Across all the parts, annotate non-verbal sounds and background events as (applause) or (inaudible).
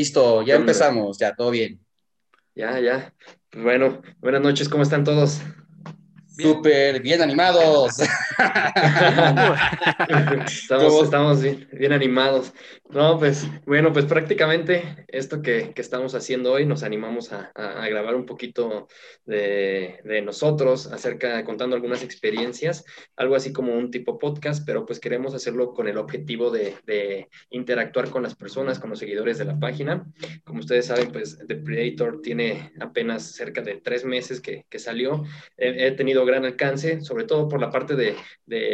Listo, ya empezamos, ya, todo bien. Ya, ya. Pues bueno, buenas noches, ¿cómo están todos? Súper bien animados. estamos, estamos bien, animados. No, pues bueno, pues prácticamente esto que, estamos haciendo hoy nos animamos a, grabar un poquito de, nosotros, acerca, contando algunas experiencias, algo así como un tipo podcast, pero pues queremos hacerlo con el objetivo de, interactuar con las personas, con los seguidores de la página. Como ustedes saben, pues The Predator tiene apenas cerca de tres meses que, salió. he tenido gran alcance, sobre todo por la parte de,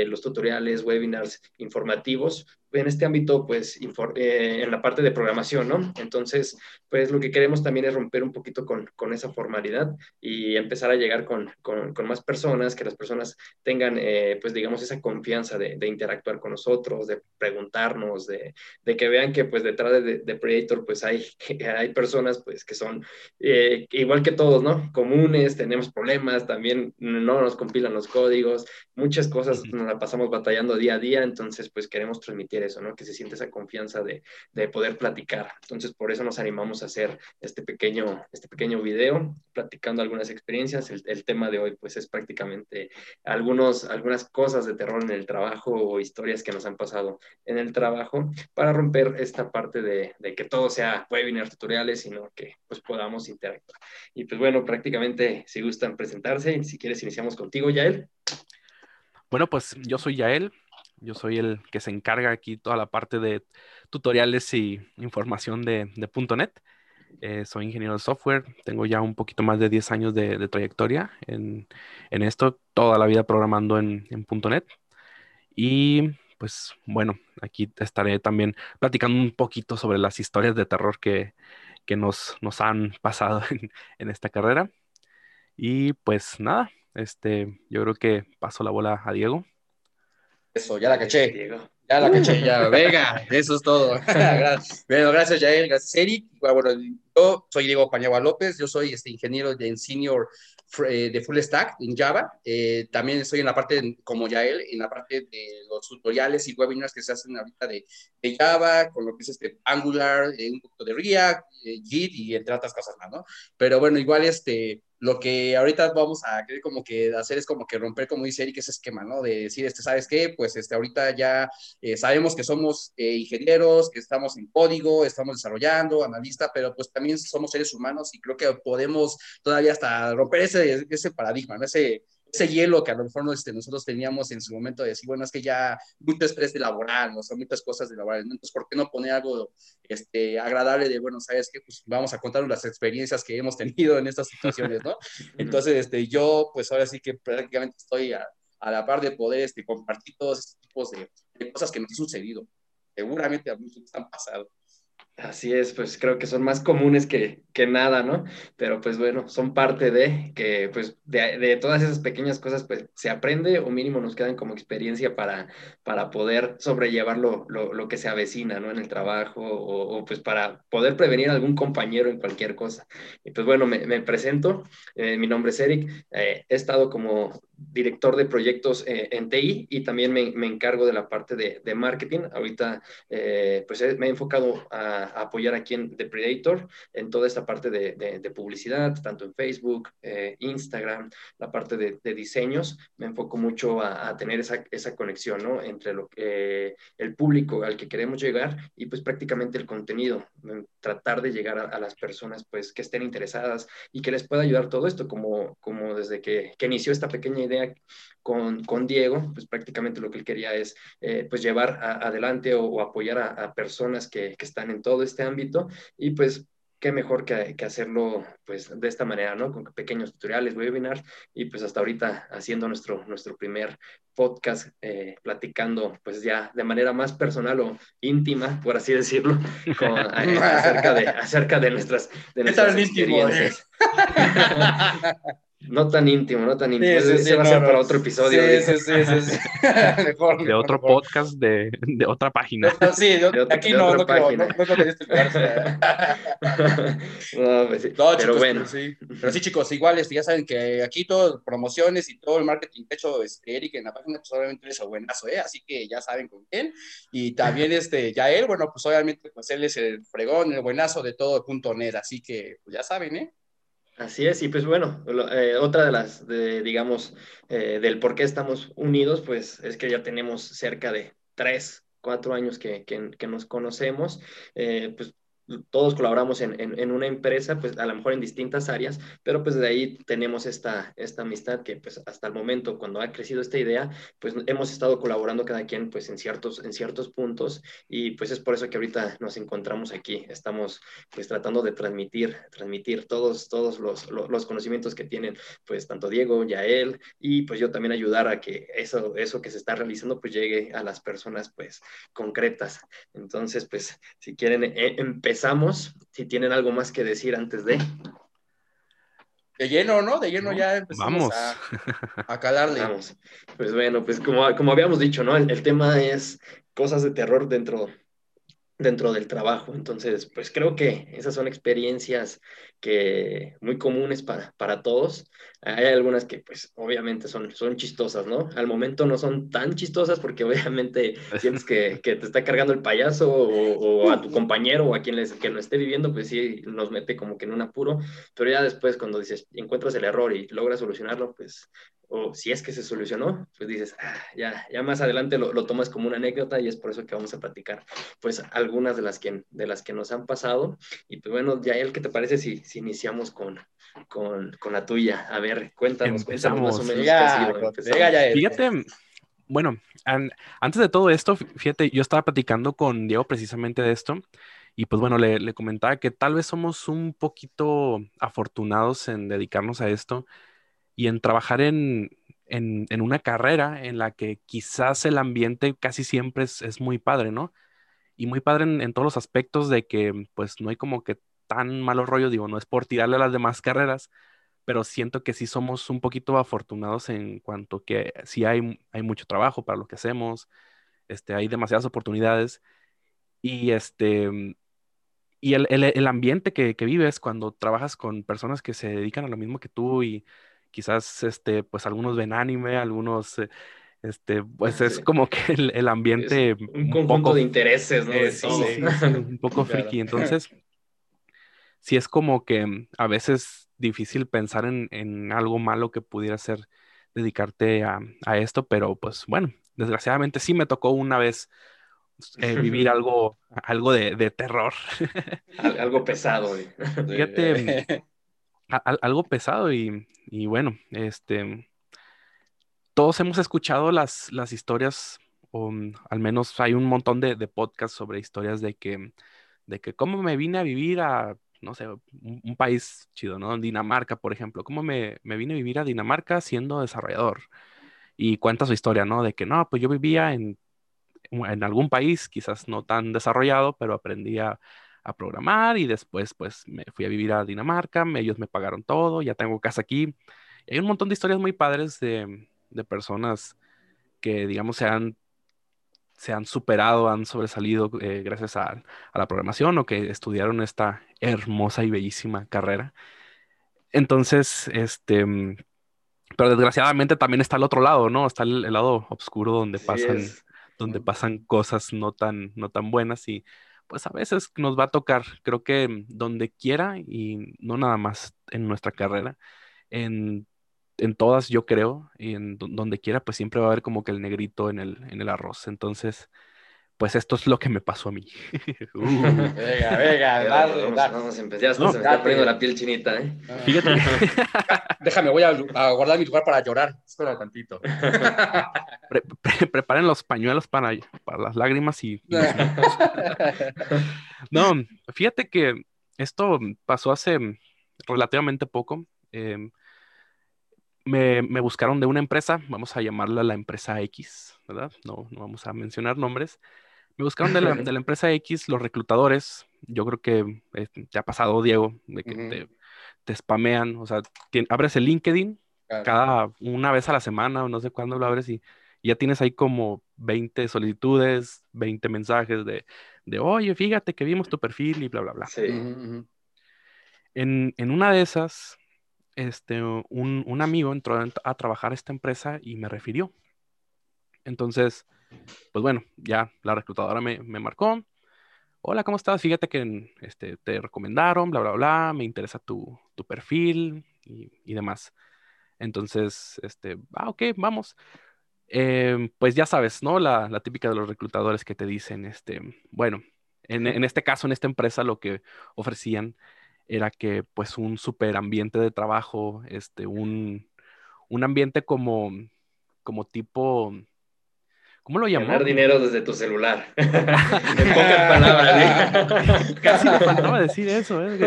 los tutoriales, webinars informativos, en este ámbito, pues, eh, en la parte de programación, ¿no? Entonces, pues lo que queremos también es romper un poquito con, con esa formalidad y empezar a llegar con, con, con más personas, que las personas tengan, eh, pues, digamos, esa confianza de, de, interactuar con nosotros, de preguntarnos, de, de, que vean que, pues, detrás de, de Predator, pues, hay, (laughs) hay personas, pues, que son eh, igual que todos, ¿no? Comunes, tenemos problemas, también no nos compilan los códigos, muchas cosas nos la pasamos batallando día a día, entonces, pues, queremos transmitir eso, ¿no? Que se siente esa confianza de, de, poder platicar. Entonces, por eso nos animamos a hacer este pequeño, este pequeño video, platicando algunas experiencias. El, el tema de hoy, pues, es prácticamente algunos, algunas cosas de terror en el trabajo o historias que nos han pasado en el trabajo para romper esta parte de, de que todo sea webinar, tutoriales, sino que, pues, podamos interactuar. Y, pues, bueno, prácticamente, si gustan presentarse, si quieres, iniciamos contigo, Yael. Bueno, pues yo soy Yael, yo soy el que se encarga aquí toda la parte de tutoriales y información de, .NET. Eh, soy ingeniero de software, tengo ya un poquito más de 10 años de, trayectoria en, esto, toda la vida programando en, .NET. Y pues bueno, aquí estaré también platicando un poquito sobre las historias de terror que, nos, nos, han pasado (laughs) en, esta carrera. Y pues nada, este, yo creo que paso la bola a Diego. Eso, ya la caché. Ya la caché, ya. Venga, eso es todo. (laughs) (laughs) bueno, gracias, Jael. Gracias, Eric. Bueno, yo soy Diego Pañagua López. Yo soy este ingeniero de senior eh, de full stack en Java. Eh, también estoy en la parte, como Yael, en la parte de los tutoriales y webinars que se hacen ahorita de, de Java, con lo que es este Angular, eh, un poquito de React, Git y entre otras cosas más, ¿no? Pero bueno, igual este lo que ahorita vamos a querer como que hacer es como que romper, como dice Eric, ese esquema, ¿no? De decir, este, ¿sabes qué? Pues este, ahorita ya eh, sabemos que somos eh, ingenieros, que estamos en código, estamos desarrollando, analista, pero pues también somos seres humanos y creo que podemos todavía hasta romper ese, ese paradigma, ¿no? Ese, ese hielo que a lo mejor este, nosotros teníamos en su momento de decir, bueno, es que ya mucho estrés de laboral, ¿no? son muchas cosas de laboral, entonces, ¿por qué no poner algo este, agradable de, bueno, sabes que pues vamos a contar las experiencias que hemos tenido en estas situaciones, ¿no? (laughs) Entonces, este, yo, pues ahora sí que prácticamente estoy a, a la par de poder este, compartir todos estos tipos de, de cosas que nos han sucedido. Seguramente a muchos han pasado. Así es, pues creo que son más comunes que, que nada, ¿no? Pero pues bueno, son parte de que pues de, de, todas esas pequeñas cosas pues se aprende o mínimo nos quedan como experiencia para, para poder sobrellevar lo, lo, lo que se avecina, ¿no? En el trabajo o, pues para poder prevenir algún compañero en cualquier cosa. Y pues bueno, me, me presento, eh, mi nombre es Eric, eh, he estado como director de proyectos eh, en TI y también me, me, encargo de la parte de, de marketing. Ahorita pues me he enfocado a apoyar aquí en The Predator, en toda esta parte de, publicidad, tanto en Facebook, eh, Instagram, la parte de, diseños. Me enfoco mucho a, a tener esa, conexión ¿no? entre lo que, el público al que queremos llegar y pues prácticamente el contenido, tratar de llegar a, a, las personas pues que estén interesadas y que les pueda ayudar todo esto, como, como desde que inició esta pequeña idea con, con, Diego, pues prácticamente lo que él quería es eh, pues llevar adelante o, o apoyar a, a personas que, que, están en todo este ámbito y pues qué mejor que, que, hacerlo pues de esta manera, ¿no? Con pequeños tutoriales, webinars y pues hasta ahorita haciendo nuestro, nuestro primer podcast, eh, platicando pues ya de manera más personal o íntima, por así decirlo, con, (laughs) acerca, de, acerca de nuestras, de nuestras experiencias. (laughs) No tan íntimo, no tan íntimo. Sí, sí, va a ser para otro episodio. Sí, sí, sí, (laughs) mejor, de otro podcast de, de, otra página. sí, de, de aquí no, no, creo, (laughs) no, no, no, no, pues sí. no, pero bueno. Pero sí. pero sí, chicos, igual este, ya saben que aquí todo, promociones y todo el marketing hecho este, Eric en la página, pues obviamente es buenazo, ¿eh? Así que ya saben con quién. Y también este, ya él, bueno, pues obviamente pues él es el fregón, el buenazo de todo punto net, así que pues ya saben, ¿eh? Así es, y pues bueno, eh, otra de las, de, digamos, eh, del por qué estamos unidos, pues es que ya tenemos cerca de tres, cuatro años que, que, nos conocemos, eh, pues todos colaboramos en, en, una empresa, pues a lo mejor en distintas áreas, pero pues de ahí tenemos esta, esta amistad que pues hasta el momento, cuando ha crecido esta idea, pues hemos estado colaborando cada quien pues en ciertos, en ciertos puntos y pues es por eso que ahorita nos encontramos aquí, estamos pues tratando de transmitir, transmitir todos, todos los, los, conocimientos que tienen pues tanto Diego, Yael y pues yo también ayudar a que eso, eso que se está realizando pues llegue a las personas pues concretas. Entonces pues si quieren eh, empezar empezamos. Si tienen algo más que decir antes de. De lleno, ¿no? De lleno ya empezamos a, (laughs) a, calarle. Vamos. Pues bueno, pues como, como habíamos dicho, ¿no? El, el, tema es cosas de terror dentro, dentro del trabajo. Entonces, pues creo que esas son experiencias que muy comunes para, para todos. Hay algunas que pues obviamente son, son chistosas, ¿no? Al momento no son tan chistosas porque (laughs) obviamente sientes que, que te está cargando el payaso o, a tu compañero o a quien les, que lo esté viviendo, pues sí nos mete como que en un apuro, pero ya después cuando dices, encuentras el error y logras solucionarlo, pues o si es que se solucionó, pues dices, ah, ya, ya más adelante lo, lo, tomas como una anécdota y es por eso que vamos a platicar, pues algunas de las que, de las que nos han pasado. Y pues bueno, ya el ¿qué te parece si, si iniciamos con, con, con, la tuya? A ver, cuéntanos, cuéntanos más o menos. Ya, ya fíjate, bueno, antes de todo esto, fíjate, yo estaba platicando con Diego precisamente de esto. Y pues bueno, le, le comentaba que tal vez somos un poquito afortunados en dedicarnos a esto, y en trabajar en, una carrera en la que quizás el ambiente casi siempre es, muy padre, ¿no? Y muy padre en, todos los aspectos de que pues no hay como que tan malo rollo, digo, no es por tirarle a las demás carreras, pero siento que sí somos un poquito afortunados en cuanto que sí hay, hay mucho trabajo para lo que hacemos, este, hay demasiadas oportunidades y este... Y el, ambiente que, que, vives cuando trabajas con personas que se dedican a lo mismo que tú y quizás, este, pues algunos ven anime, algunos, eh, este, pues es como que el, ambiente... un conjunto de intereses, ¿no? Eh, sí, un poco (laughs) friki. Entonces, sí es como que a veces difícil pensar en, algo malo que pudiera ser dedicarte a, esto, pero pues bueno, desgraciadamente sí me tocó una vez eh, vivir (laughs) algo, algo de, terror. (laughs) algo pesado. (laughs) Fíjate, algo pesado y, y, bueno, este, todos hemos escuchado las, las historias, o mm, al menos hay un montón de, de, podcasts sobre historias de que, de que cómo me vine a vivir a, no sé, un, país chido, ¿no? Dinamarca, por ejemplo, cómo me, me, vine a vivir a Dinamarca siendo desarrollador. Y cuenta su historia, ¿no? De que no, pues yo vivía en, en algún país, quizás no tan desarrollado, pero aprendía a programar y después pues me fui a vivir a Dinamarca, ellos me pagaron todo, ya tengo casa aquí. hay un montón de historias muy padres de, de personas que digamos se han, se han superado, han sobresalido eh, gracias a, a, la programación o que estudiaron esta hermosa y bellísima carrera. Entonces, este, pero desgraciadamente también está el otro lado, ¿no? Está el, lado oscuro donde pasan, donde pasan cosas no tan, no tan buenas y pues a veces nos va a tocar, creo que donde quiera y no nada más en nuestra carrera, en, en todas yo creo, y en donde quiera, pues siempre va a haber como que el negrito en el, en el arroz. Entonces, pues esto es lo que me pasó a mí. (laughs) uh. (laughs) Venga, venga, dale, vamos, vamos a empezar. Ya no, se me está poniendo la piel chinita, ¿eh? Fíjate. (laughs) Déjame, voy a, a, guardar mi lugar para llorar. Espera tantito. Pre pre preparen los pañuelos para, para las lágrimas y... y no, fíjate que esto pasó hace relativamente poco. Eh, me, me, buscaron de una empresa, vamos a llamarla la empresa X, ¿verdad? No, no vamos a mencionar nombres. Me buscaron de la, (laughs) de la, empresa X los reclutadores. Yo creo que eh, te ha pasado, Diego, de que te, te spamean, o sea, abres el LinkedIn cada una vez a la semana o no sé cuándo lo abres y, ya tienes ahí como 20 solicitudes, 20 mensajes de, de, oye, fíjate que vimos tu perfil y bla, bla, bla. En, en, una de esas, este, un, un, amigo entró a trabajar a esta empresa y me refirió. Entonces, pues bueno, ya la reclutadora me, me marcó. Hola, ¿cómo estás? Fíjate que este, te recomendaron, bla, bla, bla, me interesa tu, tu perfil y, y, demás. Entonces, este, ah, ok, vamos. Em, pues ya sabes, ¿no? La, la, típica de los reclutadores que te dicen, este, bueno, en, en, este caso, en esta empresa, lo que ofrecían era que, pues, un super ambiente de trabajo, este, un, un ambiente como, como tipo, ¿Cómo lo llamó? Ganar dinero desde tu celular. (laughs) en pocas palabras. Casi me faltaba decir eso. ¿eh?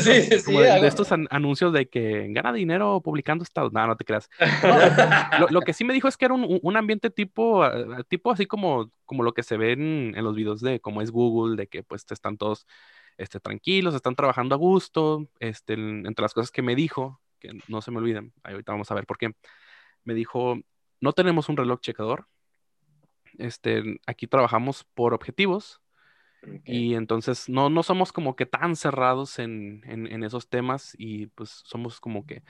Sí, sí, sí, de, estos anuncios de que gana dinero publicando estados. No, no te creas. (laughs) lo, que sí me dijo es que era un, un ambiente tipo, tipo así como, como lo que se ve en, en, los videos de cómo es Google, de que pues están todos este, tranquilos, están trabajando a gusto. Este, entre las cosas que me dijo, que no se me olviden, ahorita vamos a ver por qué, me dijo, no tenemos un reloj checador este, aquí trabajamos por objetivos y entonces no, no somos como que tan cerrados en, en, esos temas y pues somos como que,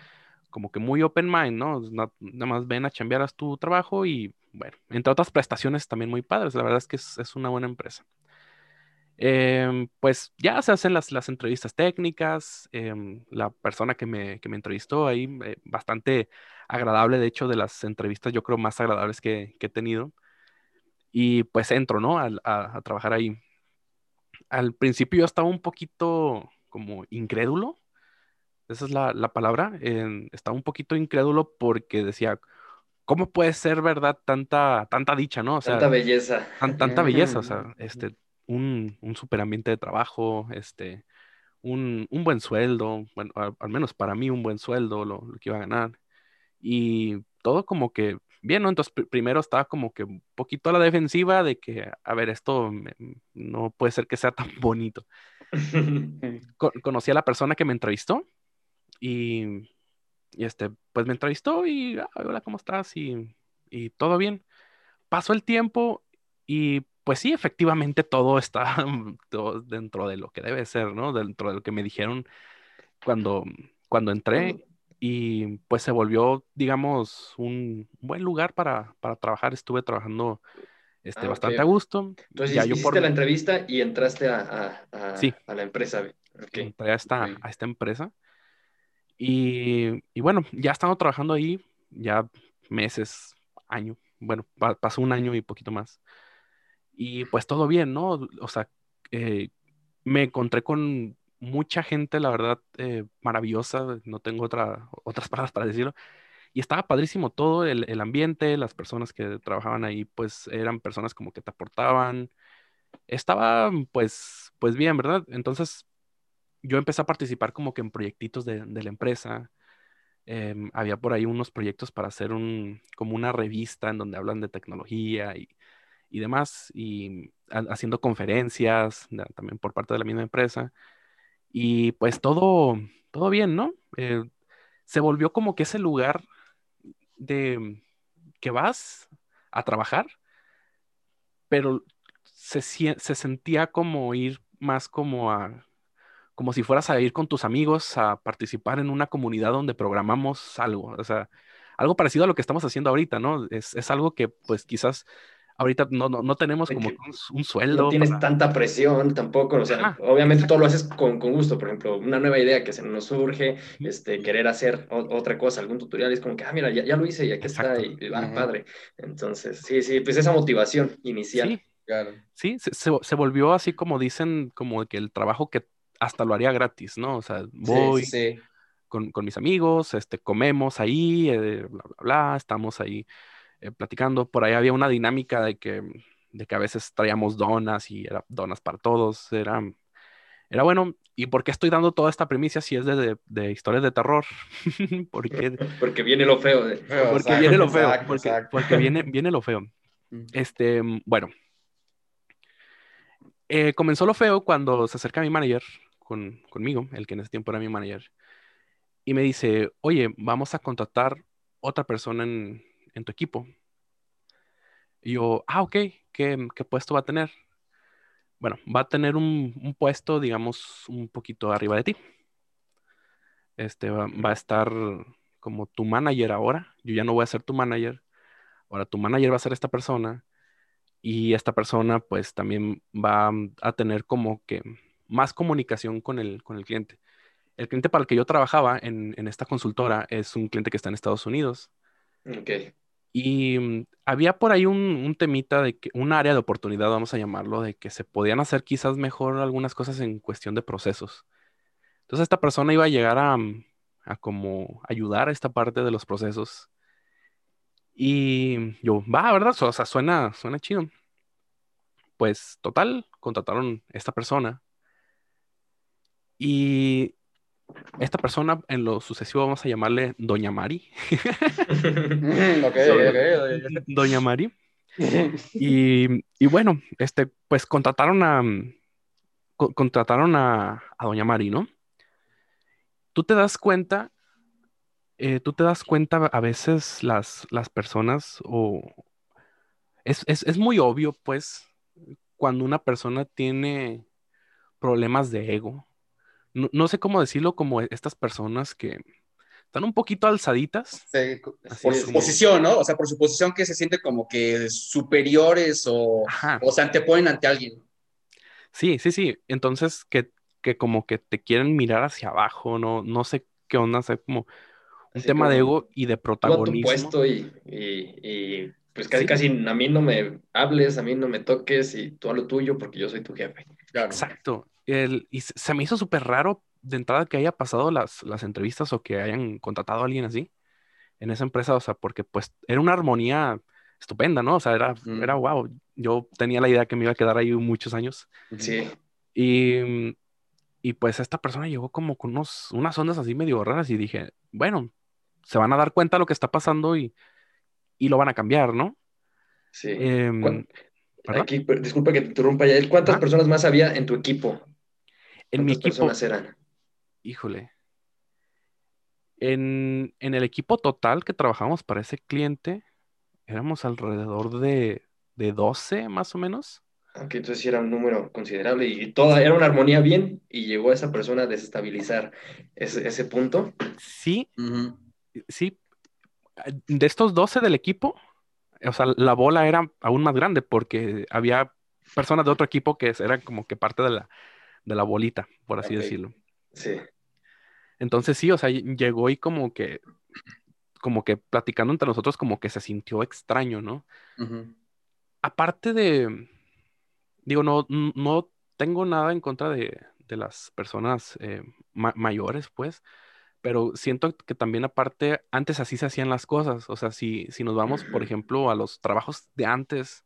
como que muy open mind, ¿no? Nada más ven a chambear a tu trabajo y bueno, entre otras prestaciones también muy padres, la verdad es que es, es una buena empresa. Em, pues ya se hacen las, las entrevistas técnicas, em, la persona que me, que me entrevistó ahí, eh, bastante agradable, de hecho, de las entrevistas yo creo más agradables que, que he tenido. Y pues entro, ¿no? A, a, trabajar ahí. Al principio yo estaba un poquito como incrédulo, esa es la, la palabra, estaba un poquito incrédulo porque decía, ¿cómo puede ser verdad tanta, tanta dicha, ¿no? O sea, tanta belleza. tanta belleza, o sea, este, un, un super ambiente de trabajo, este, un, un buen sueldo, bueno, al, menos para mí un buen sueldo, lo, lo, que iba a ganar. Y todo como que bien, ¿no? Entonces primero estaba como que un poquito a la defensiva de que, a ver, esto no puede ser que sea tan (laughs) bonito. (laughs) conocí a la persona que me entrevistó y, este, pues me entrevistó y, ah, hola, ¿cómo estás? Y, y todo bien. Pasó el tiempo y pues sí, efectivamente todo está dentro de lo que debe ser, ¿no? Dentro de lo que me dijeron cuando, cuando entré y pues se volvió, digamos, un buen lugar para, para trabajar. Estuve trabajando este, ah, bastante a gusto. Entonces ya hiciste yo por... la entrevista y entraste a, a, a, la empresa. Okay. Entré a esta, a esta empresa. Y, y, bueno, ya estando trabajando ahí, ya meses, año, bueno, pasó un año y poquito más. Y pues todo bien, ¿no? O sea, eh, me encontré con mucha gente, la verdad, eh, maravillosa, no tengo otra, otras (laughs) palabras para decirlo. Y estaba padrísimo todo, el, ambiente, las personas que trabajaban ahí, pues eran personas como que te aportaban. Estaba, pues, pues bien, ¿verdad? Entonces, yo empecé a participar como que en proyectitos de, de la empresa. Em, había por ahí unos proyectos para hacer un, como una revista en donde hablan de tecnología y, y demás, y haciendo conferencias también por parte de la misma empresa. Y pues todo, todo bien, ¿no? Eh, se volvió como que ese lugar de que vas a trabajar, pero se, se sentía como ir más como a, como si fueras a ir con tus amigos a participar en una comunidad donde programamos algo, o sea, algo parecido a lo que estamos haciendo ahorita, ¿no? Es, es algo que pues quizás ahorita no, no, no tenemos como un, sueldo. No tienes tanta presión tampoco, o sea, obviamente todo lo haces con, con, gusto, por ejemplo, una nueva idea que se nos surge, este, querer hacer otra cosa, algún tutorial, es como que, ah, mira, ya, ya lo hice y aquí está, y va, padre. Entonces, sí, sí, pues esa motivación inicial. Sí, claro. sí se, se, volvió así como dicen, como que el trabajo que hasta lo haría gratis, ¿no? O sea, voy... Con, con, mis amigos, este, comemos ahí, eh, bla, bla, bla, estamos ahí eh, platicando. Por ahí había una dinámica de que, de que a veces traíamos donas y era donas para todos. Era, era bueno. ¿Y por qué estoy dando toda esta primicia si es de, de, historias de terror? (laughs) porque, (laughs) porque viene lo feo. porque viene lo feo. porque, viene, viene lo feo. Este, bueno. Eh, comenzó lo feo cuando se acerca mi manager con, conmigo, el que en ese tiempo era mi manager. y me dice, oye, vamos a contratar otra persona en, tu equipo. Y yo, ah, ok, ¿qué, puesto va a tener? Bueno, va a tener un, puesto, digamos, un poquito arriba de ti. Este va, va, a estar como tu manager ahora. Yo ya no voy a ser tu manager. Ahora tu manager va a ser esta persona. Y esta persona, pues, también va a tener como que más comunicación con el, con el cliente. El cliente para el que yo trabajaba en, esta consultora es un cliente que está en Estados Unidos. Ok. Y mm, había por ahí un, temita de que, un área de oportunidad, vamos a llamarlo, de que se podían hacer quizás mejor algunas cosas en cuestión de procesos. Entonces esta persona iba a llegar a, mm, a como ayudar a esta parte de los procesos. Y yo, va, ¿verdad? O sea, suena, suena chido. Pues total, contrataron a esta persona y esta persona, en lo sucesivo, vamos a llamarle Doña Mari. (laughs) Doña Mari. (laughs) Y, bueno, este, pues contrataron a, contrataron a, Doña Mari, ¿no? Tú te das cuenta, eh, tú te das cuenta a veces las, las personas, o es, es muy obvio, pues, cuando una persona tiene problemas de ego, no, sé cómo decirlo, como estas personas que están un poquito alzaditas. por su posición, ¿no? O sea, por su posición que se siente como que superiores o, o se anteponen ante alguien. Sí, sí, sí. Entonces, que, que como que te quieren mirar hacia abajo, no, no sé qué onda, sea, como un tema de ego y de protagonismo. Puesto y, y, pues casi, casi a mí no me hables, a mí no me toques y tú a lo tuyo porque yo soy tu jefe. Exacto y se me hizo súper raro de entrada que haya pasado las, las entrevistas o que hayan contratado a alguien así en esa empresa, o sea, porque pues era una armonía estupenda, ¿no? O sea, era, era wow. Yo tenía la idea que me iba a quedar ahí muchos años. Sí. Y, y pues esta persona llegó como con unos, unas ondas así medio raras y dije, bueno, se van a dar cuenta de lo que está pasando y, y lo van a cambiar, ¿no? Sí. Em, Aquí, disculpa que te interrumpa ya. ¿Cuántas personas más había en tu equipo? En mi equipo. personas eran? Híjole. En, el equipo total que trabajamos para ese cliente, éramos alrededor de, de 12 más o menos. Aunque entonces era un número considerable y toda era una armonía bien y llegó esa persona a desestabilizar ese, punto. Sí, sí. De estos 12 del equipo, o sea, la bola era aún más grande porque había personas de otro equipo que eran como que parte de la, de la bolita, por así decirlo. Sí. Entonces sí, o sea, llegó y como que, como que platicando entre nosotros, como que se sintió extraño, ¿no? Aparte de, digo, no, no tengo nada en contra de, las personas eh, mayores, pues, pero siento que también aparte, antes así se hacían las cosas, o sea, si, si nos vamos, por ejemplo, a los trabajos de antes,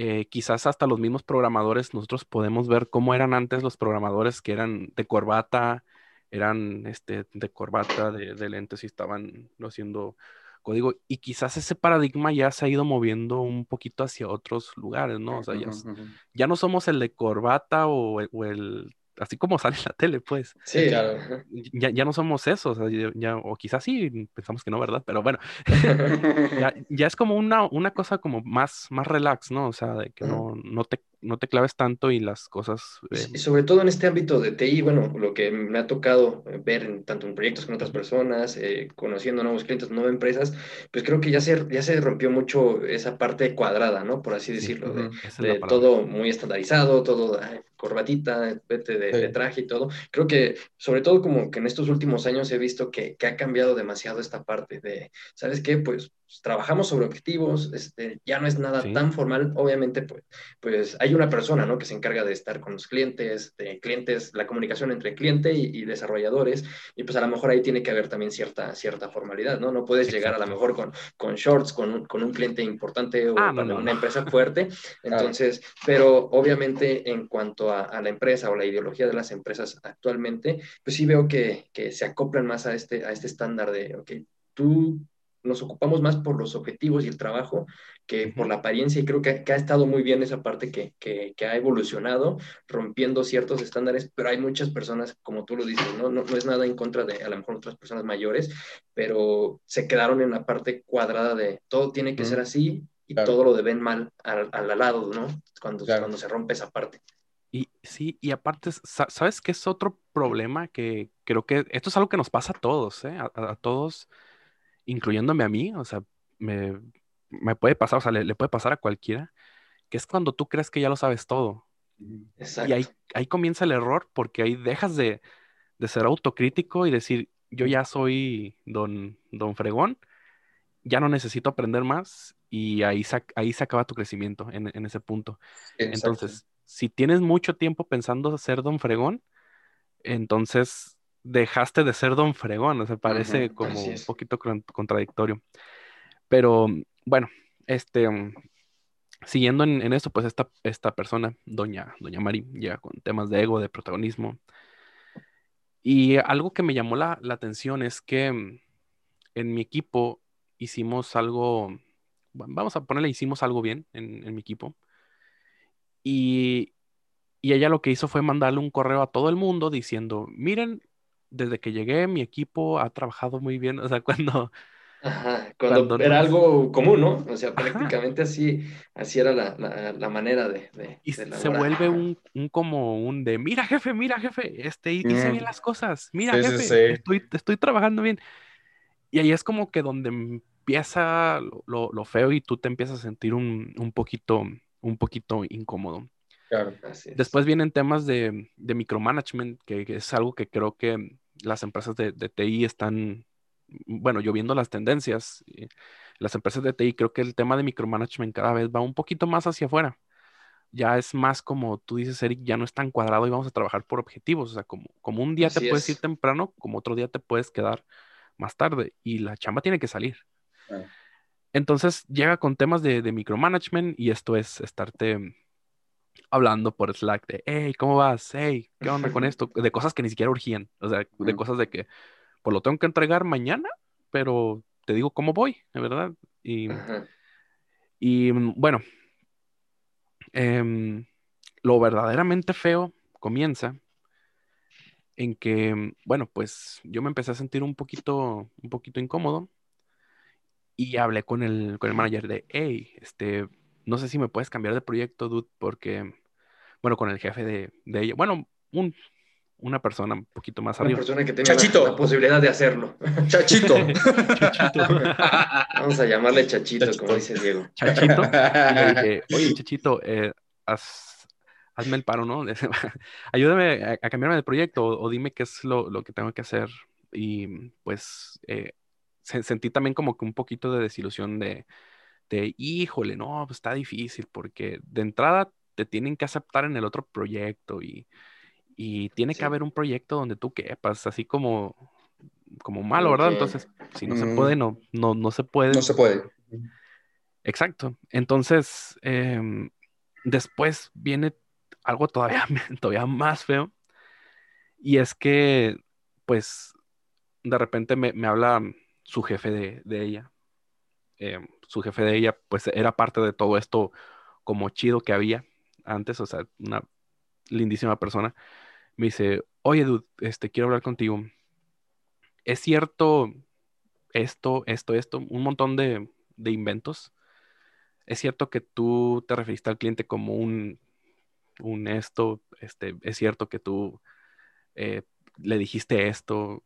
eh, quizás hasta los mismos programadores, nosotros podemos ver cómo eran antes los programadores que eran de corbata, eran este, de corbata, de, lentes y estaban haciendo código. Y quizás ese paradigma ya se ha ido moviendo un poquito hacia otros lugares, ¿no? O sea, ya, no somos el de corbata o el así como sale en la tele, pues. Sí, claro. Ya, ya no somos esos, o, ya, o quizás sí, pensamos que no, ¿verdad? Pero bueno, (laughs) ya, ya, es como una, una cosa como más, más relax, ¿no? O sea, de que no, no, te, no te claves tanto y las cosas... Eh, y sobre todo en este ámbito de TI, bueno, lo que me ha tocado eh, ver en, tanto en proyectos con otras personas, eh, conociendo nuevos clientes, nuevas empresas, pues creo que ya se, ya se rompió mucho esa parte cuadrada, ¿no? Por así decirlo, de, todo muy estandarizado, todo corbatita, vete de, traje y todo. Creo que, sobre todo como que en estos últimos años he visto que, que ha cambiado demasiado esta parte de, ¿sabes qué? Pues pues, trabajamos sobre objetivos, este, ya no es nada tan formal, obviamente, pues, pues hay una persona, ¿no? Que se encarga de estar con los clientes, de clientes, la comunicación entre cliente y, desarrolladores, y pues a lo mejor ahí tiene que haber también cierta, cierta formalidad, ¿no? No puedes llegar a lo mejor con, con shorts, con un, con un cliente importante o ah, con una empresa (laughs) fuerte, entonces, pero obviamente en cuanto a, a, la empresa o la ideología de las empresas actualmente, pues sí veo que, que se acoplan más a este, a este estándar de, ok, tú nos ocupamos más por los objetivos y el trabajo que por la apariencia y creo que, ha estado muy bien esa parte que, que, ha evolucionado, rompiendo ciertos estándares, pero hay muchas personas, como tú lo dices, ¿no? No, no es nada en contra de a lo mejor otras personas mayores, pero se quedaron en la parte cuadrada de todo tiene que ser así y todo lo deben mal al, al lado, ¿no? Cuando, cuando se rompe esa parte. Y sí, y aparte, ¿sabes qué es otro problema? Que creo que esto es algo que nos pasa a todos, ¿eh? a, todos, incluyéndome a mí, o sea, me, me puede pasar, o sea, le, puede pasar a cualquiera, que es cuando tú crees que ya lo sabes todo. Exacto. Y ahí, ahí comienza el error porque ahí dejas de, de, ser autocrítico y decir, yo ya soy don, don Fregón, ya no necesito aprender más y ahí, ahí se acaba tu crecimiento en, en ese punto. Entonces, si tienes mucho tiempo pensando ser don Fregón, entonces dejaste de ser don Fregón, o sea, parece como un poquito contradictorio. Pero bueno, este, siguiendo en, en esto, pues esta, esta persona, doña, doña Mari, llega con temas de ego, de protagonismo. Y algo que me llamó la, atención es que mm, en mi equipo hicimos algo, vamos a ponerle, hicimos algo bien en, en mi equipo. Y, y ella lo que hizo fue mandarle un correo a todo el mundo diciendo, miren, desde que llegué mi equipo ha trabajado muy bien. O sea, (laughs) cuando Ajá, cuando, era algo común, ¿no? O sea, prácticamente así, así era la, la, manera de, de, y se vuelve un, un, como un de, mira jefe, mira jefe, este, hice bien mm. las cosas, mira jefe, Estoy, estoy trabajando bien. Y ahí es como que donde empieza lo, lo feo y tú te empiezas a sentir un, un poquito, un poquito incómodo. Claro, Después vienen temas de, de micromanagement, que, que, es algo que creo que las empresas de, de TI están bueno, yo viendo las tendencias, eh, las empresas de TI, creo que el tema de micromanagement cada vez va un poquito más hacia afuera. Ya es más como tú dices, Eric, ya no es tan cuadrado y vamos a trabajar por objetivos. O sea, como, como un día te puedes ir temprano, como otro día te puedes quedar más tarde y la chamba tiene que salir. Entonces llega con temas de, de, micromanagement y esto es estarte hablando por Slack de, hey, ¿cómo vas? Hey, ¿qué onda con (laughs) esto? De cosas que ni siquiera urgían. O sea, de cosas de que, pues lo tengo que entregar mañana, pero te digo cómo voy, de verdad. Y, y mm, bueno, em, lo verdaderamente feo comienza en que, mm, bueno, pues yo me empecé a sentir un poquito, un poquito incómodo y hablé con el, con el manager de, hey, este, no sé si me puedes cambiar de proyecto, dude, porque, bueno, con el jefe de, de ella, bueno, un, una persona un poquito más arriba. Una persona que tenga La, posibilidad de hacerlo. Chachito. (laughs) Chachito. Vamos a llamarle Chachito, como dice Diego. Chachito. Y le dije, (laughs) oye, Chachito, eh, hazme el paro, ¿no? (laughs) Ayúdame a, cambiarme de proyecto o, dime qué es lo, lo, que tengo que hacer. Y pues eh, sentí también como que un poquito de desilusión de, de, híjole, no, pues está difícil porque de entrada te tienen que aceptar en el otro proyecto y y tiene que haber un proyecto donde tú quepas, así como, como malo, ¿verdad? Entonces, si no se mm. puede, no, no, no se puede. No se puede. Exacto. Entonces, em, después viene algo todavía, (laughs) todavía más feo. Y es que, pues, de repente me, habla su jefe de, de ella. Em, su jefe de ella, pues, era parte de todo esto como chido que había antes, o sea, una lindísima persona me dice, oye, dude, este, quiero hablar contigo. ¿Es cierto esto, esto, esto? Un montón de, inventos. ¿Es cierto que tú te referiste al cliente como un, un esto? Este, ¿Es cierto que tú eh, le dijiste esto?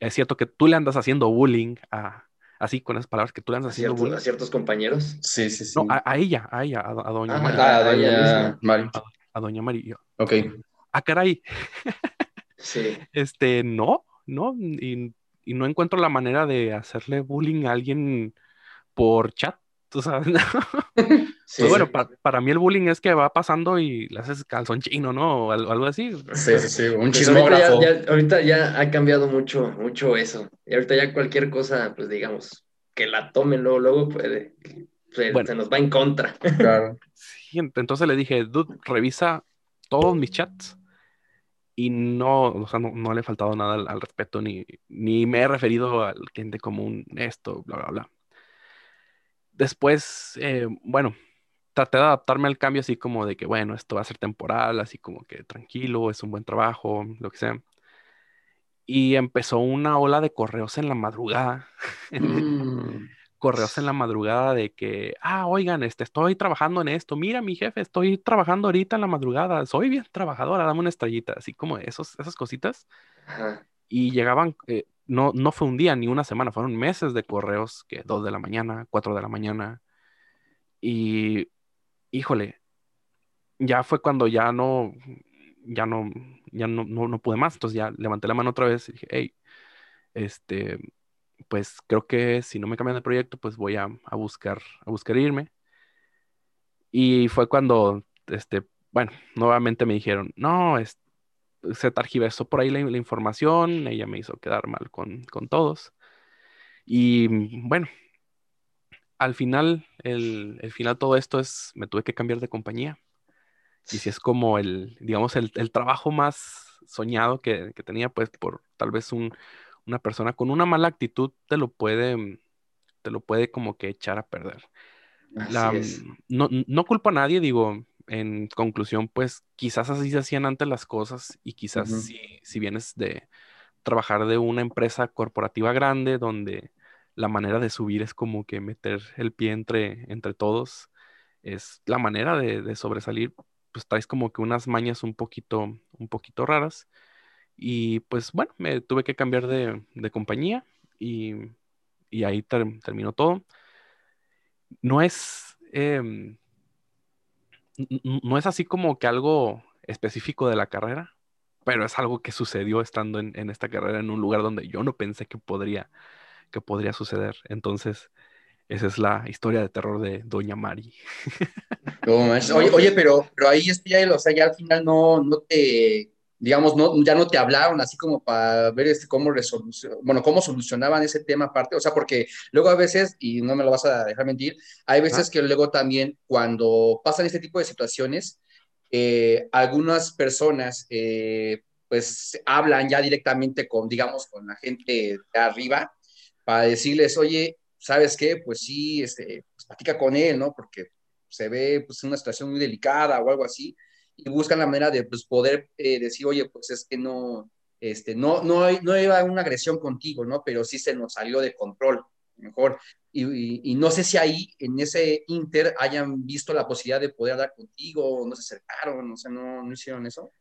¿Es cierto que tú le andas haciendo bullying a, así con esas palabras que tú le andas haciendo? ¿A ciertos compañeros? Sí, sí, sí. No, a, ella, a ella, a, doña ah, María. A doña María. A, doña María. Ok ah, caray. Sí. (laughs) Este, no, no, y, no encuentro la manera de hacerle bullying a alguien por chat, tú sabes. (laughs) (laughs) Sí, bueno, para, mí el bullying es que va pasando y le haces calzón chino, ¿no? O algo, así. Sí, sí, sí, un pues chismógrafo. Ahorita ya, ha cambiado mucho, mucho eso. Y ahorita ya cualquier cosa, pues digamos, que la tomen luego, luego puede, se, se nos va en contra. (laughs) Claro. Sí, entonces le dije, dude, revisa todos mis chats y no, o sea, no, le he faltado nada al, respecto, ni, ni me he referido al cliente común, esto, bla, bla, bla. Después, eh, bueno, traté de adaptarme al cambio así como de que, bueno, esto va a ser temporal, así como que tranquilo, es un buen trabajo, lo que sea. Y empezó una ola de correos en la madrugada. (laughs) Mm. correos en la madrugada de que, ah, oigan, este, estoy trabajando en esto, mira mi jefe, estoy trabajando ahorita en la madrugada, soy bien trabajadora, dame una estrellita, así como esos, esas cositas. Y llegaban, eh, no, no fue un día ni una semana, fueron meses de correos, que dos de la mañana, cuatro de la mañana. Y, híjole, ya fue cuando ya no, ya no, ya no, no, pude más, entonces ya levanté la mano otra vez y dije, hey, este, pues creo que si no me cambian de proyecto, pues voy a, buscar, a buscar irme. Y fue cuando, este, bueno, nuevamente me dijeron, no, se targiversó por ahí la, información, ella me hizo quedar mal con, todos. Y bueno, al final, el, el final todo esto es, me tuve que cambiar de compañía. Y si es como el, digamos, el, trabajo más soñado que, que, tenía, pues por tal vez un, una persona con una mala actitud te lo puede, mm, te lo puede como que echar a perder. Mm, no, no culpo a nadie, digo, en conclusión, pues quizás así se hacían antes las cosas y quizás si, si, vienes de trabajar de una empresa corporativa grande donde la manera de subir es como que meter el pie entre, entre todos, es la manera de, de sobresalir, pues traes como que unas mañas un poquito, un poquito raras y pues bueno, me tuve que cambiar de, compañía y, ahí terminó todo. No es, em, no es así como que algo específico de la carrera, pero es algo que sucedió estando en, esta carrera en un lugar donde yo no pensé que podría, que podría suceder. Entonces, esa es la historia de terror de Doña Mari. (laughs) oye, oye, pero, pero ahí es o sea, ya al final no, no te digamos, no, ya no te hablaron así como para ver este, cómo bueno, cómo solucionaban ese tema aparte, o sea, porque luego a veces, y no me lo vas a dejar mentir, hay veces que luego también cuando pasan este tipo de situaciones, eh, algunas personas pues pues hablan ya directamente con, digamos, con la gente de arriba para decirles, oye, ¿sabes qué? Pues sí, este, pues platica con él, ¿no? Porque se ve pues una situación muy delicada o algo así y buscan la manera de pues, poder eh, decir, oye, pues es que no, este, no, no, no iba una agresión contigo, ¿no? Pero sí se nos salió de control, mejor. Y, y, no sé si ahí, en ese inter, hayan visto la posibilidad de poder hablar contigo, no se acercaron, o sea, no, no hicieron eso.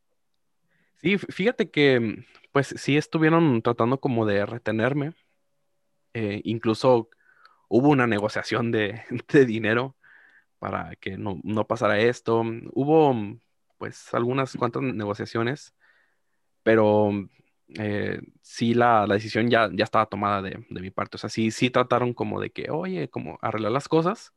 Sí, fíjate que, pues sí estuvieron tratando como de retenerme. Eh, incluso hubo una negociación de, (laughs) de dinero para que no, no, pasara esto. Hubo pues algunas cuantas negociaciones, pero eh, sí la, decisión ya, ya estaba tomada de, mi parte. O sea, sí, sí trataron como de que, oye, como arreglar las cosas,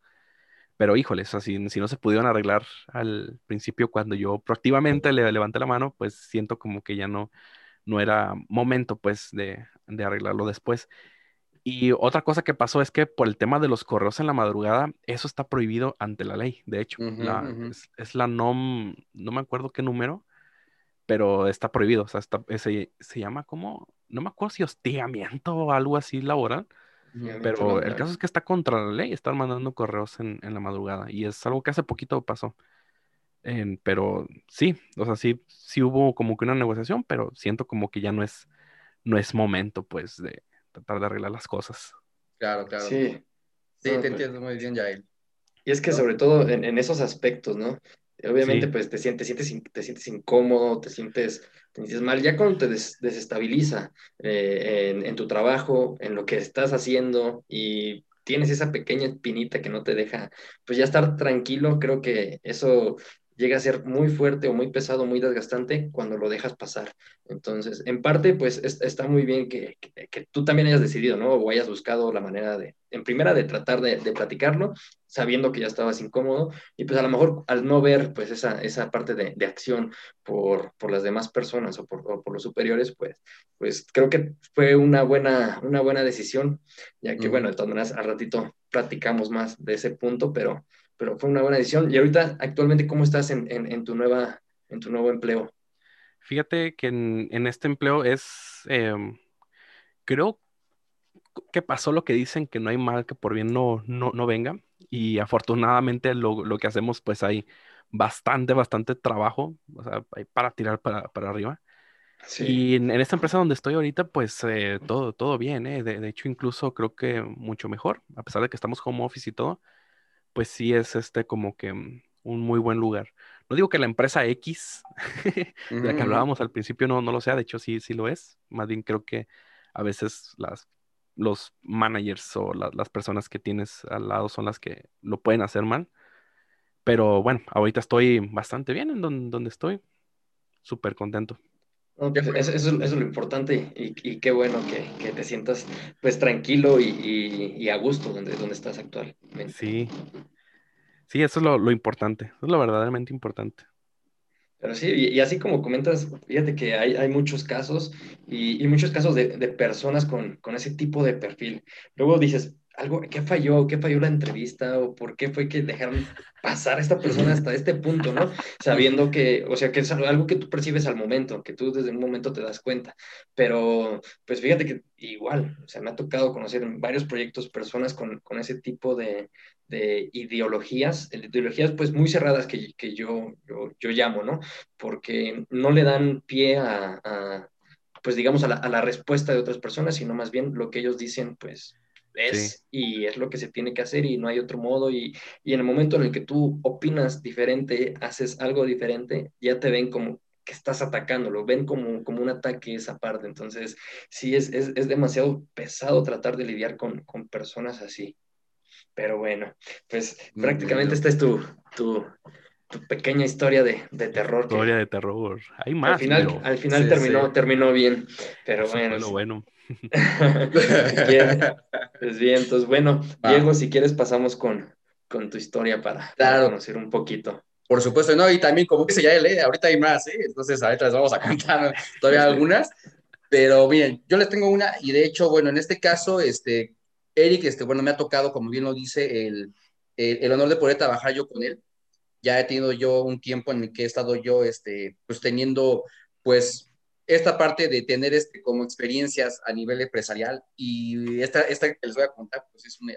pero híjole, o si, no se pudieron arreglar al principio cuando yo proactivamente le levanté la mano, pues siento como que ya no, no era momento pues de, de arreglarlo después. Y otra cosa que pasó es que por el tema de los correos en la madrugada, eso está prohibido ante la ley, de hecho. es, la NOM, no me acuerdo qué número, pero está prohibido. O sea, se, llama como, no me acuerdo si hostigamiento o algo así laboral. Pero el caso es que está contra la ley estar mandando correos en, la madrugada. Y es algo que hace poquito pasó. pero sí, o sea, sí, sí hubo como que una negociación, pero siento como que ya no es, no es momento, pues, de, tratar de arreglar las cosas. Claro, claro. Sí, sí te pues entiendo muy bien, Jael. Y es que sobre todo en, esos aspectos, ¿no? Obviamente, pues te sientes, sientes, te sientes incómodo, te sientes, te sientes mal, ya cuando te desestabiliza eh, en, en, tu trabajo, en lo que estás haciendo y tienes esa pequeña espinita que no te deja, pues ya estar tranquilo, creo que eso llega a ser muy fuerte o muy pesado, muy desgastante cuando lo dejas pasar. Entonces, en parte, pues está muy bien que, que, tú también hayas decidido, ¿no? O hayas buscado la manera de, en primera, de tratar de, de, platicarlo, sabiendo que ya estabas incómodo, y pues a lo mejor al no ver, pues esa, esa parte de, de acción por, por, las demás personas o por, por, los superiores, pues, pues creo que fue una buena, una buena decisión, ya que, bueno, de todas maneras, al ratito platicamos más de ese punto, pero pero fue una buena decisión. Y ahorita, actualmente, ¿cómo estás en, en, tu, nueva, en tu nuevo empleo? Fíjate que en, este empleo es, em, creo que pasó lo que dicen, que no hay mal que por bien no, no, venga. Y afortunadamente lo, lo, que hacemos, pues hay bastante, bastante trabajo, o sea, hay para tirar para, para arriba. Y en, esta empresa donde estoy ahorita, pues eh, todo, todo bien, ¿eh? de, hecho, incluso creo que mucho mejor, a pesar de que estamos home office y todo, pues sí es este como que mm, un muy buen lugar. No digo que la empresa X, (laughs) de la que hablábamos al principio, no, no lo sea, de hecho sí, sí lo es. Más bien creo que a veces las, los managers o las personas que tienes al lado son las que lo pueden hacer mal. Pero bueno, ahorita estoy bastante bien en donde, estoy. Súper contento. Eso, es lo importante y, qué bueno que, te sientas pues tranquilo y, a gusto donde, donde estás actualmente. Sí, sí, eso es lo, lo importante, eso es lo verdaderamente importante. Pero sí, y, así como comentas, fíjate que hay, hay muchos casos y, y muchos casos de, de personas con, con, ese tipo de perfil. Luego dices, algo, ¿qué falló? ¿Qué falló la entrevista? ¿O por qué fue que dejaron pasar a esta persona hasta este punto, ¿no? Sabiendo que, o sea, que es algo que tú percibes al momento, que tú desde un momento te das cuenta. Pero, pues fíjate que igual, o sea, me ha tocado conocer en varios proyectos personas con, con ese tipo de, de, ideologías, ideologías pues muy cerradas que, que yo, yo, yo, llamo, ¿no? Porque no le dan pie a, a pues digamos, a la, a la respuesta de otras personas, sino más bien lo que ellos dicen, pues es y es lo que se tiene que hacer y no hay otro modo y, y, en el momento en el que tú opinas diferente, haces algo diferente, ya te ven como que estás atacándolo, ven como, como un ataque esa parte, entonces sí es, es, es demasiado pesado tratar de lidiar con, con, personas así, pero bueno, pues prácticamente esta es tu, tu, tu pequeña historia de, de terror. Historia de terror. Hay más. Al final, al final terminó, terminó bien. Pero bueno. bueno. (laughs) bien. Pues bien, entonces bueno, Diego, si quieres pasamos con, con tu historia para, conocer un poquito. Por supuesto, no, y también como dice ya él, ¿eh? ahorita hay más, ¿eh? entonces ahorita les vamos a contar (laughs) todavía algunas, pero bien, yo les tengo una, y de hecho, bueno, en este caso, este, Eric, este, bueno, me ha tocado, como bien lo dice, el, el, el honor de poder trabajar yo con él, ya he tenido yo un tiempo en el que he estado yo, este, pues teniendo, pues, esta parte de tener este, como experiencias a nivel empresarial y esta, esta que les voy a contar, pues es una,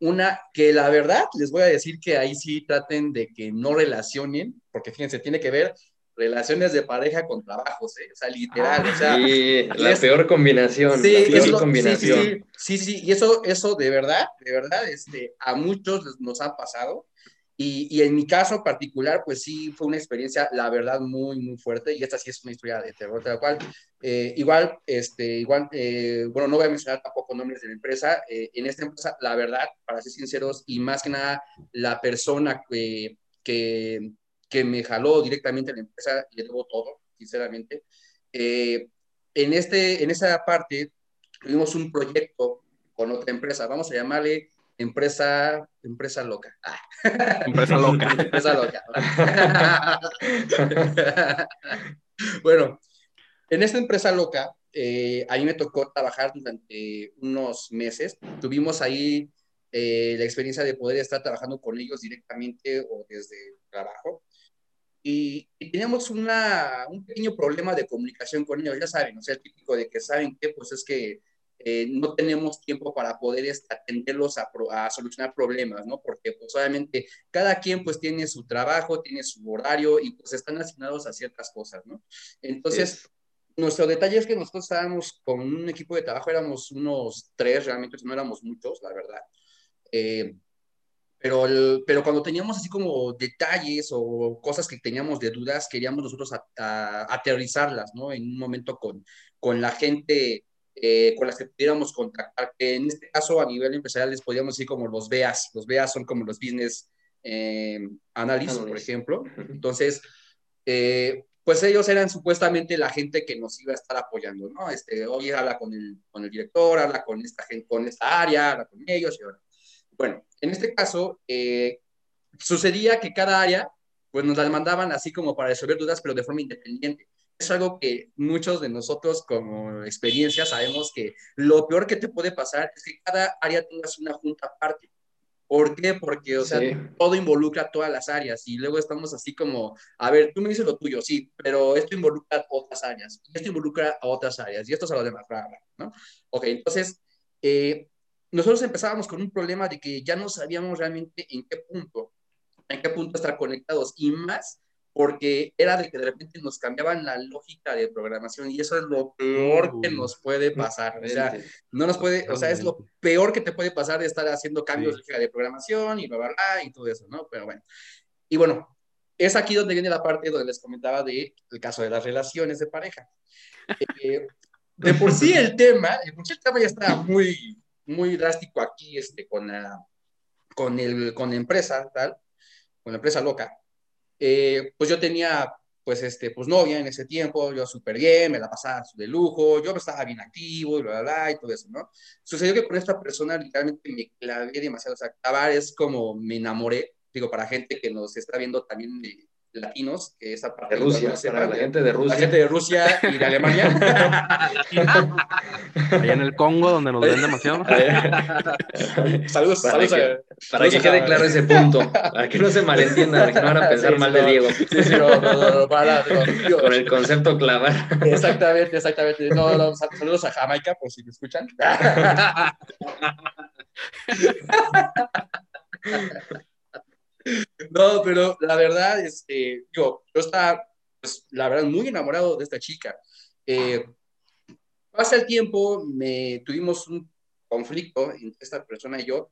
una que la verdad les voy a decir que ahí sí traten de que no relacionen, porque fíjense, tiene que ver relaciones de pareja con trabajos, ¿eh? o sea, literal, o sea, sí, la peor combinación, sí, la peor combinación. Sí, sí, sí, y eso, eso de verdad, de verdad, este, a muchos nos ha pasado, y, y, en mi caso particular, pues sí, fue una experiencia, la verdad, muy, muy fuerte. Y esta sí es una historia de terror, tal cual. Eh, igual, este, igual, eh, bueno, no voy a mencionar tampoco nombres de la empresa. Eh, en esta empresa, la verdad, para ser sinceros, y más que nada, la persona que, que, que me jaló directamente a la empresa, le debo todo, sinceramente. en, este, en esa parte, tuvimos un proyecto con otra empresa, vamos a llamarle Empresa, empresa loca. Empresa loca. (laughs) empresa loca. (laughs) bueno, en esta empresa loca, eh, a mí me tocó trabajar durante unos meses. Tuvimos ahí eh, la experiencia de poder estar trabajando con ellos directamente o desde trabajo. Y, teníamos una, un pequeño problema de comunicación con ellos, ya saben, o sea, el típico de que saben que, pues es que eh, no tenemos tiempo para poder este, atenderlos a, a, solucionar problemas, ¿no? Porque pues obviamente cada quien pues tiene su trabajo, tiene su horario y pues están asignados a ciertas cosas, ¿no? Entonces, nuestro detalle es que nosotros estábamos con un equipo de trabajo, éramos unos tres, realmente no éramos muchos, la verdad. Eh, pero, pero cuando teníamos así como detalles o cosas que teníamos de dudas, queríamos nosotros aterrizarlas, ¿no? En un momento con, con la gente eh, con las que pudiéramos contactar, que en este caso a nivel empresarial les podríamos decir como los BEAS. Los BEAS son como los Business eh, Analysts, por ejemplo. Entonces, eh, pues ellos eran supuestamente la gente que nos iba a estar apoyando, ¿no? Este, oye, habla con el, con el director, habla con esta, gente, con esta área, habla con ellos y ahora. Bueno, en este caso, eh, sucedía que cada área, pues nos la mandaban así como para resolver dudas, pero de forma independiente es algo que muchos de nosotros como experiencia sabemos que lo peor que te puede pasar es que cada área tengas una junta aparte. ¿Por qué? Porque, o sea, todo involucra todas las áreas y luego estamos así como, a ver, tú me dices lo tuyo, sí, pero esto involucra otras áreas, y esto involucra a otras áreas y esto es a lo demás, ¿no? Ok, entonces, eh, nosotros empezábamos con un problema de que ya no sabíamos realmente en qué punto, en qué punto estar conectados y más porque era de que de repente nos cambiaban la lógica de programación y eso es lo peor que nos puede pasar. O sea, no nos puede, o sea, es lo peor que te puede pasar de estar haciendo cambios de lógica de programación y bla, bla, bla, y todo eso, ¿no? Pero bueno. Y bueno, es aquí donde viene la parte donde les comentaba de el caso de las relaciones de pareja. Eh, de por sí el tema, de por sí el tema ya está muy, muy drástico aquí, este, con la, con el, con la empresa, tal, con la empresa loca eh, pues yo tenía, pues, este, pues novia en ese tiempo, yo súper bien, me la pasaba de lujo, yo estaba bien activo y bla, bla, bla, y todo eso, ¿no? Sucedió que con esta persona literalmente me clavé demasiado, o sea, acabar es como me enamoré, digo, para gente que nos está viendo también de, latinos, que esa parte de Rusia, para la gente de Rusia. La gente de Rusia y de Alemania. (laughs) Allá en el Congo, donde nos ven demasiado. (laughs) saludos, para saludos. Que, para que quede claro ese punto, para que no se malentienda, que no van a (laughs) pensar mal de Diego. Sí, sí, no, no, no, para, Con el concepto clavar. Exactamente, exactamente. No, no, saludos a Jamaica, por si me escuchan. No, pero la verdad, este, yo, yo estaba, pues, la verdad, muy enamorado de esta chica. Eh, pasa el tiempo, me, tuvimos un conflicto entre esta persona y yo,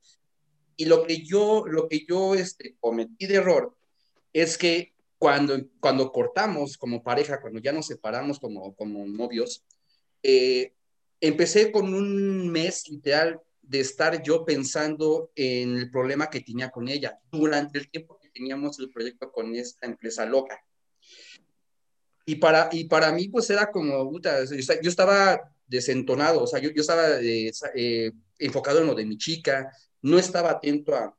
y lo que yo, lo que yo este, cometí de error es que cuando, cuando cortamos como pareja, cuando ya nos separamos como, como novios, eh, empecé con un mes literal de estar yo pensando en el problema que tenía con ella durante el tiempo que teníamos el proyecto con esta empresa loca. Y para, y para mí, pues era como, puta, yo estaba desentonado, o sea, yo, yo estaba eh, eh, enfocado en lo de mi chica, no estaba atento a,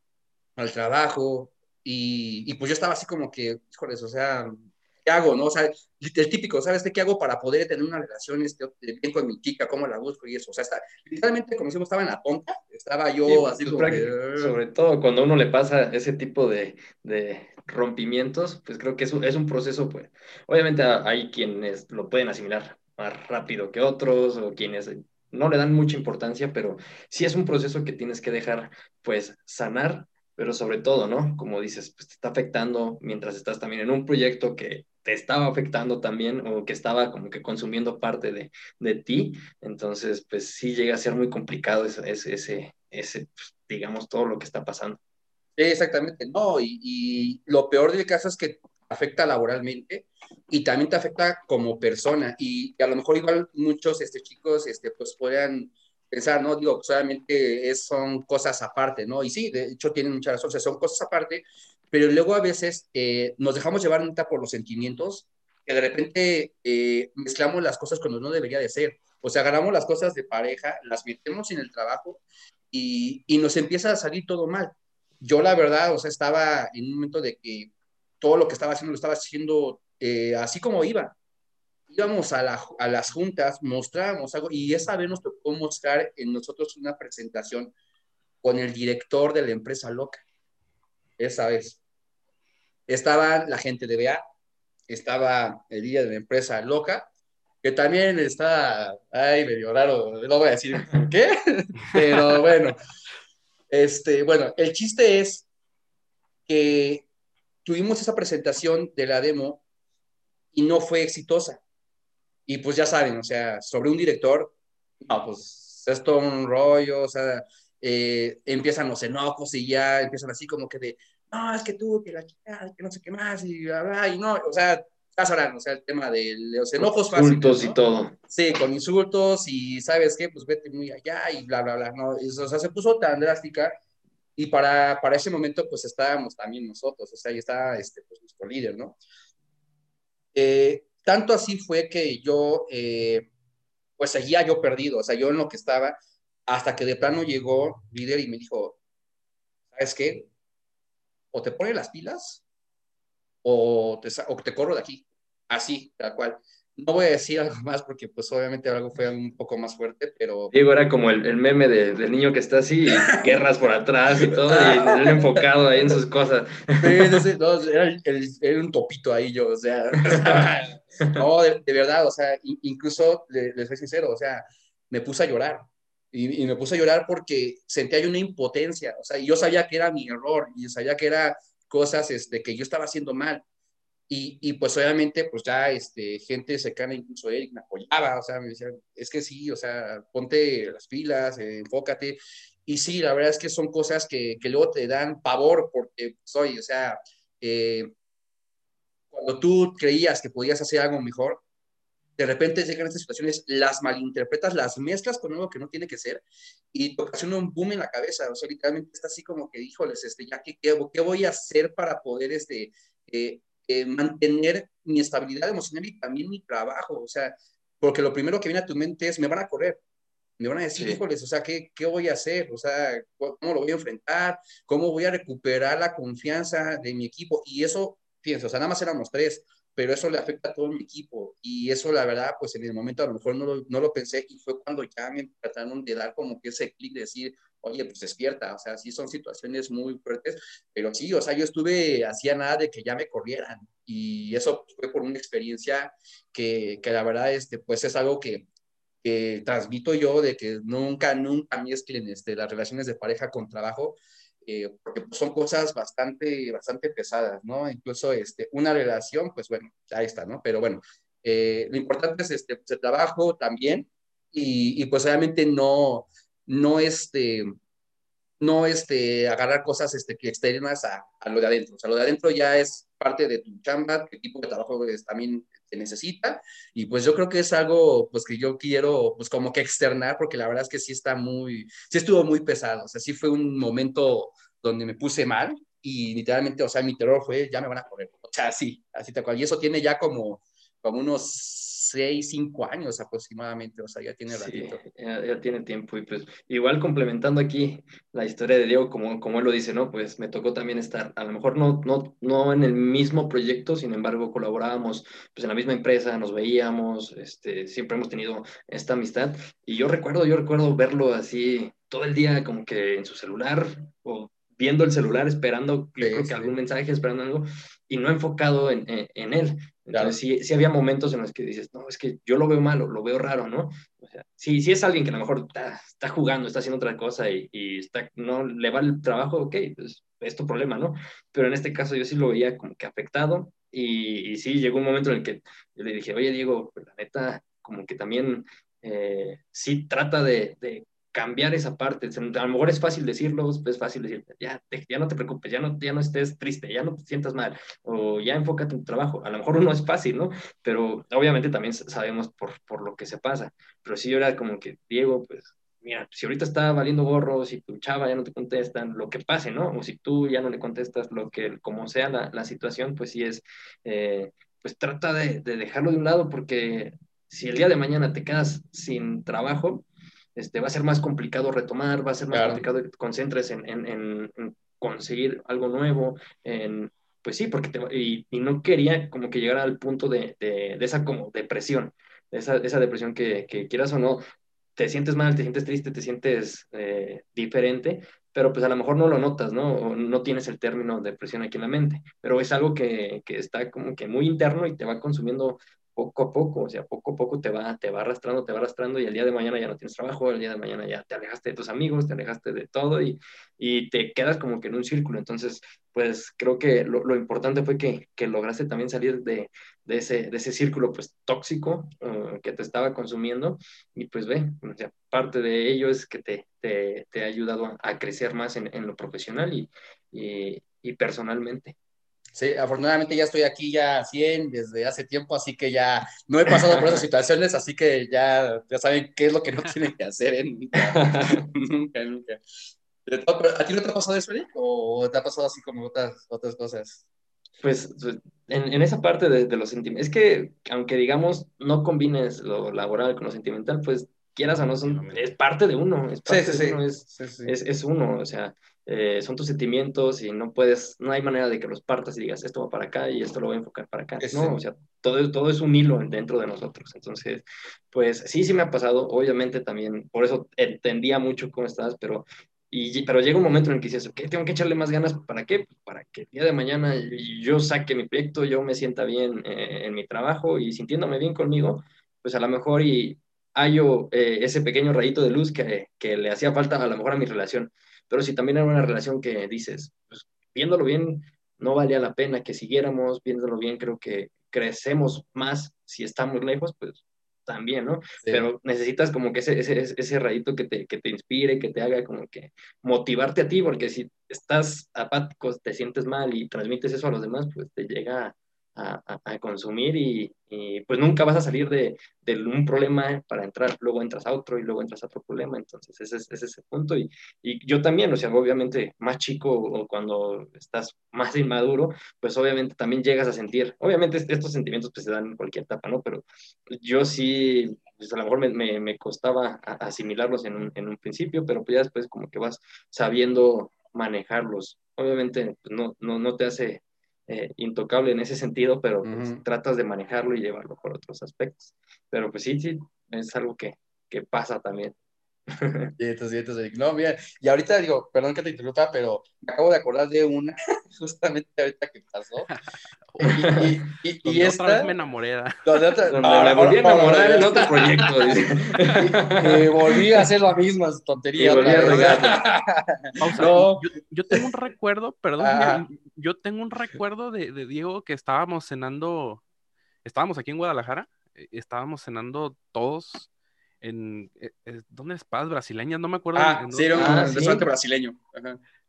al trabajo, y, pues yo estaba así como que, híjoles, o sea, ¿qué hago, no? O sea, el típico, ¿sabes qué hago para poder tener una relación este, bien con mi chica? ¿Cómo la busco? Y eso, o sea, está, literalmente, como decimos, estaba en la tonta, estaba yo así pues, como Sobre todo cuando uno le pasa ese tipo de, de rompimientos, pues creo que es un, es un proceso, pues, obviamente hay quienes lo pueden asimilar más rápido que otros, o quienes no le dan mucha importancia, pero sí es un proceso que tienes que dejar, pues, sanar pero sobre todo, ¿no? Como dices, pues te está afectando mientras estás también en un proyecto que te estaba afectando también o que estaba como que consumiendo parte de, de ti, entonces pues sí llega a ser muy complicado ese, ese, ese, pues, digamos, todo lo que está pasando. Exactamente, no, y, lo peor del caso es que afecta laboralmente y también te afecta como persona y, a lo mejor igual muchos este, chicos este, pues puedan pensar, ¿no? Digo, solamente es, son cosas aparte, ¿no? Y sí, de hecho tienen mucha razón, o sea, son cosas aparte, pero luego a veces eh, nos dejamos llevar neta por los sentimientos, que de repente eh, mezclamos las cosas cuando no debería de ser. O sea, agarramos las cosas de pareja, las metemos en el trabajo y, y nos empieza a salir todo mal. Yo la verdad, o sea, estaba en un momento de que todo lo que estaba haciendo lo estaba haciendo eh, así como iba íbamos a, las juntas, mostrábamos algo y esa vez nos tocó mostrar en nosotros una presentación con el director de la empresa loca. Esa vez. Estaba la gente de BA, estaba el día de la empresa loca, que también está, ay, medio raro, no voy a decir (laughs) qué, pero bueno, este, bueno, el chiste es que tuvimos esa presentación de la demo y no fue exitosa. Y pues ya saben, o sea, sobre un director, no, pues es todo un rollo, o sea, eh, empiezan los enojos y ya empiezan así como que de, no, es que tú, que la chica, que no sé qué más, y bla, bla, y no, o sea, pasarán, o sea, el tema de los enojos fáciles. Insultos y todo. Sí, con insultos y sabes qué, pues vete muy allá y bla, bla, bla, ¿no? Eso, o sea, se puso tan drástica y para, para ese momento pues estábamos también nosotros, o sea, ahí está este, pues, nuestro líder, ¿no? Eh, tanto así fue que yo, eh, pues seguía yo perdido, o sea, yo en lo que estaba, hasta que de plano llegó líder y me dijo, ¿sabes qué? O te pone las pilas o te, o te corro de aquí, así, tal cual. no voy a decir algo más porque pues obviamente algo fue un poco más fuerte, pero... Diego era como el, el meme de, del niño que está así, (laughs) guerras por atrás y todo, y (laughs) él enfocado ahí en sus cosas. Sí, no, era, era, un topito ahí yo, o sea, (laughs) no, de, verdad, o sea, incluso les soy sincero, o sea, me puse a llorar. Y, y, me puse a llorar porque sentía una impotencia, o sea, yo sabía que era mi error y sabía que era cosas este, que yo estaba haciendo mal y, y, pues obviamente, pues ya este, gente cercana, incluso él, me apoyaba, o sea, me decían, es que sí, o sea, ponte las pilas, eh, enfócate. Y sí, la verdad es que son cosas que, que luego te dan pavor, porque soy, pues, o sea, eh, cuando tú creías que podías hacer algo mejor, de repente llegan estas situaciones, las malinterpretas, las mezclas con algo que no tiene que ser y te ocasiona un boom en la cabeza. O sea, literalmente está así como que, híjoles, este, ya, ¿qué, qué, voy a hacer para poder este, eh, eh, mantener mi estabilidad emocional y también mi trabajo, o sea, porque lo primero que viene a tu mente es, me van a correr, me van a decir, híjoles, o sea, ¿qué, ¿qué voy a hacer? O sea, ¿cómo lo voy a enfrentar? ¿Cómo voy a recuperar la confianza de mi equipo? Y eso, fíjense, o sea, nada más éramos tres, pero eso le afecta a todo mi equipo. Y eso, la verdad, pues en el momento a lo mejor no lo, no lo pensé y fue cuando ya me trataron de dar como que ese clic de decir, oye, pues despierta, o sea, sí son situaciones muy fuertes, pero sí, o sea, yo estuve, hacía nada de que ya me corrieran y eso fue por una experiencia que, que la verdad, este, pues es algo que, que transmito yo de que nunca, nunca mezclen este, las relaciones de pareja con trabajo, eh, porque pues, son cosas bastante, bastante pesadas, ¿no? Incluso este, una relación, pues bueno, ahí está, ¿no? Pero bueno, eh, lo importante es este, pues, el trabajo también y, pues obviamente no, no, este, no este, agarrar cosas este, que externas a, lo de adentro. O sea, lo de adentro ya es parte de tu chamba, qué tipo de trabajo es, también se necesita. Y pues yo creo que es algo pues que yo quiero pues como que externar, porque la verdad es que sí está muy, sí estuvo muy pesado. O sea, sí fue un momento donde me puse mal y literalmente, o sea, mi terror fue, ya me van a correr. O sea, sí, así tal cual. Y eso tiene ya como, como unos seis, cinco años aproximadamente, o sea, ya tiene ratito. ya, tiene tiempo y pues igual complementando aquí la historia de Diego, como, como él lo dice, ¿no? Pues me tocó también estar, a lo mejor no, no, no en el mismo proyecto, sin embargo colaborábamos pues en la misma empresa, nos veíamos, este, siempre hemos tenido esta amistad y yo recuerdo, yo recuerdo verlo así todo el día como que en su celular o viendo el celular, esperando, creo que algún mensaje, esperando algo, y no enfocado en, en, él. Entonces, sí, sí, había momentos en los que dices, no, es que yo lo veo malo, lo veo raro, ¿no? O sea, sí, sí es alguien que a lo mejor está, está jugando, está haciendo otra cosa y, y, está, no le va el trabajo, ok, pues es tu problema, ¿no? Pero en este caso yo sí lo veía como que afectado y, y sí llegó un momento en el que yo le dije, oye, Diego, pues la neta, como que también eh, sí trata de, de cambiar esa parte. A lo mejor es fácil decirlo, es fácil decir, ya, ya no te preocupes, ya no, ya no estés triste, ya no te sientas mal, o ya enfócate en tu trabajo. A lo mejor no es fácil, ¿no? Pero obviamente también sabemos por, por lo que se pasa. Pero sí, yo era como que, Diego, pues, mira, si ahorita está valiendo gorro, si tu chava ya no te contestan, lo que pase, ¿no? O si tú ya no le contestas, lo que, como sea la, la situación, pues sí es, eh, pues trata de, de dejarlo de un lado, porque si el día de mañana te quedas sin trabajo, este, va a ser más complicado retomar, va a ser más complicado que te concentres en, en, en, conseguir algo nuevo, en, pues sí, porque te, y, y, no quería como que llegara al punto de, de, de esa como depresión, de esa, esa depresión que, que, quieras o no, te sientes mal, te sientes triste, te sientes eh, diferente, pero pues a lo mejor no lo notas, ¿no? O no tienes el término depresión aquí en la mente, pero es algo que, que está como que muy interno y te va consumiendo poco a poco, o sea, poco a poco te va, te va arrastrando, te va arrastrando y el día de mañana ya no tienes trabajo, el día de mañana ya te alejaste de tus amigos, te alejaste de todo y, y te quedas como que en un círculo. Entonces, pues creo que lo, lo importante fue que, que, lograste también salir de, de, ese, de ese círculo pues tóxico uh, que te estaba consumiendo y pues ve, o sea, parte de ello es que te, te, te ha ayudado a, crecer más en, en lo profesional y, y personalmente. Sí, afortunadamente ya estoy aquí ya 100 desde hace tiempo, así que ya no he pasado por esas situaciones, así que ya, ya saben qué es lo que no (laughs) tienen que hacer. ¿eh? (laughs) Nunca, nunca, ¿A ti no te ha pasado eso, Eric? ¿O te ha pasado así como otras, otras cosas? Pues, pues en, en esa parte de, de los sentimientos, es que aunque digamos no combines lo laboral con lo sentimental, pues quieras o no, son, es parte de uno, es parte sí, sí, de uno, sí. Es, es, uno, o sea, eh, son tus sentimientos y no puedes, no hay manera de que los partas y digas, esto va para acá y esto lo voy a enfocar para acá. No, o sea, todo, todo es un hilo dentro de nosotros. Entonces, pues sí, sí me ha pasado. Obviamente también, por eso entendía mucho cómo estás, pero y, pero llega un momento en el que dices, ok, tengo que echarle más ganas, ¿para qué? Para que el día de mañana yo saque mi proyecto, yo me sienta bien eh, en mi trabajo y sintiéndome bien conmigo, pues a lo mejor y hallo eh, ese pequeño rayito de luz que, que, le hacía falta a lo mejor a mi relación. Pero si también era una relación que dices, pues viéndolo bien, no valía la pena que siguiéramos, viéndolo bien, creo que crecemos más si estamos lejos, pues también, ¿no? Pero necesitas como que ese, ese, ese rayito que te, que te inspire, que te haga como que motivarte a ti, porque si estás apático, te sientes mal y transmites eso a los demás, pues te llega a, a, consumir y, y, pues nunca vas a salir de, de, un problema para entrar, luego entras a otro y luego entras a otro problema, entonces ese es ese, punto y, y, yo también, o sea, obviamente más chico o cuando estás más inmaduro, pues obviamente también llegas a sentir, obviamente estos sentimientos pues se dan en cualquier etapa, ¿no? Pero yo sí, pues a lo mejor me, me, me costaba asimilarlos en un, en un principio, pero pues ya después como que vas sabiendo manejarlos. Obviamente pues no, no, no te hace eh, intocable en ese sentido, pero pues, tratas de manejarlo y llevarlo por otros aspectos. Pero pues sí, sí, es algo que, que pasa también. (laughs) no, mira, y ahorita digo, perdón que te interrumpa, pero me acabo de acordar de una, (laughs) justamente ahorita que pasó. Y, y, y, (laughs) esta, otra vez me enamoré. Donde, otra, no, me volví a enamorar en otro proyecto. y, volví a hacer la misma tontería. Volví a regar. no. yo, yo, tengo un recuerdo, perdón, yo, tengo un recuerdo de, de Diego que estábamos cenando, estábamos aquí en Guadalajara, eh, estábamos cenando todos en eh, eh, ¿dónde es Paz Brasileña? No me acuerdo. Ah, sí, era un ah, restaurante brasileño.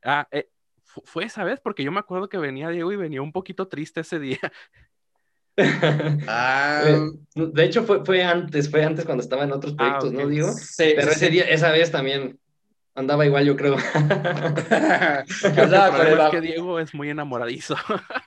Ah, eh, fue esa vez porque yo me acuerdo que venía Diego y venía un poquito triste ese día. (laughs) (laughs) ah, de hecho fue, fue antes, fue antes cuando estaba en otros ah, proyectos, ¿no, Diego? Sí, Pero ese día, esa vez también andaba igual, yo creo. (laughs) es que Diego es muy enamoradizo.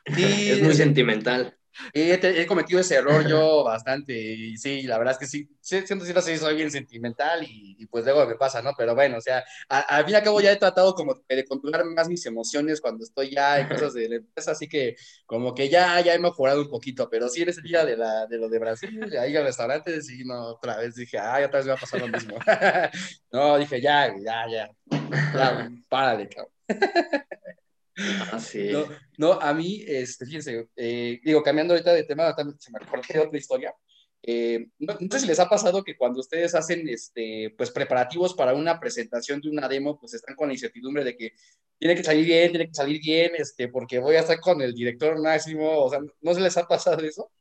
Sí, es muy sentimental. He, cometido ese error yo (laughs) bastante y sí, la verdad es que sí, siento sí, soy bien sentimental y, pues luego me pasa, ¿no? Pero bueno, o sea, al fin y al cabo ya he tratado como de controlar más mis emociones cuando estoy ya en (laughs) cosas de la empresa, así que como que ya, ya he mejorado un poquito, pero sí en ese día de, la, de lo de Brasil, ahí al restaurante, sí, no, otra vez dije, ay, otra vez me va a pasar lo mismo. (laughs) no, dije, ya, ya, ya, ya, párale, cabrón. Ah, (laughs) sí. No, a mí, este, fíjense, eh, digo, cambiando ahorita de tema, se me acordé de otra historia. Eh, no, sé si les ha pasado que cuando ustedes hacen este, pues, preparativos para una presentación de una demo, pues están con la incertidumbre de que tiene que salir bien, tiene que salir bien, este, porque voy a estar con el director máximo, o sea, ¿no se les ha pasado eso?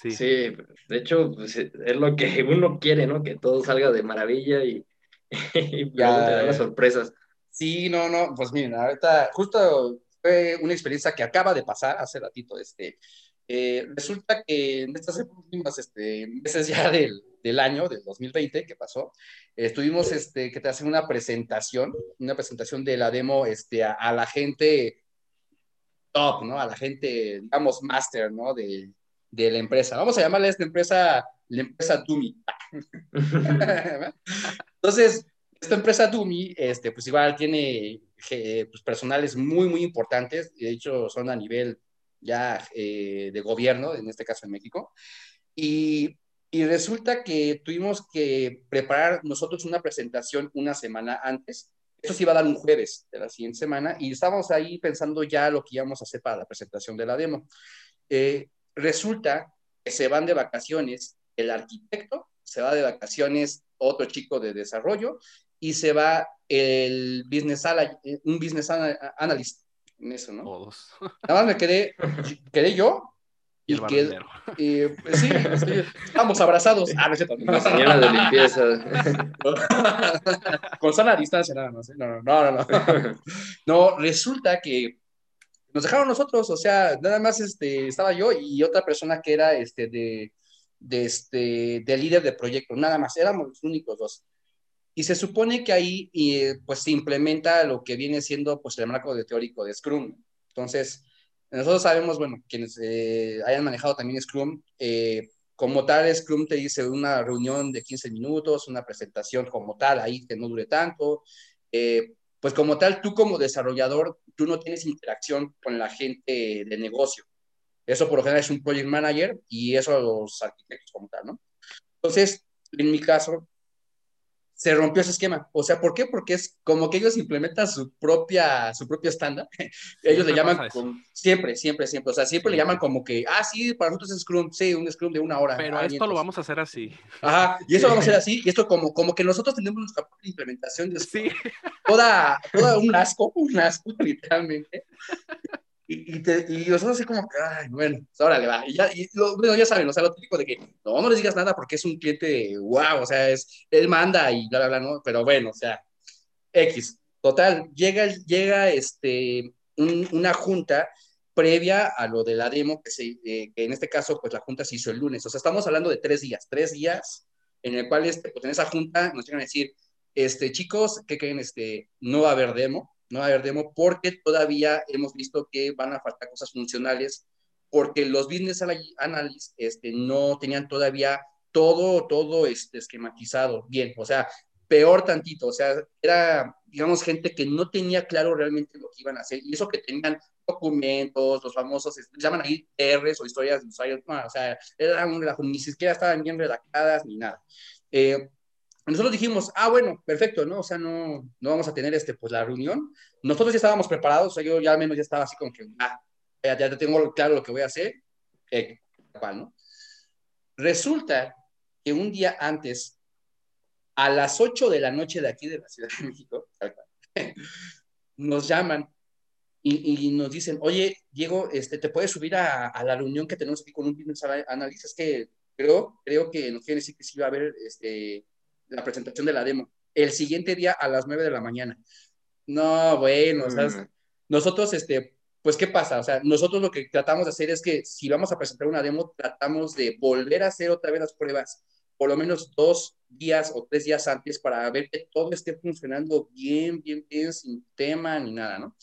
Sí, sí de hecho, pues, es lo que (laughs) uno quiere, ¿no? Que todo salga de maravilla y, (laughs) y ya, te dan las sorpresas. Sí, no, no, pues miren, ahorita justo fue una experiencia que acaba de pasar hace ratito. Este, eh, resulta que en estas últimas este, meses ya del, del, año, del 2020 que pasó, estuvimos este, que te hacen una presentación, una presentación de la demo este, a, la gente top, ¿no? A la gente, digamos, master, ¿no? De, de la empresa. Vamos a llamarle a esta empresa la empresa Tumi. (laughs) (laughs) Entonces, esta empresa Dumi, este, pues igual tiene pues, personales muy, muy importantes, de hecho son a nivel ya eh, de gobierno, en este caso en México, y, y, resulta que tuvimos que preparar nosotros una presentación una semana antes, eso se iba a dar un jueves de la siguiente semana, y estábamos ahí pensando ya lo que íbamos a hacer para la presentación de la demo. Eh, resulta que se van de vacaciones el arquitecto, se va de vacaciones otro chico de desarrollo y se va el business un business analyst en eso, ¿no? Todos. (laughs) Nada más me quedé, quedé yo y, y que, y, pues, sí, estamos abrazados. Ah, no es cierto. No, señora de limpieza. (laughs) Con sana distancia nada más. ¿eh? No, no, no, no. No, resulta que nos dejaron nosotros, o sea, nada más este, estaba yo y otra persona que era este, de, de, este, de líder de proyecto, nada más, éramos los únicos dos. Y se supone que ahí pues se implementa lo que viene siendo pues el marco de teórico de Scrum. Entonces, nosotros sabemos, bueno, quienes eh, hayan manejado también Scrum, eh, como tal, Scrum te dice una reunión de 15 minutos, una presentación como tal, ahí que no dure tanto, eh, pues como tal, tú como desarrollador, tú no tienes interacción con la gente de negocio. Eso por lo general es un project manager y eso los arquitectos como tal, ¿no? Entonces, en mi caso, se rompió ese esquema. O sea, ¿por qué? Porque es como que ellos implementan su propia, su propio estándar. (laughs) ellos le llaman siempre, siempre, siempre. O sea, siempre le llaman como que, ah, sí, para nosotros es Scrum, sí, un Scrum de una hora. Pero esto lo vamos a hacer así. Ajá, y eso lo vamos a hacer así. Y esto como, como que nosotros tenemos nuestra propia implementación de Sí. Toda, toda un asco, (laughs) un asco, literalmente. (laughs) Y, y, te, y, así como, ay, bueno, pues ahora le va. Y ya, y lo, bueno, ya saben, o sea, lo típico de que no, no les digas nada porque es un cliente, wow, o sea, es, él manda y bla, bla, bla, ¿no? Pero bueno, o sea, X. Total, llega, llega este, un, una junta previa a lo de la demo, que, se, eh, que en este caso, pues la junta se hizo el lunes. O sea, estamos hablando de tres días, tres días en el cual, este, pues en esa junta nos llegan a decir, este, chicos, ¿qué creen? Este, no va a haber demo no va a haber demo porque todavía hemos visto que van a faltar cosas funcionales porque los business analysts este, no tenían todavía todo, todo este, esquematizado bien, o sea, peor tantito, o sea, era, digamos, gente que no tenía claro realmente lo que iban a hacer, y eso que tenían documentos, los famosos, este, llaman ahí R's o historias de usuarios, no, o sea, eran, ni siquiera estaban bien redactadas ni nada. Eh, nosotros dijimos, ah, bueno, perfecto, ¿no? O sea, no, no vamos a tener este, pues, la reunión. Nosotros ya estábamos preparados, o sea, yo ya al menos ya estaba así como que, ah, ya, ya tengo claro lo que voy a hacer, eh, ¿no? Resulta que un día antes, a las 8 de la noche de aquí de la Ciudad de México, (laughs) nos llaman y, nos dicen, oye, Diego, este, ¿te puedes subir a, a, la reunión que tenemos aquí con un business analyst? Es que creo, creo que nos quieren decir que sí va a haber este, la presentación de la demo. El siguiente día a las 9 de la mañana. No, bueno, mm. nosotros, este, pues, ¿qué pasa? O sea, nosotros lo que tratamos de hacer es que si vamos a presentar una demo, tratamos de volver a hacer otra vez las pruebas, por lo menos dos días o tres días antes para ver que todo esté funcionando bien, bien, bien, sin tema ni nada, ¿no?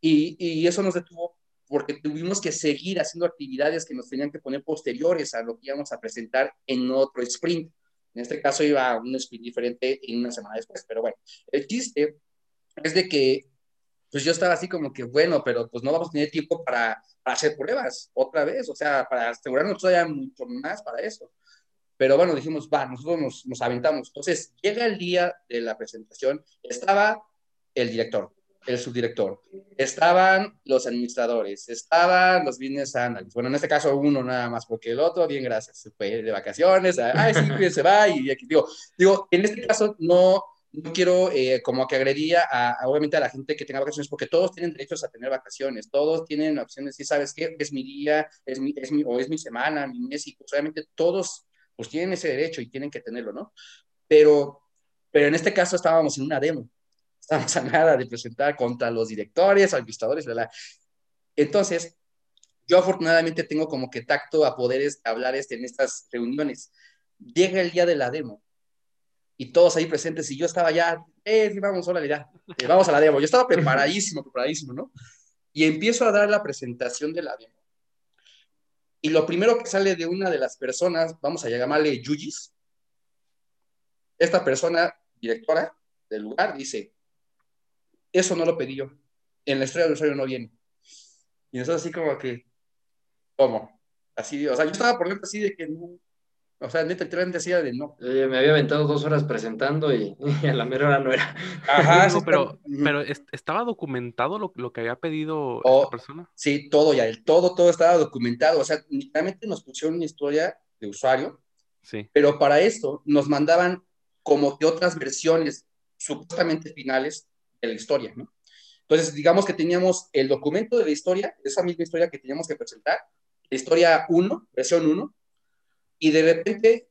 Y, y eso nos detuvo porque tuvimos que seguir haciendo actividades que nos tenían que poner posteriores a lo que íbamos a presentar en otro sprint. En este caso iba a un speed diferente en una semana después, pero bueno, el chiste es de que pues yo estaba así como que, bueno, pero pues no vamos a tener tiempo para, hacer pruebas otra vez, o sea, para asegurarnos todavía mucho más para eso. Pero bueno, dijimos, va, nosotros nos, nos aventamos. Entonces, llega el día de la presentación, estaba el director, el subdirector, estaban los administradores, estaban los business analysts, bueno, en este caso uno nada más, porque el otro, bien, gracias, se fue de vacaciones, ay, sí, (laughs) se va, y aquí digo, digo, en este caso no, no quiero eh, como que agredía a, obviamente a la gente que tenga vacaciones, porque todos tienen derechos a tener vacaciones, todos tienen opciones, y sabes qué, es mi día, es mi, es mi, o es mi semana, mi mes, y pues obviamente todos pues tienen ese derecho y tienen que tenerlo, ¿no? Pero, pero en este caso estábamos en una demo, estamos a nada de presentar contra los directores, administradores, ¿verdad? Entonces, yo afortunadamente tengo como que tacto a poder hablar este, en estas reuniones. Llega el día de la demo y todos ahí presentes y yo estaba ya, eh, vamos, hola, ya, eh, vamos a la demo. Yo estaba preparadísimo, preparadísimo, ¿no? Y empiezo a dar la presentación de la demo. Y lo primero que sale de una de las personas, vamos a llamarle Yuyis, esta persona, directora del lugar, dice, eso no lo pedí yo. En la historia del usuario no viene. Y nosotros así como que, ¿cómo? Así, o sea, yo estaba por dentro así de que no, o sea, neta, literalmente decía de no. me había aventado dos horas presentando (laughs) y, a la mera hora no era. Ajá, (laughs) sí, pero, pero estaba documentado lo, lo, que había pedido esta oh, persona. Sí, todo ya, el todo, todo estaba documentado. O sea, literalmente nos pusieron una historia de usuario. Sí. Pero para esto nos mandaban como que otras versiones supuestamente finales de la historia, ¿no? Entonces, digamos que teníamos el documento de la historia, esa misma historia que teníamos que presentar, la historia 1, versión 1, y de repente,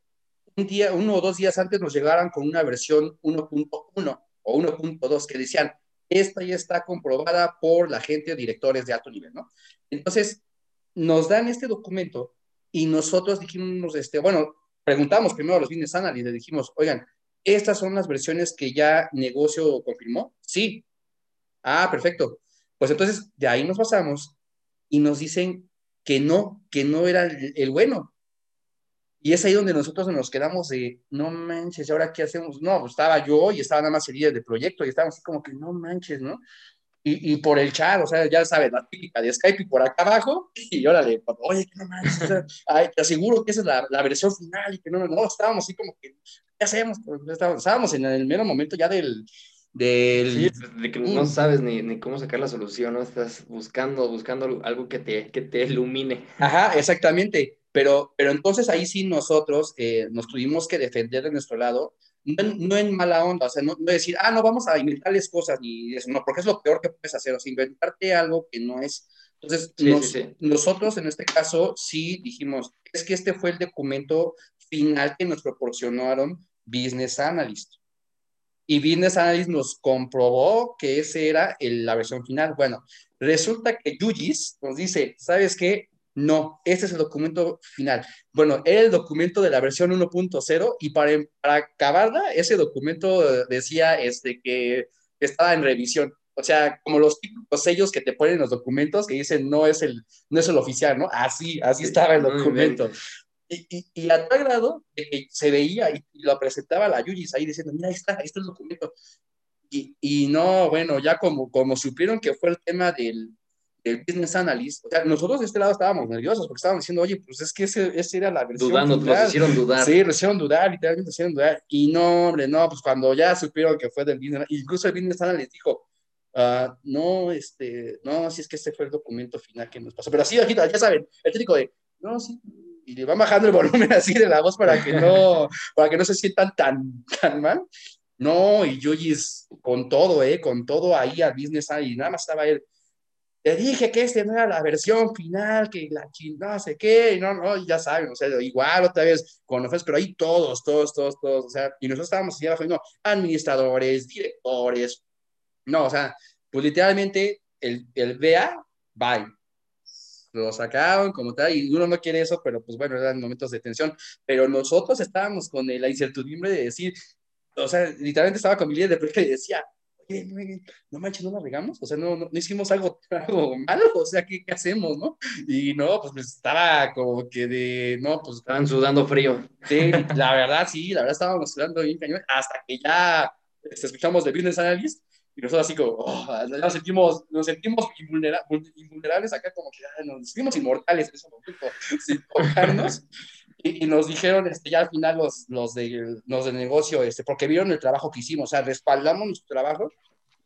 un día, uno o dos días antes nos llegaran con una versión 1.1 o 1.2 que decían, esta ya está comprobada por la gente, directores de alto nivel, ¿no? Entonces, nos dan este documento y nosotros dijimos, este, bueno, preguntamos primero a los business analysts, y le dijimos, oigan, ¿Estas son las versiones que ya negocio confirmó? Sí. Ah, perfecto. Pues entonces de ahí nos pasamos y nos dicen que no, que no era el, bueno. Y es ahí donde nosotros nos quedamos de, no manches, ¿ahora qué hacemos? No, pues estaba yo y estaba nada más el líder de proyecto y estábamos así como que, no manches, ¿no? Y, por el chat, o sea, ya sabes, la típica de Skype y por acá abajo, y órale, oye, que no manches, te aseguro que esa es la, la, versión final y que no, no, estábamos así como que, ¿qué hacemos? Pues, estábamos, en el mero momento ya del, del... Sí, de que no sabes ni, ni, cómo sacar la solución, ¿no? Estás buscando, buscando algo que te, que te ilumine. Ajá, exactamente. Pero, pero entonces ahí sí nosotros eh, nos tuvimos que defender de nuestro lado, no en, no en mala onda, o sea, no, no, decir, ah, no, vamos a inventarles cosas, ni eso, no, porque es lo peor que puedes hacer, o sea, inventarte algo que no es. Entonces, Sí, nos- sí. nosotros en este caso sí dijimos, es que este fue el documento final que nos proporcionaron Business Analyst. Y Business Analyst nos comprobó que ese era el- la versión final. Bueno, resulta que Yugis nos dice, ¿sabes qué? No, este es el documento final. Bueno, era el documento de la versión 1.0 y para, para acabarla, ese documento decía este, que estaba en revisión. O sea, como los típicos sellos que te ponen en los documentos que dicen no es el, no es el oficial, ¿no? Así, así estaba el documento. Y, y, y a tal grado de que se veía y, y lo presentaba la Yuyis ahí diciendo, mira, ahí está, ahí está el documento. Y, y no, bueno, ya como, como supieron que fue el tema del, del business analyst, o sea, nosotros de este lado estábamos nerviosos porque estábamos diciendo, oye, pues es que ese, ese era la versión Dudando, nos hicieron dudar. Sí, nos hicieron dudar, literalmente nos hicieron dudar. Y no, hombre, no, pues cuando ya supieron que fue del business, incluso el business analyst dijo, ah, no, este, no, si es que este fue el documento final que nos pasó. Pero así, aquí, ya saben, el típico de, no, sí, y le van bajando el volumen (laughs) así de la voz para que no, para que no se sientan tan, tan mal. No, y Yuyis con todo, ¿eh? Con todo ahí al business y nada más estaba él. Te dije que este no era la versión final, que la chingada, no sé qué, y no, no, ya saben, o sea, igual otra vez con ofensas, pero ahí todos, todos, todos, todos, o sea, y nosotros estábamos así abajo, no, administradores, directores, no, o sea, pues literalmente el, el BA, bye. Lo sacaron como tal, y uno no quiere eso, pero pues bueno, eran momentos de tensión. Pero nosotros estábamos con la incertidumbre de decir, o sea, literalmente estaba con mi líder de proyecto y decía, oye, no, no manches, no la regamos, o sea, no, no, no hicimos algo, (laughs) algo malo, o sea, ¿qué, ¿qué, hacemos, no? Y no, pues, pues, estaba como que de, no, pues. Estaban sudando frío. Sí, la verdad, sí, la verdad estábamos sudando bien cañón, hasta que ya este, escuchamos de Business Analyst y nosotros así como, oh, nos sentimos, nos sentimos invulnera invulnerables acá, como que ah, nos sentimos inmortales en ese momento, sin tocarnos. y, y, nos dijeron este, ya al final los, los, de, los de negocio, este, porque vieron el trabajo que hicimos, o sea, respaldamos nuestro trabajo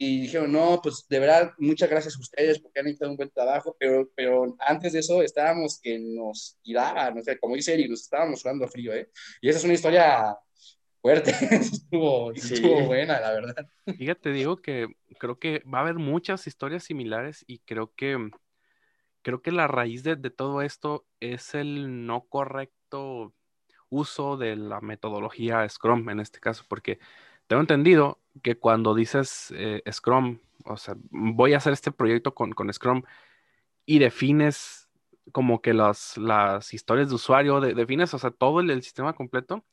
y dijeron, no, pues de verdad, muchas gracias a ustedes porque han hecho un buen trabajo, pero, pero antes de eso estábamos que nos tiraban, o sea, como dice Eric, nos estábamos sudando frío, ¿eh? Y esa es una historia fuerte, (laughs) estuvo, sí. estuvo buena, la verdad. Fíjate, digo que creo que va a haber muchas historias similares y creo que creo que la raíz de, de todo esto es el no correcto uso de la metodología Scrum en este caso, porque tengo entendido que cuando dices eh, Scrum, o sea, voy a hacer este proyecto con, con Scrum y defines como que las, las historias de usuario, de, defines, o sea, todo el, el sistema completo,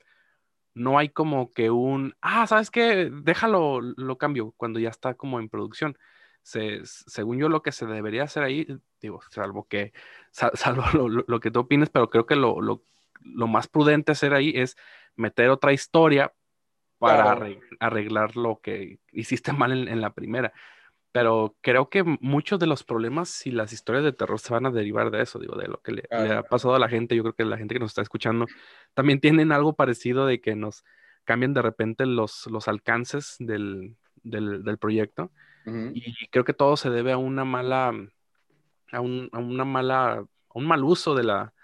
no hay como que un, ah, ¿sabes qué? Déjalo, lo cambio cuando ya está como en producción. Se, según yo, lo que se debería hacer ahí, digo, salvo que, sal, (laughs) salvo lo, lo, que tú opines, pero creo que lo, lo, lo, más prudente hacer ahí es meter otra historia para claro. arreglar, arreglar, lo que hiciste (laughs) mal en, en, la primera. Pero creo que muchos de los problemas y las historias de terror se van a derivar de eso, digo, de lo que le, claro. le ha pasado a la gente. Yo creo que la gente que nos está escuchando también tienen algo parecido de que nos cambian de repente los, los alcances del, del, del proyecto. Uh -huh. Y creo que todo se debe a una mala, a, un, a una mala, a un mal uso de la,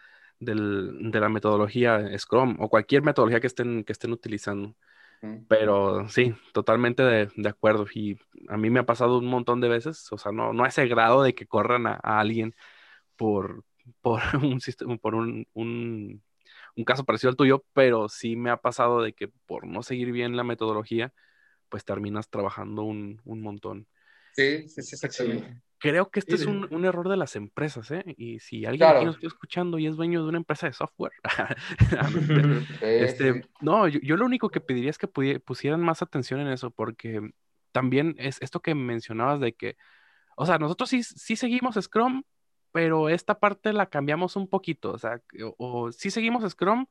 del, de la metodología Scrum o cualquier metodología que estén, que estén utilizando. Pero sí, totalmente de, de, acuerdo. Y a mí me ha pasado un montón de veces, o sea, no, no a ese grado de que corran a, a alguien por, (laughs) por, un, sistema, por un, un, un, caso parecido al tuyo, pero sí me ha pasado de que por no seguir bien la metodología, pues terminas trabajando un, un montón. Sí, sí, sí, exactamente. Creo que este sí, es un, un, error de las empresas, ¿eh? Y si alguien claro. aquí nos está escuchando y es dueño de una empresa de software, (laughs) (laughs) (laughs) este, no, yo, yo, lo único que pediría es que pusieran más atención en eso, porque también es esto que mencionabas de que, o sea, nosotros sí, sí seguimos Scrum, pero esta parte la cambiamos un poquito, o sea, o, o sí seguimos Scrum,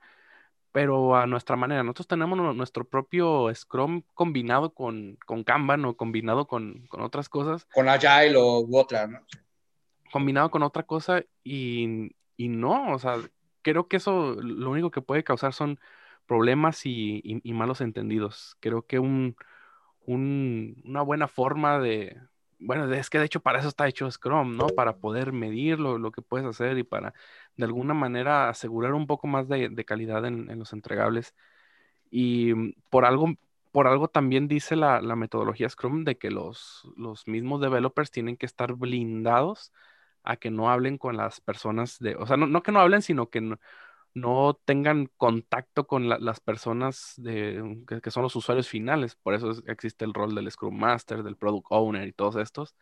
pero a nuestra manera. Nosotros tenemos nuestro propio Scrum combinado con, con Kanban o combinado con, con otras cosas. Con Agile o otra, ¿no? Combinado con otra cosa y, y no, o sea, creo que eso lo único que puede causar son problemas y, y, malos entendidos. Creo que un, un, una buena forma de, bueno, es que de hecho para eso está hecho Scrum, ¿no? Para poder medir lo, lo que puedes hacer y para de alguna manera asegurar un poco más de, de calidad en, en, los entregables. Y mm, por algo, por algo también dice la, la metodología Scrum de que los, los mismos developers tienen que estar blindados a que no hablen con las personas de, o sea, no, no que no hablen, sino que no, no tengan contacto con las personas de, que, son los usuarios finales. Por eso existe el rol del Scrum Master, del Product Owner y todos estos.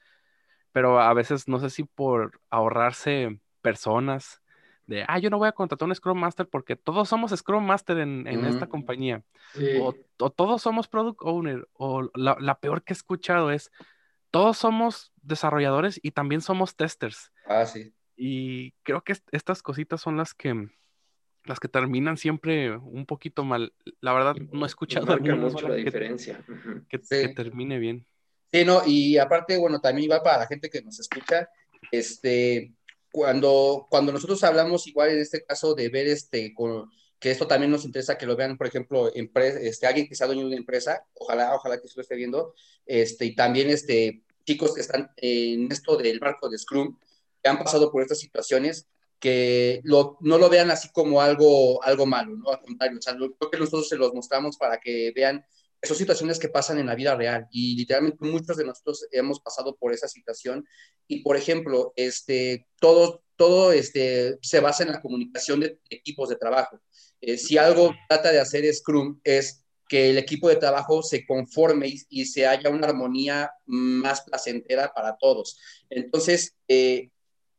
Pero a veces no sé si por ahorrarse personas de, ah, yo no voy a contratar un Scrum Master porque todos somos Scrum Master en, esta compañía. O, todos somos Product Owner. O la, la peor que he escuchado es, todos somos desarrolladores y también somos testers. Ah, sí. Y creo que estas cositas son las que las que terminan siempre un poquito mal. La verdad, no he escuchado mucho la diferencia. Que, termine bien. Sí, no, y aparte, bueno, también va para la gente que nos escucha, este, cuando, cuando nosotros hablamos igual en este caso de ver este, con, que esto también nos interesa que lo vean, por ejemplo, este, alguien que sea dueño de una empresa, ojalá, ojalá que se lo esté viendo, este, y también este, chicos que están en esto del marco de Scrum, que han pasado por estas situaciones, que lo, no lo vean así como algo, algo malo, ¿no? Al contrario, o sea, creo que nosotros se los mostramos para que vean esas situaciones que pasan en la vida real y literalmente muchos de nosotros hemos pasado por esa situación y por ejemplo, este, todo, todo este, se basa en la comunicación de equipos de trabajo. Eh, si algo trata de hacer Scrum es que el equipo de trabajo se conforme y, y se haya una armonía más placentera para todos. Entonces, eh,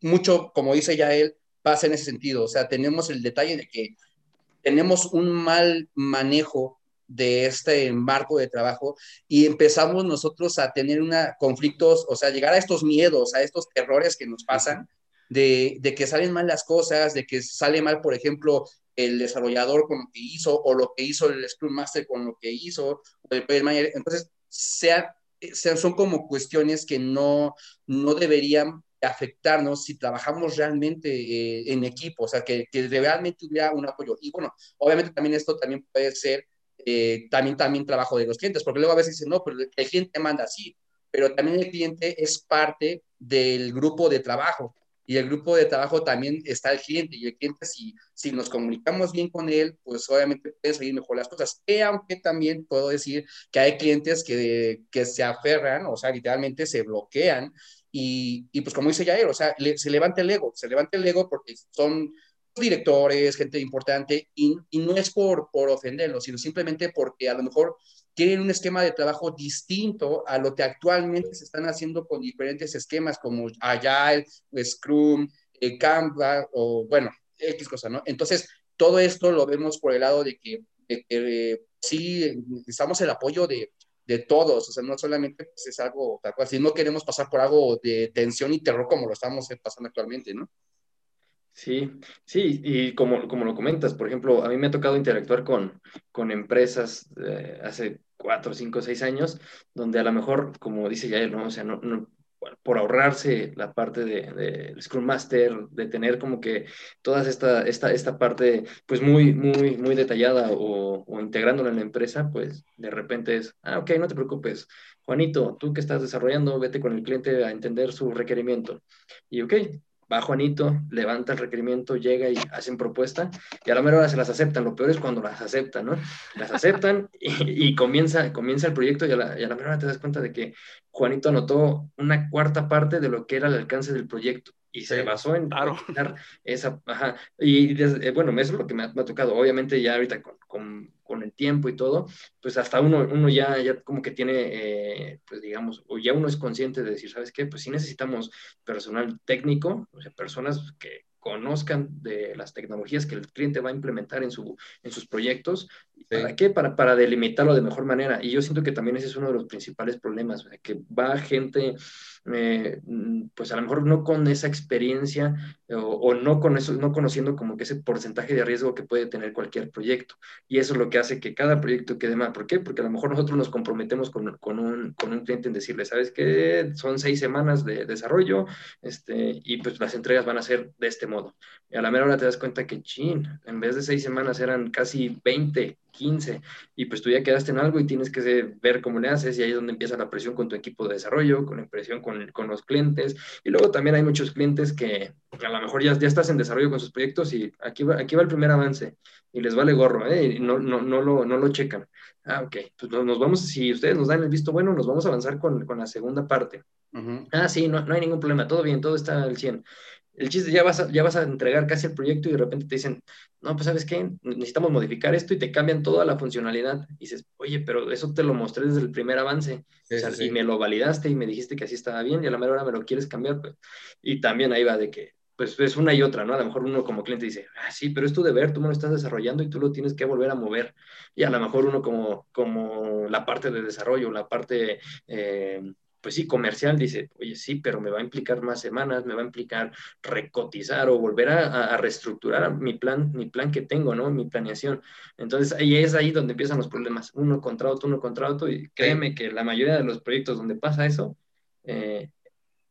mucho, como dice ya él, pasa en ese sentido. O sea, tenemos el detalle de que tenemos un mal manejo de este marco de trabajo y empezamos nosotros a tener una conflictos, o sea, llegar a estos miedos, a estos terrores que nos pasan, de, de, que salen mal las cosas, de que sale mal, por ejemplo, el desarrollador con lo que hizo, o lo que hizo el Scrum Master con lo que hizo, o el Entonces, sea, sean, son como cuestiones que no, no deberían afectarnos si trabajamos realmente eh, en equipo, o sea, que, que, realmente hubiera un apoyo. Y bueno, obviamente también esto también puede ser eh, también, también trabajo de los clientes, porque luego a veces dicen, no, pero el cliente manda así, pero también el cliente es parte del grupo de trabajo y el grupo de trabajo también está el cliente y el cliente si, si nos comunicamos bien con él, pues obviamente pueden salir mejor las cosas. Aunque también puedo decir que hay clientes que, que se aferran, o sea, literalmente se bloquean y, y pues como dice Jair, o sea, se levanta el ego, se levanta el ego porque son directores, gente importante, y, y no es por, por ofenderlos, sino simplemente porque a lo mejor tienen un esquema de trabajo distinto a lo que actualmente se están haciendo con diferentes esquemas como Agile, Scrum, eh, Canva o bueno, X cosa, ¿no? Entonces, todo esto lo vemos por el lado de que, de que eh, sí necesitamos el apoyo de, de todos, o sea, no solamente pues, es algo tal cual, si no queremos pasar por algo de tensión y terror como lo estamos pasando actualmente, ¿no? Sí, sí, y como, como lo comentas, por ejemplo, a mí me ha tocado interactuar con, con empresas eh, hace cuatro, cinco, seis años, donde a lo mejor, como dice Yael, ¿no? O sea, no, no, por ahorrarse la parte del de, Scrum Master, de tener como que toda esta, esta, esta parte pues muy, muy, muy detallada o, o, integrándola en la empresa, pues de repente es, ah, ok, no te preocupes, Juanito, tú que estás desarrollando, vete con el cliente a entender su requerimiento. Y ok, va Juanito, levanta el requerimiento, llega y hacen propuesta, y a la mera hora se las aceptan. Lo peor es cuando las aceptan, ¿no? Las aceptan y, comienza, comienza el proyecto y a, la, y a la mera hora te das cuenta de que Juanito anotó una cuarta parte de lo que era el alcance del proyecto y se basó en claro. esa, ajá, y eh, bueno, eso es lo que me ha, tocado, obviamente ya ahorita con, con, con, el tiempo y todo, pues hasta uno, uno ya, ya como que tiene, eh, pues digamos, o ya uno es consciente de decir, ¿sabes qué? Pues sí necesitamos personal técnico, o sea, personas que conozcan de las tecnologías que el cliente va a implementar en, su, en sus proyectos. ¿Para qué? Para, para delimitarlo de mejor manera. Y yo siento que también ese es uno de los principales problemas, que va gente eh, pues a lo mejor no con esa experiencia o, no, con eso, no conociendo como que ese porcentaje de riesgo que puede tener cualquier proyecto. Y eso es lo que hace que cada proyecto quede más. ¿Por qué? Porque a lo mejor nosotros nos comprometemos con, con, un, con un, cliente en decirle, ¿sabes qué? Son seis semanas de desarrollo este, y pues las entregas van a ser de este modo. Y a la mera hora te das cuenta que, chin, en vez de seis semanas eran casi 20 15, y pues tú ya quedaste en algo y tienes que ver cómo le haces, y ahí es donde empieza la presión con tu equipo de desarrollo, con la presión con, con los clientes, y luego también hay muchos clientes que a lo mejor ya, ya estás en desarrollo con sus proyectos y aquí va, aquí va el primer avance, y les vale gorro, ¿eh? y no, no, no, lo, no lo checan. Ah, ok, pues nos vamos, si ustedes nos dan el visto bueno, nos vamos a avanzar con, con la segunda parte. Ah, sí, no, no hay ningún problema, todo bien, todo está al 100 el chiste, ya vas, a, ya vas a entregar casi el proyecto y de repente te dicen, no, pues sabes qué, necesitamos modificar esto y te cambian toda la funcionalidad. Y dices, oye, pero eso te lo mostré desde el primer avance y me lo validaste y me dijiste que así estaba bien y a la mera hora me lo quieres cambiar. Pues. Y también ahí va de que, pues es una y otra, ¿no? A lo mejor uno como cliente dice, ah, sí, pero es tu deber, tú me lo estás desarrollando y tú lo tienes que volver a mover. Y a lo mejor uno como, como la parte de desarrollo, la parte... Eh, pues sí, comercial dice, oye, sí, pero me va a implicar más semanas, me va a implicar recotizar o volver a, reestructurar mi plan, mi plan que tengo, ¿no? Mi planeación. Entonces, ahí es ahí donde empiezan los problemas, uno contra otro, uno contra otro, y créeme que la mayoría de los proyectos donde pasa eso, eh,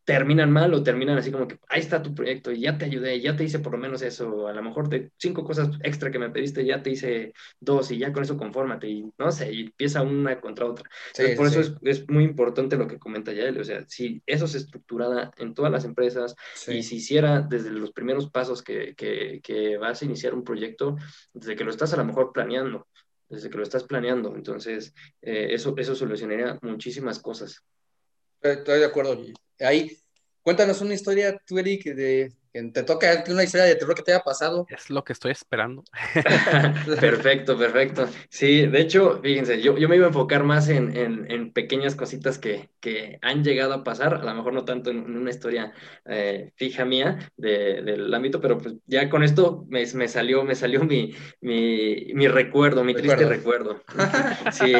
terminan mal o terminan así como que ahí está tu proyecto y ya te ayudé, ya te hice por lo menos eso, a lo mejor de cinco cosas extra que me pediste, ya te hice dos y ya con eso confórmate y no sé, y empieza una contra otra. por eso es, es, muy importante lo que comenta Yael, o sea, si eso se estructurara en todas las empresas y se hiciera desde los primeros pasos que, que, que vas a iniciar un proyecto, desde que lo estás a lo mejor planeando, desde que lo estás planeando, entonces eh, eso, eso solucionaría muchísimas cosas. Estoy de acuerdo. Ahí, cuéntanos una historia, tú, Eric, de, que te toca una historia de terror que te haya pasado. Es lo que estoy esperando. (laughs) perfecto, perfecto. Sí, de hecho, fíjense, yo, yo me iba a enfocar más en, en, pequeñas cositas que, que, han llegado a pasar, a lo mejor no tanto en, una historia eh, fija mía del ámbito, pero pues ya con esto me, me salió, me salió mi, mi, mi recuerdo, mi triste recuerdo. (laughs) sí,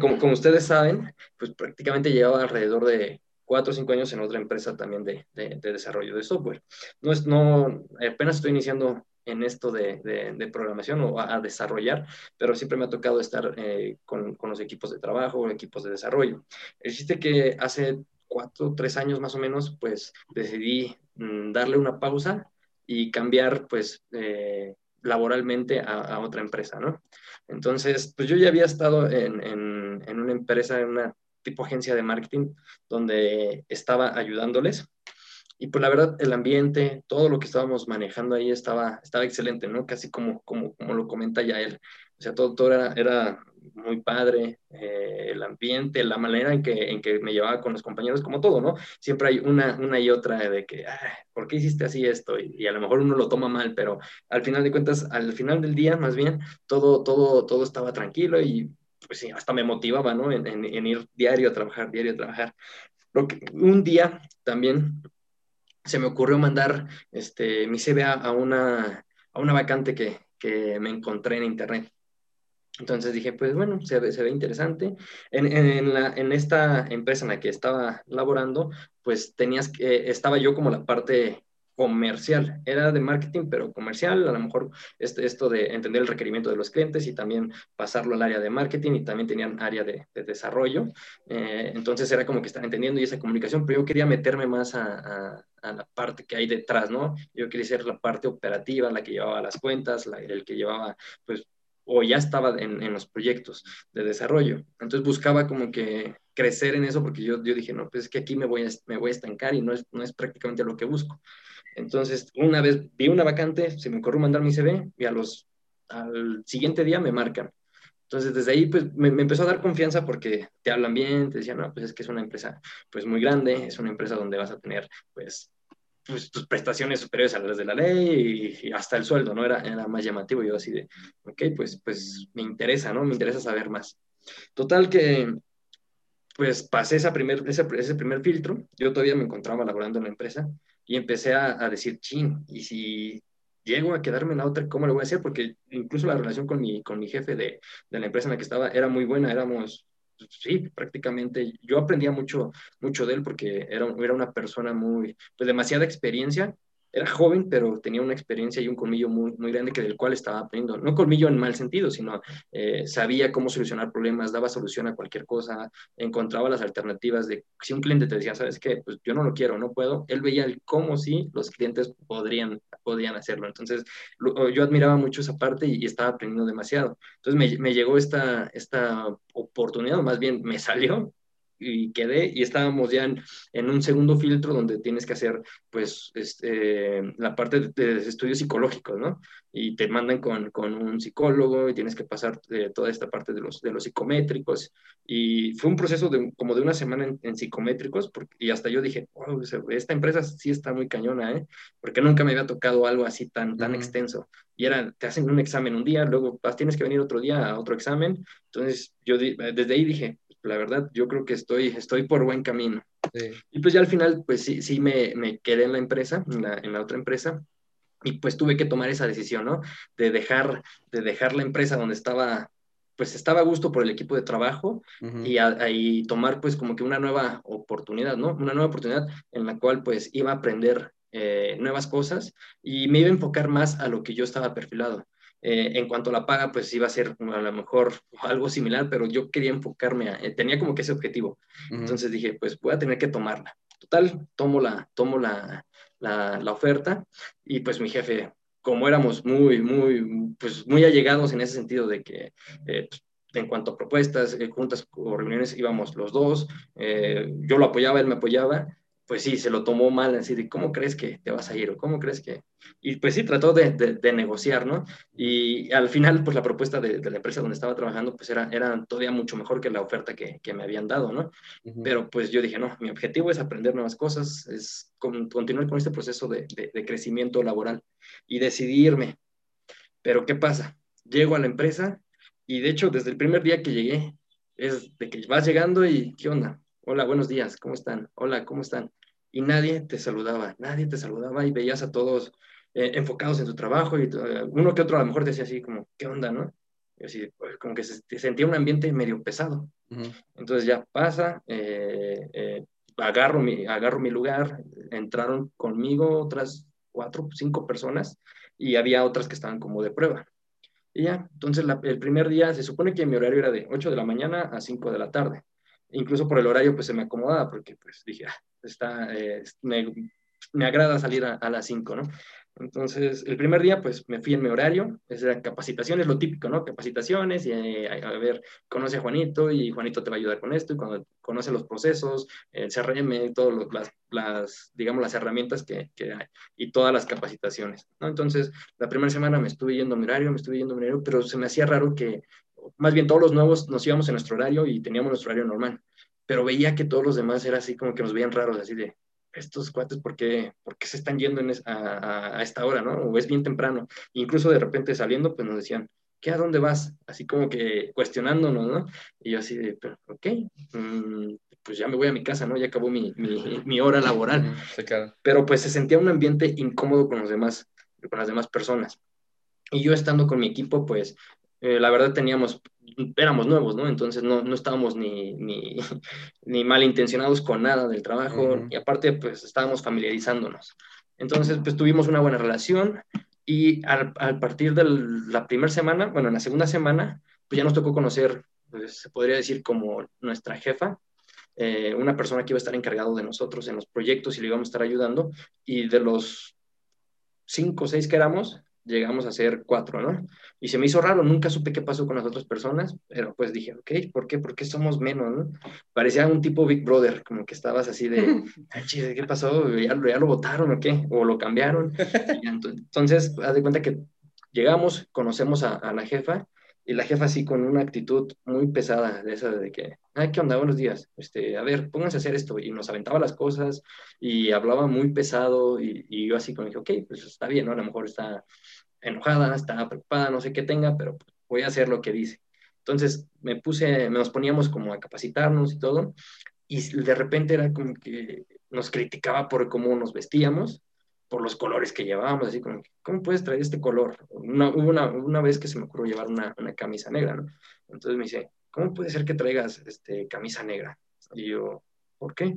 como, como ustedes saben, pues prácticamente llevaba alrededor de cuatro o cinco años en otra empresa también de, de, desarrollo de software. No es, no, apenas estoy iniciando en esto de, de programación o a, desarrollar, pero siempre me ha tocado estar eh, con, con, los equipos de trabajo, equipos de desarrollo. Existe que hace cuatro, tres años más o menos, pues decidí mm, darle una pausa y cambiar, pues, eh, laboralmente a, otra empresa, ¿no? Entonces, pues yo ya había estado en, en, una empresa, en una tipo agencia de marketing, donde estaba ayudándoles. Y pues la verdad, el ambiente, todo lo que estábamos manejando ahí estaba, estaba excelente, ¿no? Casi como, como, como lo comenta ya él. O sea, todo, todo era, era muy padre, eh, el ambiente, la manera en que, en que me llevaba con los compañeros, como todo, ¿no? Siempre hay una, una y otra de que, ah, ¿por qué hiciste así esto? Y, a lo mejor uno lo toma mal, pero al final de cuentas, al final del día, más bien, todo, todo, todo estaba tranquilo y pues sí, hasta me motivaba, ¿no? En, ir diario a trabajar, diario a trabajar. Un día también se me ocurrió mandar este, mi CV a una, a una vacante que, que me encontré en internet. Entonces dije, pues bueno, se ve, interesante. En, en, la, en, esta empresa en la que estaba laborando, pues tenías que, estaba yo como la parte comercial, era de marketing, pero comercial, a lo mejor este, esto de entender el requerimiento de los clientes y también pasarlo al área de marketing y también tenían área de, desarrollo. Eh, entonces era como que estaba entendiendo y esa comunicación, pero yo quería meterme más a, a, la parte que hay detrás, ¿no? Yo quería ser la parte operativa, la que llevaba las cuentas, la, el que llevaba, pues, o ya estaba en, en, los proyectos de desarrollo. Entonces buscaba como que crecer en eso porque yo, yo dije, no, pues es que aquí me voy a, me voy a estancar y no es, no es prácticamente lo que busco. Entonces, una vez vi una vacante, se me ocurrió mandar mi CV y a los, al siguiente día me marcan. Entonces, desde ahí, pues, me, empezó a dar confianza porque te hablan bien, te decían, no, pues es que es una empresa, pues, muy grande, es una empresa donde vas a tener, pues, pues, tus prestaciones superiores a las de la ley y, hasta el sueldo, ¿no? Era, era más llamativo. Yo así de, ok, pues, pues me interesa, ¿no? Me interesa saber más. Total que, pues pasé esa primer, ese, ese primer filtro. Yo todavía me encontraba laborando en la empresa y empecé a, a, decir, chin, y si llego a quedarme en la otra, ¿cómo lo voy a hacer? Porque incluso la relación con mi, con mi jefe de, de, la empresa en la que estaba era muy buena, éramos sí, prácticamente. Yo aprendía mucho, mucho de él porque era, era una persona muy, pues demasiada experiencia era joven, pero tenía una experiencia y un colmillo muy, muy grande que del cual estaba aprendiendo. No colmillo en mal sentido, sino eh, sabía cómo solucionar problemas, daba solución a cualquier cosa, encontraba las alternativas de si un cliente te decía, ¿sabes qué? Pues yo no lo quiero, no puedo. Él veía el cómo sí los clientes podrían, podían hacerlo. Entonces, yo admiraba mucho esa parte y, estaba aprendiendo demasiado. Entonces, me, llegó esta, esta oportunidad, más bien me salió y quedé y estábamos ya en, un segundo filtro donde tienes que hacer pues este, la parte de, estudios psicológicos, ¿no? Y te mandan con, con un psicólogo y tienes que pasar eh, toda esta parte de los, de los psicométricos y fue un proceso de, como de una semana en, psicométricos porque, y hasta yo dije, esta empresa sí está muy cañona, ¿eh? Porque nunca me había tocado algo así tan, tan extenso. Y era, te hacen un examen un día, luego tienes que venir otro día a otro examen. Entonces yo desde ahí dije, la verdad, yo creo que estoy, estoy por buen camino. Y pues ya al final, pues sí, sí me, me quedé en la empresa, en la, en la, otra empresa, y pues tuve que tomar esa decisión, ¿no? De dejar, de dejar la empresa donde estaba, pues estaba a gusto por el equipo de trabajo y, y, tomar pues como que una nueva oportunidad, ¿no? Una nueva oportunidad en la cual pues iba a aprender eh, nuevas cosas y me iba a enfocar más a lo que yo estaba perfilado. Eh, en cuanto a la paga, pues iba a ser a lo mejor (laughs) algo similar, pero yo quería enfocarme, a, eh, tenía como que ese objetivo. Entonces dije, pues voy a tener que tomarla. Total, tomo la, tomo la, la, oferta y pues mi jefe, como éramos muy, muy, pues muy allegados en ese sentido de que eh, pues, en cuanto a propuestas, juntas o reuniones íbamos los dos, yo lo apoyaba, él me apoyaba, pues sí, se lo tomó mal, así de, ¿cómo crees que te vas a ir? ¿O cómo crees que...? Y pues sí, trató de, de, negociar, ¿no? Y al final, pues la propuesta de, la empresa donde estaba trabajando, pues era, era todavía mucho mejor que la oferta que, que me habían dado, ¿no? Pero pues yo dije, no, mi objetivo es aprender nuevas cosas, es continuar con este proceso de, crecimiento laboral y decidirme. Pero ¿qué pasa? Llego a la empresa y de hecho, desde el primer día que llegué, es de que vas llegando y, ¿qué onda? Hola, buenos días, ¿cómo están? Hola, ¿cómo están? Y nadie te saludaba, nadie te saludaba y veías a todos eh, enfocados en tu trabajo y eh, uno que otro a lo mejor decía así como, ¿qué onda, no? Y así, pues, como que se, sentía un ambiente medio pesado. Entonces ya pasa, eh, agarro, mi, agarro mi lugar, entraron conmigo otras cuatro, cinco personas y había otras que estaban como de prueba. Y ya, entonces el primer día se supone que mi horario era de 8 de la mañana a 5 de la tarde incluso por el horario pues se me acomodaba porque pues dije, ah, está, eh, me, me, agrada salir a, las 5, ¿no? Entonces, el primer día, pues me fui en mi horario, es la capacitación, es lo típico, ¿no? Capacitaciones, y eh, a ver, conoce a Juanito y Juanito te va a ayudar con esto, y cuando conoce los procesos, el CRM, todas las, las, digamos, las herramientas que, que, hay, y todas las capacitaciones, ¿no? Entonces, la primera semana me estuve yendo a mi horario, me estuve yendo a mi horario, pero se me hacía raro que más bien todos los nuevos nos íbamos en nuestro horario y teníamos nuestro horario normal, pero veía que todos los demás era así como que nos veían raros, así de, estos cuates, ¿por qué, por qué se están yendo en a, a, esta hora, no? O es bien temprano. Incluso de repente saliendo, pues nos decían, ¿qué a dónde vas? Así como que cuestionándonos, ¿no? Y yo así de, ok, mm, pues ya me voy a mi casa, ¿no? Ya acabó mi, mi, mi hora laboral. Pero pues se sentía un ambiente incómodo con los demás, con las demás personas. Y yo estando con mi equipo, pues eh, la verdad teníamos, éramos nuevos, ¿no? Entonces no, no estábamos ni, ni, (laughs) ni malintencionados con nada del trabajo y aparte pues estábamos familiarizándonos. Entonces pues tuvimos una buena relación y al, al partir de la primera semana, bueno, en la segunda semana, pues ya nos tocó conocer, pues, se podría decir como nuestra jefa, eh, una persona que iba a estar encargado de nosotros en los proyectos y le íbamos a estar ayudando y de los cinco o seis que éramos, llegamos a ser cuatro, ¿no? Y se me hizo raro, nunca supe qué pasó con las otras personas, pero pues dije, ok, ¿por qué? ¿Por qué somos menos, no? Parecía un tipo Big Brother, como que estabas así de, (laughs) ¿qué pasó? ¿Ya, ¿Ya, lo votaron o qué? ¿O lo cambiaron? (laughs) entonces, haz de cuenta que llegamos, conocemos a, a la jefa y la jefa así con una actitud muy pesada de esa de que, ay, ¿qué onda? Buenos días. Este, a ver, pónganse a hacer esto. Y nos aventaba las cosas y hablaba muy pesado y, y yo así como dije, ok, pues está bien, ¿no? A lo mejor está enojada, está preocupada, no sé qué tenga, pero voy a hacer lo que dice. Entonces me puse, nos poníamos como a capacitarnos y todo, y de repente era como que nos criticaba por cómo nos vestíamos, por los colores que llevábamos, así como, ¿cómo puedes traer este color? Una, hubo una, una, vez que se me ocurrió llevar una, una camisa negra, ¿no? Entonces me dice, ¿cómo puede ser que traigas este, camisa negra? Y yo, ¿por qué?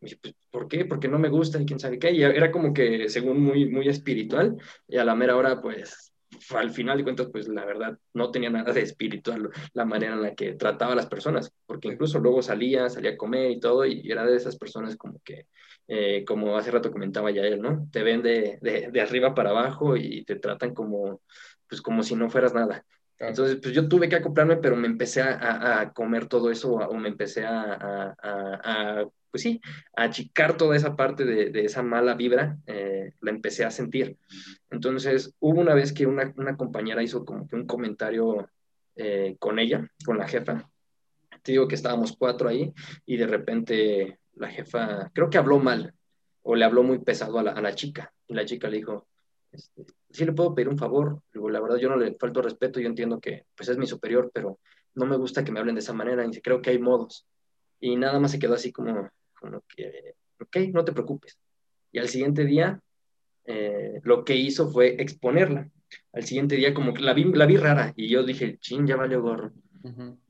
Pues, ¿por qué? Porque no me gusta y quién sabe qué. Y era como que, según muy, muy espiritual, y a la mera hora, pues, al final de cuentas, pues la verdad no tenía nada de espiritual la manera en la que trataba a las personas, porque incluso luego salía, salía a comer y todo, y era de esas personas como que, eh, como hace rato comentaba ya él, ¿no? Te ven de, de, arriba para abajo y te tratan como, pues como si no fueras nada. Entonces, pues yo tuve que acoplarme, pero me empecé a, a comer todo eso, o me empecé a, a, pues sí, a achicar toda esa parte de, de esa mala vibra, eh, la empecé a sentir. Entonces, hubo una vez que una, una compañera hizo como que un comentario eh, con ella, con la jefa. Te digo que estábamos cuatro ahí y de repente la jefa, creo que habló mal o le habló muy pesado a la, a la chica. Y la chica le dijo, este, sí le puedo pedir un favor. la verdad, yo no le falto respeto, yo entiendo que pues es mi superior, pero no me gusta que me hablen de esa manera y creo que hay modos. Y nada más se quedó así como, como que, ok, no te preocupes. Y al siguiente día, eh, lo que hizo fue exponerla. Al siguiente día, como que la vi, la vi rara y yo dije, chin, ya valió gorro.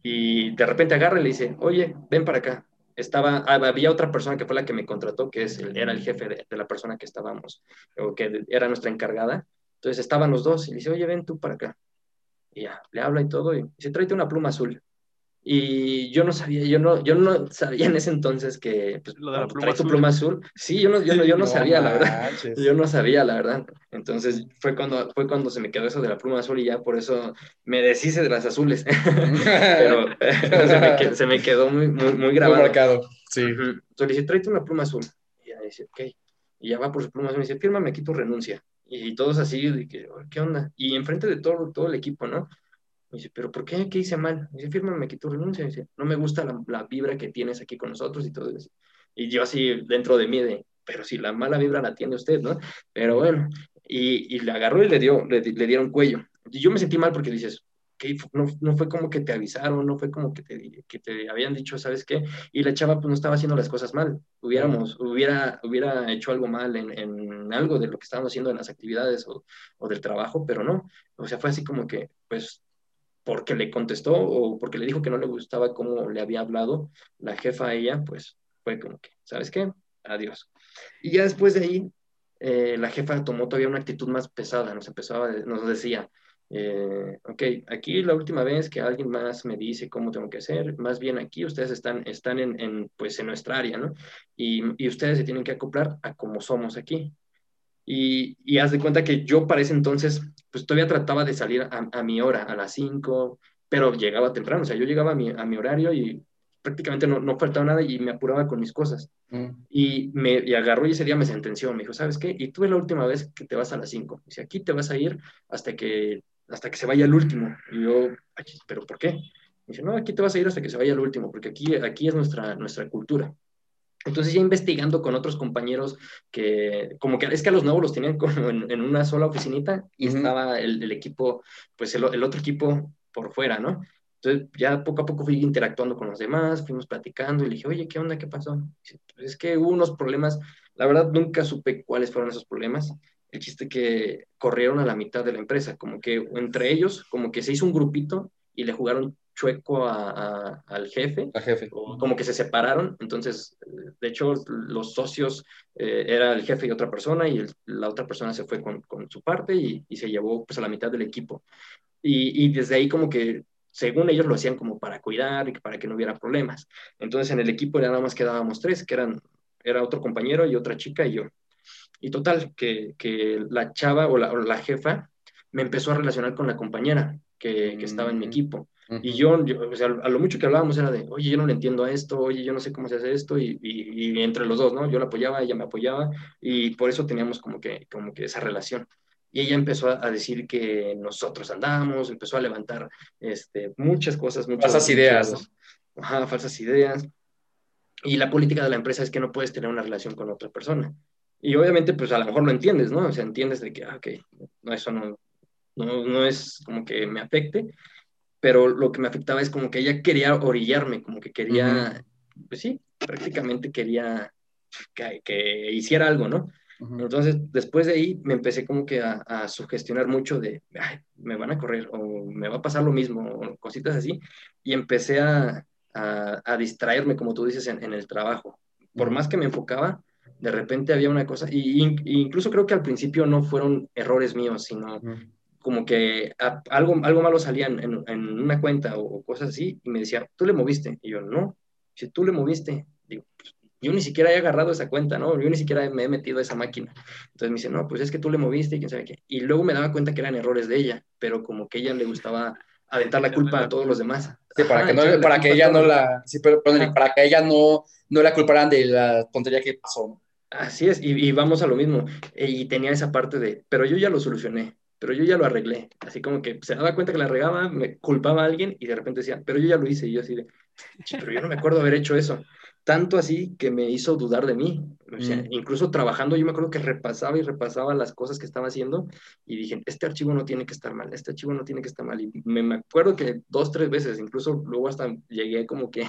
Y de repente agarra y le dice, oye, ven para acá estaba, había otra persona que fue la que me contrató, que es era el jefe de, la persona que estábamos, o que era nuestra encargada. Entonces estaban los dos y le dice, oye, ven tú para acá. Y ya, le habla y todo, y dice, tráete una pluma azul. Y yo no sabía, yo no, yo no sabía en ese entonces que pues, Lo de la pluma azul. pluma azul. Sí, yo no, yo no, yo no, sabía, la verdad. Yo no sabía, la verdad. Entonces fue cuando, fue cuando se me quedó eso de la pluma azul y ya por eso me deshice de las azules. (laughs) (laughs) Pero se, me quedó, se, me quedó, muy, muy, muy grabado. Muy marcado, sí. Entonces le dije, tráete una pluma azul. Y ya dice, ok. Y ya va por su pluma azul y dice, fírmame aquí tu renuncia. Y todos así, de que, ¿qué onda? Y enfrente de todo, todo el equipo, ¿no? Me dice, ¿pero por qué? ¿Qué hice mal? Me dice, fírmame aquí tu renuncia. Me dice, no me gusta la, la, vibra que tienes aquí con nosotros y todo eso. Y yo así dentro de mí de, pero si la mala vibra la tiene usted, ¿no? Pero bueno, y, y le agarró y le, dio, le, le, dieron cuello. Y yo me sentí mal porque dices, que no, no, fue como que te avisaron, no fue como que te, que te habían dicho, ¿sabes qué? Y la chava pues no estaba haciendo las cosas mal. Hubiéramos, hubiera, hubiera hecho algo mal en, en algo de lo que estábamos haciendo en las actividades o, o del trabajo, pero no. O sea, fue así como que, pues porque le contestó o porque le dijo que no le gustaba cómo le había hablado la jefa a ella, pues fue como que, ¿sabes qué? Adiós. Y ya después de ahí, eh, la jefa tomó todavía una actitud más pesada, nos empezaba, nos decía, eh, ok, aquí la última vez que alguien más me dice cómo tengo que hacer, más bien aquí ustedes están, están en, pues en nuestra área, ¿no? Y, y, ustedes se tienen que acoplar a cómo somos aquí. Y, y haz de cuenta que yo para ese entonces, pues todavía trataba de salir a, a mi hora, a las 5, pero llegaba temprano, o sea, yo llegaba a mi, a mi horario y prácticamente no, no, faltaba nada y me apuraba con mis cosas. Mm. Y me y agarró y ese día me sentenció, me dijo, ¿sabes qué? Y tú es la última vez que te vas a las 5. Dice, aquí te vas a ir hasta que, hasta que se vaya el último. Y yo, ¿pero por qué? Dice, no, aquí te vas a ir hasta que se vaya el último, porque aquí, aquí es nuestra, nuestra cultura. Entonces ya investigando con otros compañeros que como que es que a los nuevos los tenían como en, en una sola oficinita y uh -huh. estaba el, el, equipo, pues el, el, otro equipo por fuera, ¿no? Entonces ya poco a poco fui interactuando con los demás, fuimos platicando y le dije, oye, ¿qué onda? ¿Qué pasó? Dice, pues es que hubo unos problemas, la verdad nunca supe cuáles fueron esos problemas. El chiste que corrieron a la mitad de la empresa, como que entre ellos, como que se hizo un grupito y le jugaron chueco a, a, al jefe, como que se separaron, entonces, de hecho, los socios eh, era el jefe y otra persona, y el, la otra persona se fue con, con su parte y, y, se llevó pues a la mitad del equipo. Y, y, desde ahí como que, según ellos, lo hacían como para cuidar y para que no hubiera problemas. Entonces, en el equipo ya nada más quedábamos tres, que eran, era otro compañero y otra chica y yo. Y total, que, que la chava o la, o la jefa me empezó a relacionar con la compañera que, que estaba en mi equipo. Y yo, yo, o sea, a lo mucho que hablábamos era de, oye, yo no le entiendo a esto, oye, yo no sé cómo se hace esto, y, y, y, entre los dos, ¿no? Yo la apoyaba, ella me apoyaba, y por eso teníamos como que, como que esa relación. Y ella empezó a, decir que nosotros andamos, empezó a levantar este, muchas cosas, muchas falsas ideas. Muchas, ajá, falsas ideas. Y la política de la empresa es que no puedes tener una relación con otra persona. Y obviamente, pues a lo mejor lo entiendes, ¿no? O sea, entiendes de que, ah, ok, no, eso no, no, no es como que me afecte, pero lo que me afectaba es como que ella quería orillarme, como que quería, uh -huh. pues sí, prácticamente quería que, que, hiciera algo, ¿no? Entonces, después de ahí me empecé como que a, a sugestionar mucho de, me van a correr o me va a pasar lo mismo o cositas así. Y empecé a, a, distraerme, como tú dices, en, el trabajo. Por más que me enfocaba, de repente había una cosa, y, incluso creo que al principio no fueron errores míos, sino como que algo, algo malo salía en, en, una cuenta o, cosas así, y me decía, tú le moviste. Y yo, no, si tú le moviste, digo, pues, yo ni siquiera he agarrado esa cuenta, ¿no? Yo ni siquiera me he metido a esa máquina. Entonces me dice, no, pues es que tú le moviste y quién sabe qué. Y luego me daba cuenta que eran errores de ella, pero como que a ella le gustaba aventar la culpa a todos los demás. Sí, para que, no, para que ella no la, sí, pero, para que ella no, no la culparan de la tontería que pasó. Así es, y, y, vamos a lo mismo. Y tenía esa parte de, pero yo ya lo solucioné, pero yo ya lo arreglé. Así como que se daba cuenta que la regaba, me culpaba a alguien y de repente decía, pero yo ya lo hice. Y yo así de, pero yo no me acuerdo haber hecho eso. Tanto así que me hizo dudar de mí. Mm. Incluso trabajando, yo me acuerdo que repasaba y repasaba las cosas que estaba haciendo y dije, este archivo no tiene que estar mal, este archivo no tiene que estar mal. Y me, me acuerdo que dos, tres veces, incluso luego hasta llegué como que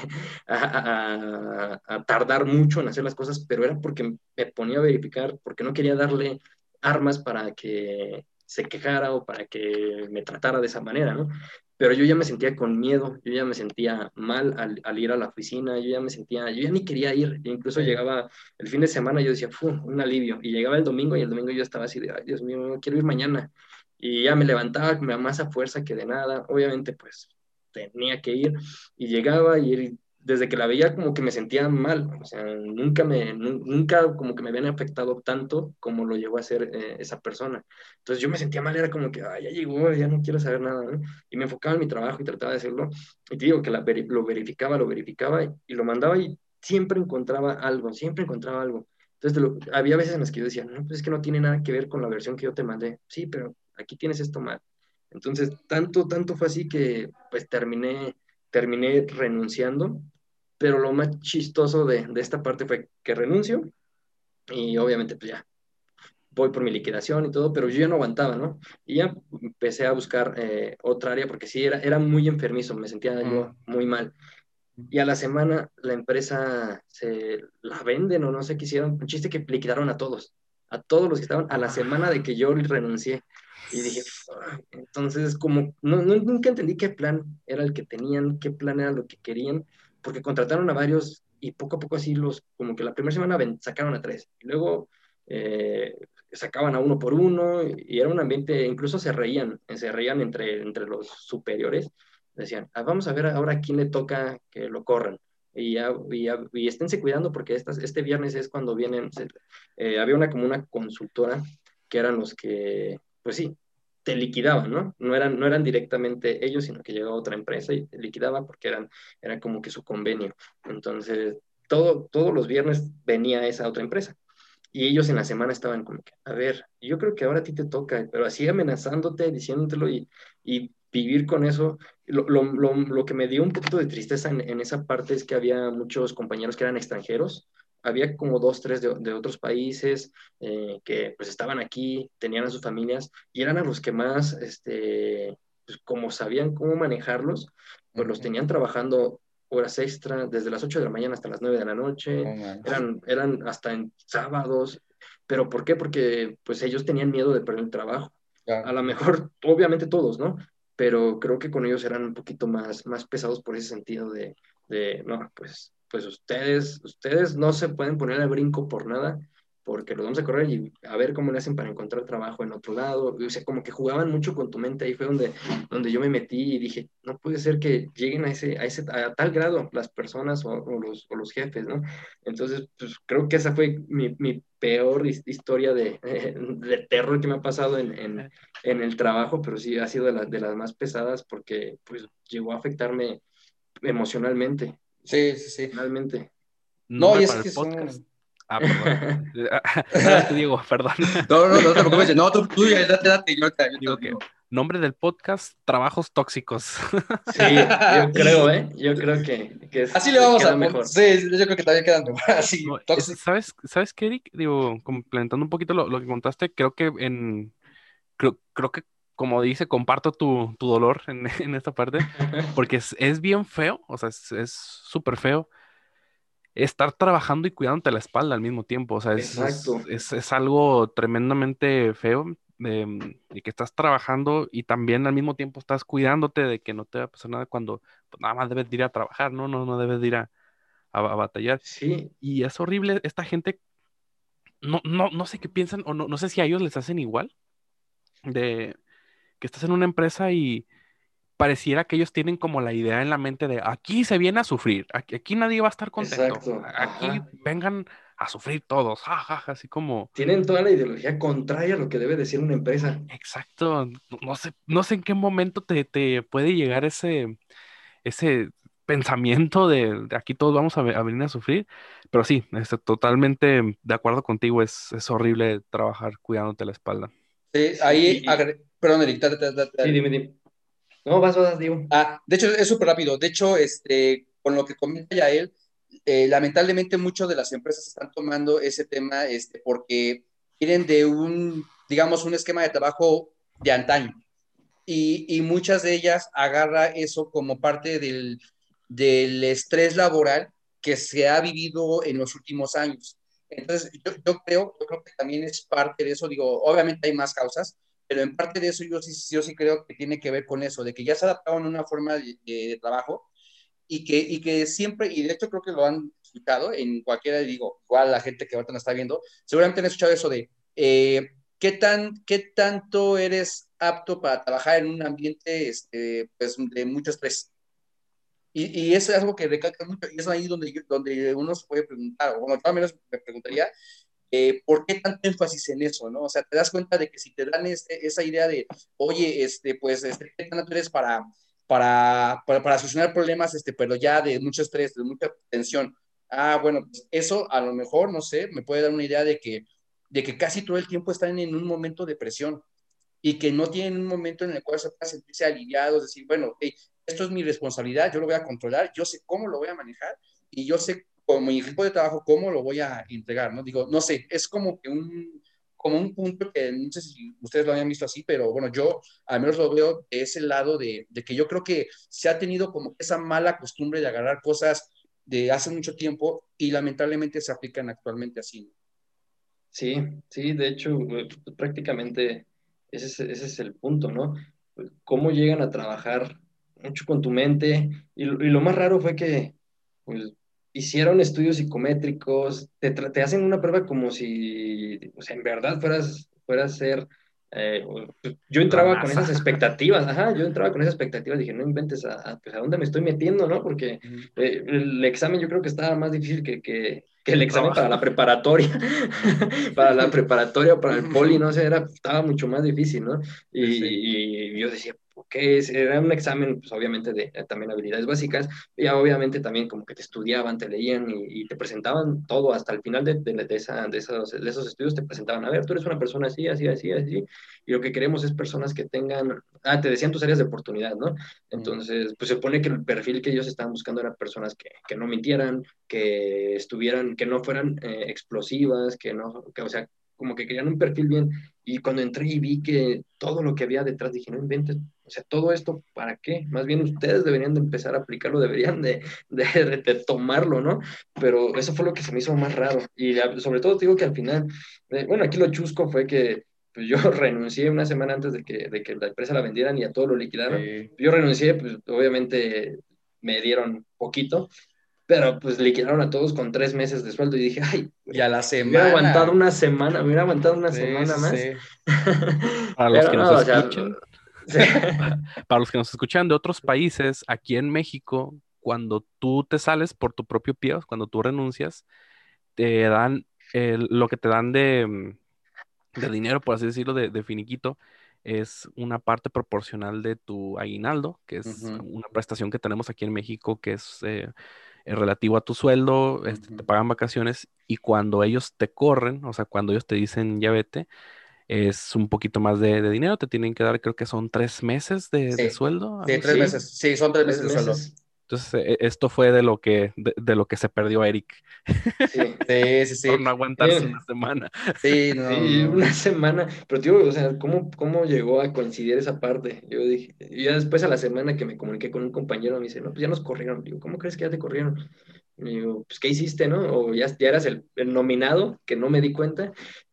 a, a, tardar mucho en hacer las cosas, pero era porque me ponía a verificar, porque no quería darle armas para que se quejara o para que me tratara de esa manera, ¿no? pero yo ya me sentía con miedo, yo ya me sentía mal al, ir a la oficina, yo ya me sentía, yo ya ni quería ir, incluso llegaba el fin de semana, yo decía, un alivio, y llegaba el domingo y el domingo yo estaba así de, ay, Dios mío, no quiero ir mañana, y ya me levantaba con más a fuerza que de nada, obviamente pues tenía que ir, y llegaba y desde que la veía como que me sentía mal, o sea, nunca me, nunca como que me habían afectado tanto como lo llegó a hacer eh, esa persona. Entonces yo me sentía mal, era como que, ya llegó, ya no quiero saber nada, Y me enfocaba en mi trabajo y trataba de hacerlo. Y te digo que la, lo verificaba, lo verificaba y, lo mandaba y siempre encontraba algo, siempre encontraba algo. Entonces había veces en las que yo decía, no, pues es que no tiene nada que ver con la versión que yo te mandé. Sí, pero aquí tienes esto mal. Entonces, tanto, tanto fue así que pues terminé terminé renunciando, pero lo más chistoso de, de, esta parte fue que renuncio y obviamente pues ya voy por mi liquidación y todo, pero yo ya no aguantaba, ¿no? Y ya empecé a buscar eh, otra área porque sí, era, era muy enfermizo, me sentía yo muy mal. Y a la semana la empresa se la venden o no sé qué hicieron, un chiste que liquidaron a todos, a todos los que estaban a la semana de que yo renuncié. Y dije, entonces, como no, nunca entendí qué plan era el que tenían, qué plan era lo que querían, porque contrataron a varios y poco a poco así los, como que la primera semana sacaron a tres, y luego eh, sacaban a uno por uno, y era un ambiente, incluso se reían, se reían entre, entre los superiores, decían, ah, vamos a ver ahora a quién le toca que lo corran. Y, ya, y, esténse cuidando porque estas, este viernes es cuando vienen, eh, había una como una consultora que eran los que, pues sí, te liquidaban, ¿no? No eran, no eran directamente ellos, sino que llegaba otra empresa y te liquidaba porque eran, era como que su convenio. Entonces, todo, todos los viernes venía esa otra empresa. Y ellos en la semana estaban como que, a ver, yo creo que ahora a ti te toca, pero así amenazándote, diciéndotelo y, vivir con eso. Lo, lo, lo, que me dio un poquito de tristeza en, esa parte es que había muchos compañeros que eran extranjeros había como dos, tres de, de otros países eh, que pues estaban aquí, tenían a sus familias y eran a los que más, este, pues, como sabían cómo manejarlos, pues los tenían trabajando horas extra, desde las 8 de la mañana hasta las 9 de la noche, eran, eran hasta en sábados, pero ¿por qué? Porque pues ellos tenían miedo de perder el trabajo. A lo mejor, obviamente todos, ¿no? Pero creo que con ellos eran un poquito más, más pesados por ese sentido de, de no, pues pues ustedes, ustedes no se pueden poner al brinco por nada, porque los vamos a correr y a ver cómo le hacen para encontrar trabajo en otro lado. O sea, como que jugaban mucho con tu mente, ahí fue donde, donde yo me metí y dije, no puede ser que lleguen a ese, a ese, a tal grado las personas o, los, o los, jefes, ¿no? Entonces, pues creo que esa fue mi, mi peor historia de, (laughs) de, terror que me ha pasado en, en, en, el trabajo, pero sí ha sido de, de las más pesadas porque pues llegó a afectarme emocionalmente. Sí, sí, sí. Realmente. No, y es que podcast. Ah, perdón. (laughs) (laughs) te digo, perdón. No, no, no te preocupes. No, tú, tú ya, date, date. Yo te, digo que nombre del podcast, trabajos tóxicos. Sí, yo creo, (laughs) ¿eh? Yo creo que, que es, Así le vamos a mejor. Sí, yo creo que también quedan así. ¿Sabes, ¿Sabes qué, Eric? Digo, complementando un poquito lo, lo que contaste, creo que en... Creo, creo que como dice, comparto tu, tu dolor en, (laughs) en, esta parte, (laughs) porque es, es, bien feo, o sea, es súper feo estar trabajando y cuidándote la espalda al mismo tiempo. O sea, es, es, algo tremendamente feo de, que estás trabajando y también al mismo tiempo estás cuidándote de que no te va a pasar nada cuando pues, nada más debes de ir a trabajar, ¿no? No, no debes de ir a, a, batallar. Sí. Y es horrible, esta gente, no, no, no sé qué piensan, o no, no sé si a ellos les hacen igual, de que estás en una empresa y pareciera que ellos tienen como la idea en la mente de aquí se viene a sufrir, aquí, aquí nadie va a estar contento, aquí vengan a sufrir todos, jajaja, así como... Tienen toda la ideología contraria a lo que debe decir una empresa. Exacto, no sé, no sé en qué momento te, te puede llegar ese, ese pensamiento de, aquí todos vamos a, venir a sufrir, pero sí, este, totalmente de acuerdo contigo, es, es horrible trabajar cuidándote la espalda. Sí, ahí, perdón, Eric, Sí, dime, dime. No, vas, vas, digo. Ah, de hecho, es súper rápido. De hecho, este, con lo que comenta ya él, eh, lamentablemente muchas de las empresas están tomando ese tema este, porque vienen de un, digamos, un esquema de trabajo de antaño. Y, y muchas de ellas agarra eso como parte del, del, estrés laboral que se ha vivido en los últimos años. Entonces, yo, yo, creo, yo creo que también es parte de eso. Digo, obviamente hay más causas, pero en parte de eso yo sí, yo sí creo que tiene que ver con eso, de que ya se adaptaron a una forma de, de trabajo y que, y que siempre, y de hecho creo que lo han escuchado en cualquiera, digo, igual la gente que ahorita nos está viendo, seguramente han escuchado eso de eh, ¿qué, tan, qué tanto eres apto para trabajar en un ambiente este, pues, de mucho estrés. Y, y, eso es algo que recalca mucho, y es ahí donde, donde uno se puede preguntar, o bueno, al menos me preguntaría, eh, ¿por qué tanto énfasis en eso, no? O sea, te das cuenta de que si te dan este, esa idea de, oye, este, pues, este, ¿qué tanto eres para para, para, solucionar problemas, este, pero ya de mucho estrés, de mucha tensión. Ah, bueno, pues eso a lo mejor, no sé, me puede dar una idea de que, de que casi todo el tiempo están en un momento de presión y que no tienen un momento en el cual se puedan sentirse aliviados, decir, bueno, esto es mi responsabilidad, yo lo voy a controlar, yo sé cómo lo voy a manejar y yo sé como mi equipo de trabajo cómo lo voy a entregar, ¿no? Digo, no sé, es como que un, como un punto que no sé si ustedes lo habían visto así, pero bueno, yo al menos lo veo de ese lado de, de que yo creo que se ha tenido como esa mala costumbre de agarrar cosas de hace mucho tiempo y lamentablemente se aplican actualmente así. Sí, sí, de hecho, eh, prácticamente ese es, ese es el punto, ¿no? Cómo llegan a trabajar mucho con tu mente y, y lo más raro fue que pues, hicieron estudios psicométricos, te, te, hacen una prueba como si, o sea, en verdad fueras, fueras ser... Eh, pues, yo entraba con esas (laughs) expectativas, ajá, yo entraba con esas expectativas, dije, no inventes a, pues, a dónde me estoy metiendo, ¿no? Porque eh, el examen yo creo que estaba más difícil que, que, que el examen para la preparatoria, (laughs) para la preparatoria, para el poli, no sé, era, estaba mucho más difícil, ¿no? Y, y yo decía, que era un examen, pues obviamente de eh, también habilidades básicas, y obviamente también como que te estudiaban, te leían y, te presentaban todo hasta el final de, de, esa, de, esos, de esos estudios, te presentaban, a ver, tú eres una persona así, así, así, así, y lo que queremos es personas que tengan, ah, te decían tus áreas de oportunidad, ¿no? Entonces, pues se pone que el perfil que ellos estaban buscando eran personas que, que no mintieran, que estuvieran, que no fueran eh, explosivas, que no, que, o sea, como que querían un perfil bien. Y cuando entré y vi que todo lo que había detrás, dije, no inventes, o sea, todo esto, ¿para qué? Más bien ustedes deberían de empezar a aplicarlo, deberían de, de, tomarlo, ¿no? Pero eso fue lo que se me hizo más raro. Y sobre todo te digo que al final, eh, bueno, aquí lo chusco fue que pues yo (laughs) renuncié una semana antes de que, de que la empresa la vendieran y a todo lo liquidaron. Yo renuncié, pues obviamente me dieron poquito, pero pues liquidaron a todos con tres meses de sueldo y dije, ay, y a la semana. Hubiera aguantado una semana, me hubiera aguantado una semana más. (laughs) Para los que nos escuchan. (laughs) para los que nos escuchan de otros países, aquí en México, cuando tú te sales por tu propio pie, cuando tú renuncias, te dan lo que te dan de, de, dinero, por así decirlo, de, de, finiquito, es una parte proporcional de tu aguinaldo, que es una prestación que tenemos aquí en México, que es eh, eh, relativo a tu sueldo, este, te pagan vacaciones y cuando ellos te corren, o sea, cuando ellos te dicen ya vete, es un poquito más de, dinero, te tienen que dar, creo que son tres meses de, sueldo. Sí, tres meses, sí, son tres meses de sueldo. Entonces, e, esto fue de lo que, de, lo que se perdió Eric. Sí, (laughs) sí, sí. Por no aguantarse una semana. Sí, no, una semana. Pero, tío, o sea, ¿cómo, ¿cómo llegó a coincidir esa parte? Yo dije, y ya después a la semana que me comuniqué con un compañero, me dice, no, pues ya nos corrieron. Digo, ¿cómo crees que ya te corrieron? Y digo, pues, ¿qué hiciste, no? O ya, ya eras el, nominado, que no me di cuenta.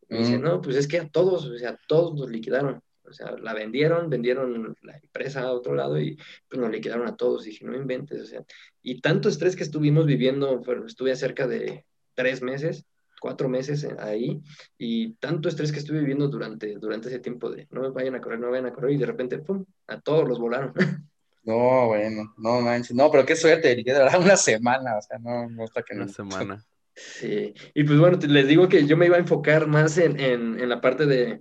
Y dice, no, pues es que a todos, o sea, todos nos liquidaron. O sea, la vendieron, vendieron la empresa a otro lado y pues nos liquidaron a todos. Y dije, no inventes, o sea, y tanto estrés que estuvimos viviendo, pero estuve cerca de tres meses, cuatro meses ahí, y tanto estrés que estuve viviendo durante, durante ese tiempo de no me vayan a correr, no vayan a correr, y de repente, ¡pum!, a todos los volaron. (laughs) No, bueno, no manches, no, pero qué suerte, de verdad, una semana, o sea, no, no está que Una semana. Sí, y pues bueno, les digo que yo me iba a enfocar más en, en, en la parte de,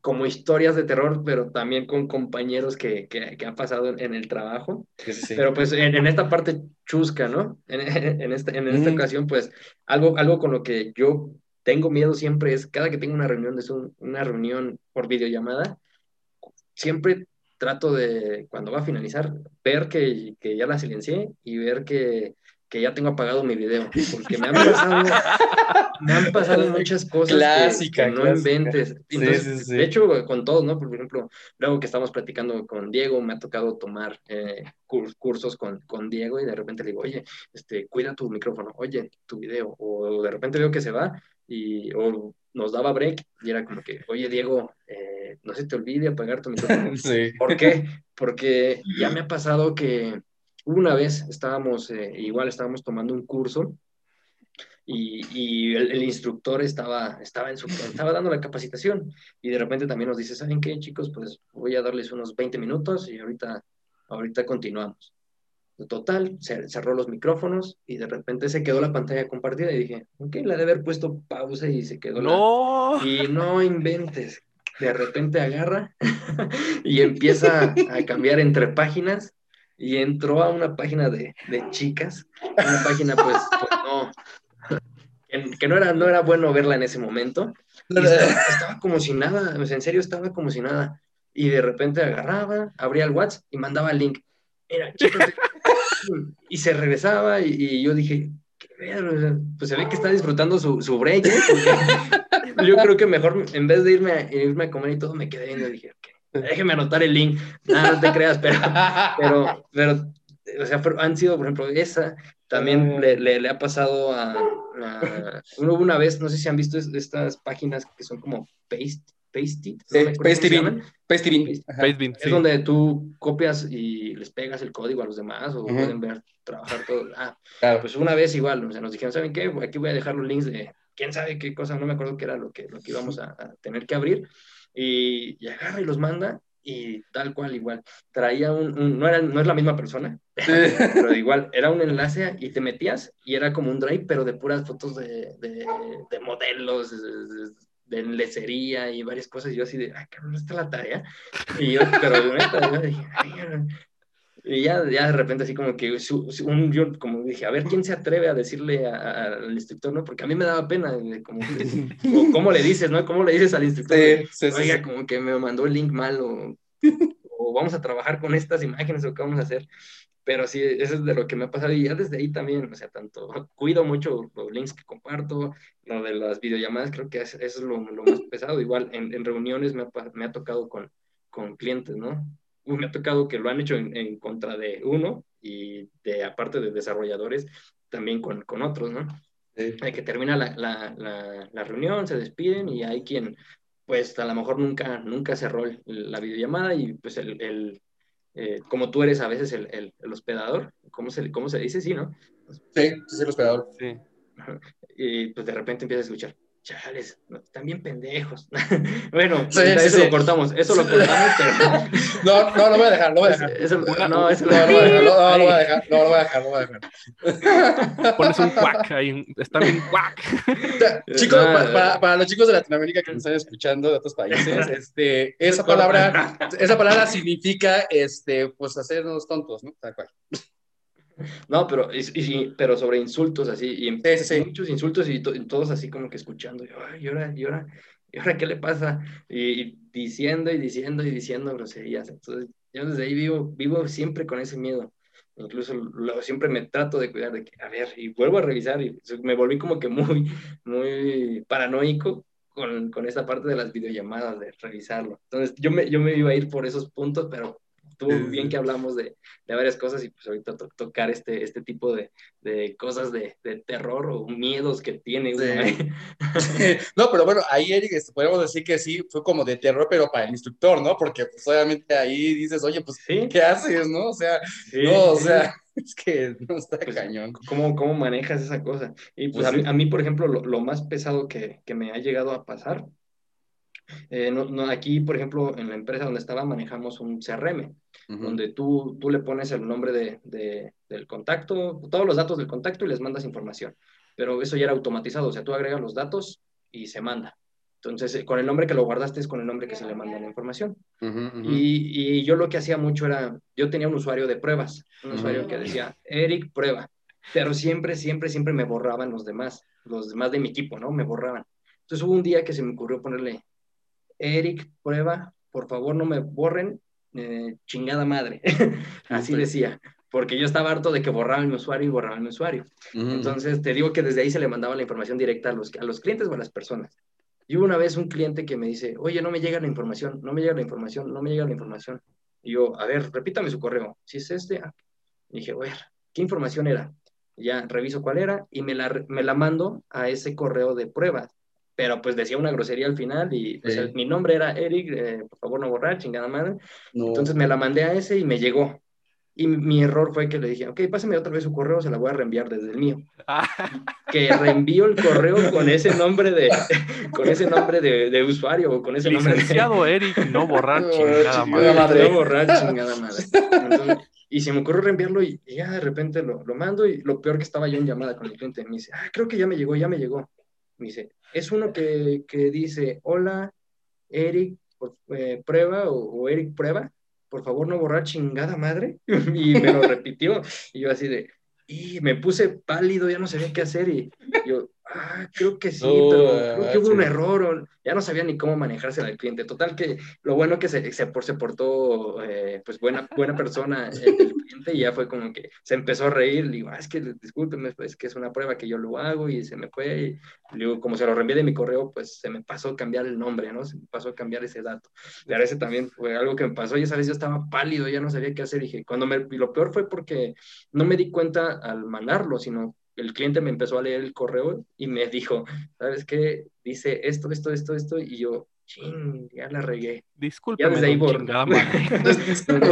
como historias de terror, pero también con compañeros que, que, que han pasado en, el trabajo. Pero pues en, en, esta parte chusca, ¿no? En, esta, en esta ocasión, pues algo, algo con lo que yo tengo miedo siempre es, cada que tengo una reunión, es una reunión por videollamada, siempre trato de, cuando va a finalizar, ver que, que ya la silencié y ver que, que ya tengo apagado mi video, porque me han pasado, me han pasado muchas cosas clásica, que, no inventes. De hecho, con todos, ¿no? Por ejemplo, luego que estamos platicando con Diego, me ha tocado tomar eh, cursos con, con, Diego y de repente le digo, oye, este, cuida tu micrófono, oye, tu video, o de repente veo que se va y o nos daba break y era como que, oye, Diego, eh, no se te olvide apagar tu micrófono. (laughs) ¿Por qué? Porque ya me ha pasado que una vez estábamos, eh, igual estábamos tomando un curso y, y el, instructor estaba, estaba, en su, estaba dando la capacitación y de repente también nos dice, ¿saben qué, chicos? Pues voy a darles unos 20 minutos y ahorita, ahorita continuamos. Total, se cerró los micrófonos y de repente se quedó la pantalla compartida y dije, ok, la de haber puesto pausa y se quedó. No. Y no inventes. De repente agarra (laughs) y empieza a cambiar entre páginas y entró a una página de, de chicas, una página pues, pues no, (laughs) que, no, era, no era bueno verla en ese momento. estaba, como si nada, en serio estaba como si nada. Y de repente agarraba, abría el WhatsApp y mandaba el link. Mira, y se regresaba y, yo dije, pues se ve que está disfrutando su, su break. ¿eh? Yo creo que mejor, en vez de irme a, irme a comer y todo, me quedé viendo y dije, déjeme anotar el link. no te creas, pero, (laughs) pero, pero o sea, han sido, por ejemplo, esa, también le, le, ha pasado a, a, una vez, no sé si han visto estas páginas que son como Paste, Paste Paste Es donde tú copias y les pegas el código a los demás o pueden ver, trabajar todo. Ah, pues una vez igual, o sea, nos dijeron, ¿saben qué? Aquí voy a dejar los links de quién sabe qué cosa, no me acuerdo qué era lo que, lo que íbamos a, a tener que abrir y, y, agarra y los manda y tal cual igual. Traía un, no, era, no es la misma persona, (laughs) pero igual, era un enlace y te metías y era como un drive, pero de puras fotos de, de, de modelos, de, de lecería y varias cosas. Y yo así de, ay, cabrón, está la tarea. Y yo, pero de yo dije, ay, y ya, ya de repente así como que un, yo como dije, a ver, ¿quién se atreve a decirle al instructor, no? Porque a mí me daba pena, (laughs) como ¿cómo le dices, no? ¿Cómo le dices al instructor? Oiga, como que me mandó el link mal o, (laughs) o, vamos a trabajar con estas imágenes o qué vamos a hacer. Pero sí, eso es de lo que me ha pasado y ya desde ahí también, o sea, tanto (laughs) cuido mucho los links que comparto, lo de las videollamadas, creo que eso es lo, lo más pesado. Igual en, en reuniones me ha, me ha tocado con, con clientes, ¿no? Me ha tocado que lo han hecho en, contra de uno y de aparte de desarrolladores, también con, con otros, ¿no? Hay que termina la, la, la, reunión, se despiden y hay quien, pues a lo mejor nunca, nunca cerró la videollamada y pues el, el eh, como tú eres a veces el, el, hospedador, ¿cómo se, ¿cómo se dice? Sí, ¿no? Sí, sí, el hospedador. Sí. Y pues de repente empieza a escuchar, chales, están bien pendejos. (laughs) bueno, eso lo cortamos, eso lo cortamos, pero... (laughs) no, no, lo voy a dejar, lo voy a dejar. Eso, no, eso no, lo voy a dejar, no, lo voy a dejar, no, lo voy a dejar, lo voy a dejar. Pones un cuac ahí, está bien cuac. (laughs) chicos, para, para, los chicos de Latinoamérica que nos están escuchando de otros países, este, esa palabra, esa palabra significa, este, pues hacernos tontos, ¿no? Tal cual. No, pero, pero sobre insultos así, y muchos insultos y, todos así como que escuchando, y ahora, y ahora, y ahora, ¿qué le pasa? Y, diciendo y diciendo y diciendo groserías. Entonces, yo desde ahí vivo, vivo siempre con ese miedo. Incluso lo, siempre me trato de cuidar de que, a ver, y vuelvo a revisar, y me volví como que muy, muy paranoico con, con esa parte de las videollamadas, de revisarlo. Entonces, yo me, yo me iba a ir por esos puntos, pero Tú bien que hablamos de, de, varias cosas y pues ahorita tocar este, este tipo de, de cosas de, de, terror o miedos que tiene. (laughs) no, pero bueno, ahí Eric, este, podemos decir que sí, fue como de terror, pero para el instructor, ¿no? Porque pues obviamente ahí dices, oye, pues, ¿qué haces, no? O sea, no, o sea... (laughs) Es que no está pues, cañón. ¿cómo, ¿Cómo manejas esa cosa? Y pues, pues a, mí, por ejemplo, lo, lo más pesado que, que, me ha llegado a pasar, eh, no, no, aquí, por ejemplo, en la empresa donde estaba manejamos un CRM, donde tú, tú le pones el nombre de, de, del contacto, todos los datos del contacto y les mandas información. Pero eso ya era automatizado, o sea, tú agregas los datos y se manda. Entonces, eh, con el nombre que lo guardaste es con el nombre que se le manda la información. Y, y, yo lo que hacía mucho era, yo tenía un usuario de pruebas, un usuario que decía, Eric, prueba. Pero siempre, siempre, siempre me borraban los demás, los demás de mi equipo, ¿no? Me borraban. Entonces hubo un día que se me ocurrió ponerle, Eric, prueba, por favor no me borren, eh, chingada madre. (laughs) Así decía, porque yo estaba harto de que borraban mi usuario y borraban mi usuario. Entonces, te digo que desde ahí se le mandaba la información directa a los, a los clientes o a las personas. Y hubo una vez un cliente que me dice, oye, no me llega la información, no me llega la información, no me llega la información. Y yo, a ver, repítame su correo. Si es este, ah". dije, a ver, ¿qué información era? ya reviso cuál era y me la, me la mando a ese correo de pruebas. Pero pues decía una grosería al final y mi nombre era Eric, eh, por favor no borrar, chingada madre. Entonces me la mandé a ese y me llegó. Y mi error fue que le dije, ok, pásame otra vez su correo, se la voy a reenviar desde el mío. (laughs) que reenvío el correo con ese nombre de, (laughs) con ese nombre de, de usuario o con ese Licenciado nombre (laughs) Eric, no borrar chingada, madre. No borrar chingada madre. y se me ocurrió reenviarlo y, ya de repente lo, lo, mando y lo peor que estaba yo en llamada con el cliente, me dice, ah, creo que ya me llegó, ya me llegó. Me dice, es uno que, que dice, hola, Eric, eh, prueba o, o Eric prueba por favor no borrar chingada madre. (laughs) y me lo repitió. Y yo así de, y me puse pálido, ya no sabía qué hacer. Y yo, ah, creo que sí, pero creo que hubo un error ya no sabía ni cómo manejarse al cliente. Total que lo bueno que se, se, se portó, eh, pues buena, buena persona el, cliente y ya fue como que se empezó a reír. Le digo, ah, es que discúlpeme, pues que es una prueba que yo lo hago y se me fue. Y digo, como se lo reenvié de mi correo, pues se me pasó a cambiar el nombre, ¿no? Se me pasó a cambiar ese dato. Y ahora ese también fue algo que me pasó. Y esa vez yo estaba pálido, ya no sabía qué hacer. Dije, cuando me, y lo peor fue porque no me di cuenta al mandarlo, sino el cliente me empezó a leer el correo y me dijo, ¿sabes qué? Dice esto, esto, esto, esto, y yo, ching, ya la regué. Disculpe, ya desde ahí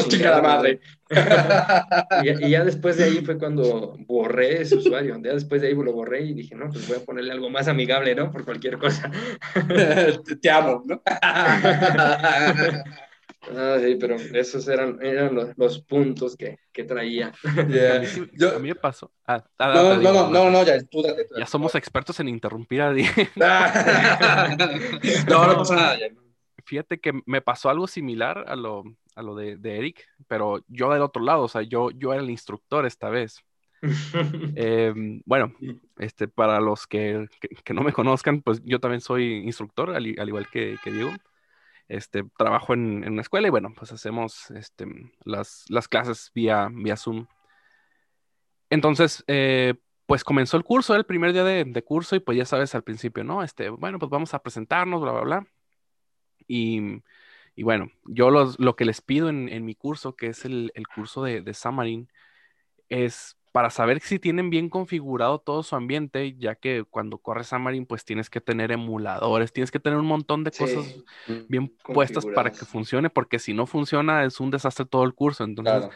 chingada madre. (laughs) y, ya después de ahí fue cuando borré ese usuario. Ya después de ahí lo borré y dije, no, pues voy a ponerle algo más amigable, ¿no? Por cualquier cosa. (laughs) Te amo, ¿no? (laughs) Ah, sí, pero esos eran, eran los, los puntos que, que traía. A, mí, me pasó. Ah, ah, no, no, no, no, no, ya, tú Ya somos expertos en interrumpir a (laughs) no, no pasa nada. Fíjate que me pasó algo similar a lo, a lo de, de, Eric, pero yo del otro lado, o sea, yo, yo era el instructor esta vez. (laughs) Em, bueno, este, para los que, que, no me conozcan, pues yo también soy instructor, al, al igual que, que Diego este, trabajo en, una escuela y bueno, pues hacemos este, las, clases vía, vía Zoom. Entonces, eh, pues comenzó el curso, el primer día de, curso y pues ya sabes al principio, ¿no? Este, bueno, pues vamos a presentarnos, bla, bla, bla. Y, bueno, yo lo que les pido en, mi curso, que es el, curso de, de Xamarin, es para saber si tienen bien configurado todo su ambiente, ya que cuando corres Xamarin, pues tienes que tener emuladores, tienes que tener un montón de cosas mm, bien puestas para que funcione, porque si no funciona es un desastre todo el curso. Entonces,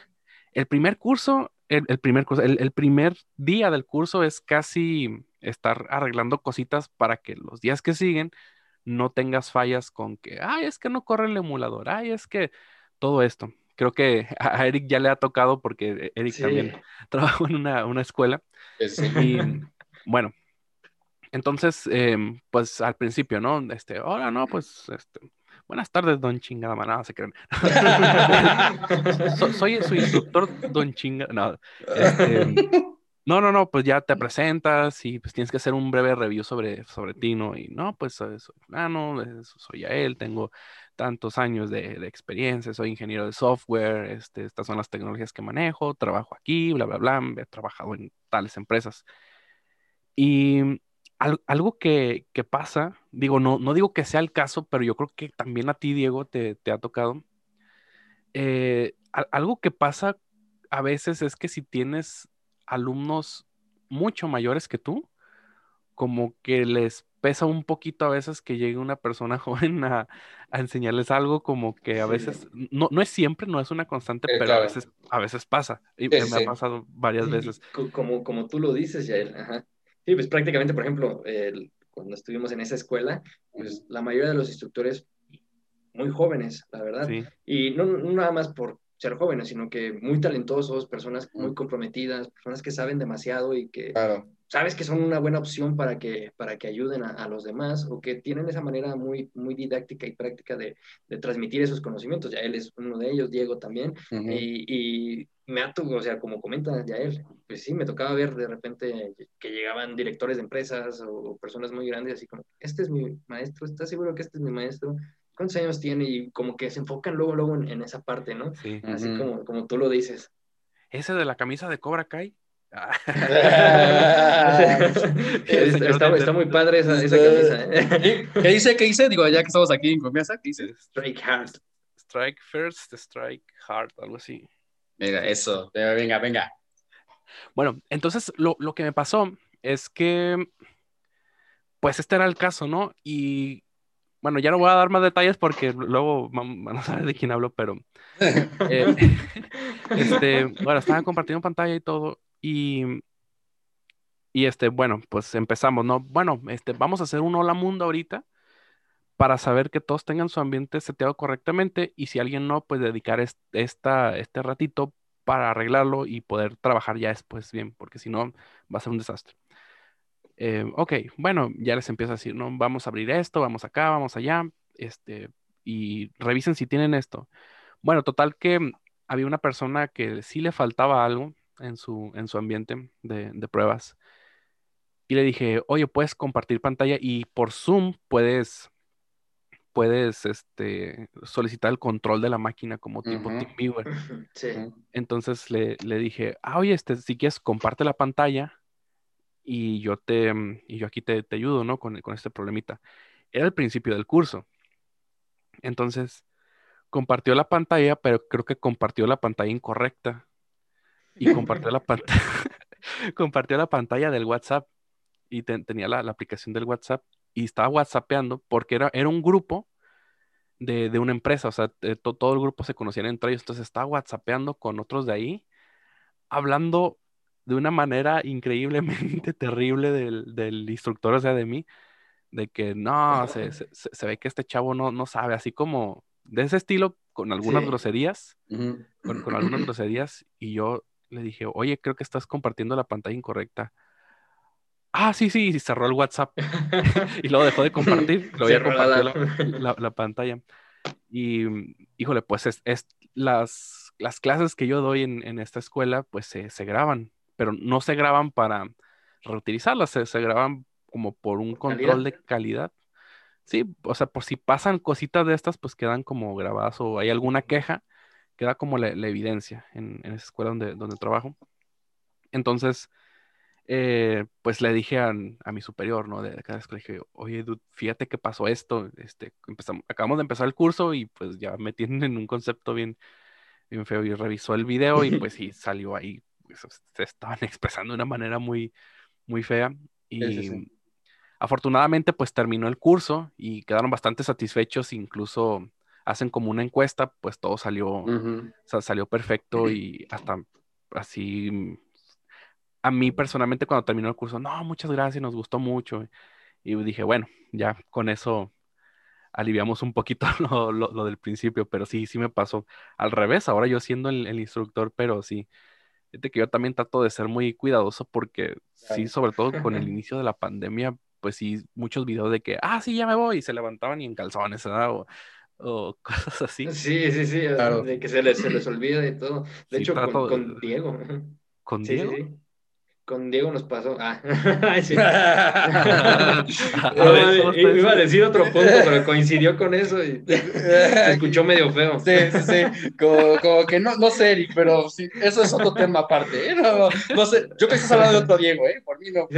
el primer curso, el, primer curso, el, primer día del curso es casi estar arreglando cositas para que los días que siguen no tengas fallas con que, ay, es que no corre el emulador, ay, es que todo esto creo que (laughs) a Eric ya le ha tocado porque Eric también (laughs) trabajó en una, escuela. Y bueno, entonces, em, pues al principio, ¿no? Este, ahora no, pues, este, buenas tardes, don chingada manada, se creen. (laughs) soy su instructor, don chingada, no. Este, no, no, no, pues ya te presentas y pues tienes que hacer un breve review sobre, sobre ti, ¿no? Y no, pues soy no, soy a él, tengo tantos años de, experiencia, soy ingeniero de software, este, estas son las tecnologías que manejo, trabajo aquí, bla, bla, bla, he trabajado en tales empresas. Y algo que, pasa, digo, no, no digo que sea el caso, pero yo creo que también a ti, Diego, te, ha tocado. Eh, algo que pasa a veces es que si tienes alumnos mucho mayores que tú, como que les pesa un poquito a veces que llegue una persona (laughs) joven a, enseñarles algo, como que a veces, no, no es siempre, no es una constante, pero a, veces, a veces pasa. Y me ha pasado varias veces. Como, como tú lo dices, Yael. Ajá. Sí, pues prácticamente, por ejemplo, cuando estuvimos en esa escuela, pues la mayoría de los instructores muy jóvenes, la verdad. Y no, no, nada más por ser jóvenes, sino que muy talentosos, personas muy comprometidas, personas que saben demasiado y que sabes que son una buena opción para que, para que ayuden a, los demás o que tienen esa manera muy, muy didáctica y práctica de, de, transmitir esos conocimientos. Ya él es uno de ellos, Diego también. y, y, me ha o sea, como comenta ya él, pues sí, me tocaba ver de repente que llegaban directores de empresas o personas muy grandes así como, este es mi maestro, ¿estás seguro que este es mi maestro? Cuántos años tiene y como que se enfocan luego, luego en, esa parte, ¿no? Sí. Así como, como tú lo dices. Ese de la camisa de Cobra Kai. (laughs) (laughs) está, muy padre esa, esa camisa. ¿eh? ¿Qué dice? ¿Qué dice? Digo, ya que estamos aquí en confianza, ¿qué dice? Strike hard. Strike first, strike hard, algo así. Mira, eso. Venga, venga. Bueno, entonces lo, lo que me pasó es que, pues este era el caso, ¿no? Y bueno, ya no voy a dar más detalles porque luego van (laughs) a saber de quién hablo, pero eh, (laughs) este, bueno, estaban compartiendo pantalla y todo y y este, bueno, pues empezamos, ¿no? Bueno, este, vamos a hacer un hola mundo ahorita para saber que todos tengan su ambiente seteado correctamente y si alguien no, pues dedicar esta, este ratito para arreglarlo y poder trabajar ya después bien, porque si no va a ser un desastre. Eh, ok, bueno, ya les empiezo a decir, no, vamos a abrir esto, vamos acá, vamos allá, este, y revisen si tienen esto. Bueno, total que había una persona que sí le faltaba algo en su, en su ambiente de, de pruebas. Y le dije, oye, puedes compartir pantalla y por Zoom puedes, puedes este, solicitar el control de la máquina como tipo TeamViewer. (laughs) Sí. Entonces le, le, dije, ah, oye, este, si quieres, comparte la pantalla y yo te, mm, y yo aquí te, te ayudo, ¿no? Con, con, este problemita. Era el principio del curso. Entonces, compartió la pantalla, pero creo que compartió la pantalla incorrecta. Y (laughs) compartió la pantalla, (laughs) compartió la pantalla del WhatsApp. Y tenía la, la, aplicación del WhatsApp. Y estaba WhatsAppeando porque era, era un grupo de, de una empresa. O sea, todo el grupo se conocían entre ellos. Entonces estaba WhatsAppeando con otros de ahí, hablando de una manera increíblemente (laughs) terrible del, del, instructor, o sea, de mí, de que no, se, se, ve que este chavo no, no, sabe, así como de ese estilo, con algunas groserías, con, con, algunas (clears throat) groserías, y yo le dije, oye, creo que estás compartiendo la pantalla incorrecta. Ah, sí, sí, y cerró el WhatsApp. (laughs) y luego dejó de compartir, lo había compartido la, (laughs) la, la, pantalla. Y, híjole, pues es, es las, las clases que yo doy en, en esta escuela, pues se, se graban pero no se graban para reutilizarlas, se, graban como por un control de calidad. Sí, o sea, por si pasan cositas de estas, pues quedan como grabadas o hay alguna queja, queda como la, evidencia en, esa escuela donde, donde trabajo. Entonces, eh, pues le dije a, mi superior, ¿no? De cada le dije, oye, fíjate que pasó esto, este, empezamos, acabamos de empezar el curso y pues ya me tienen en un concepto bien, bien feo y revisó el video y pues sí, salió ahí se estaban (laughs) expresando de una manera muy, muy fea. Y afortunadamente, pues terminó el curso y quedaron bastante satisfechos, incluso hacen como una encuesta, pues todo salió, salió perfecto y hasta así, a mí personalmente cuando terminó el curso, no, muchas gracias, nos gustó mucho. Y dije, bueno, ya con eso aliviamos un poquito (laughs) lo, lo, del principio, pero sí, sí me pasó al revés, ahora yo siendo el, el instructor, pero sí, que yo también trato de ser muy cuidadoso porque sí, sobre todo con el (laughs) inicio de la pandemia, pues sí, muchos videos de que, ah, sí, ya me voy, y se levantaban y en calzones, ¿verdad? O, o (laughs) cosas así. Sí, sí, sí, de que se les, se les olvida de todo. De hecho, con, con, Diego. ¿Con Diego? Sí. Con Diego nos pasó. Ah, (laughs) sí. (laughs) iba a decir otro punto, pero coincidió con eso y (laughs) se escuchó medio feo. Sí, sí, sí. Como, como, que no, no sé, Eric, pero sí, eso es otro tema aparte. ¿eh? No, no, sé. Yo estás hablando de otro Diego, ¿eh? Por mí no.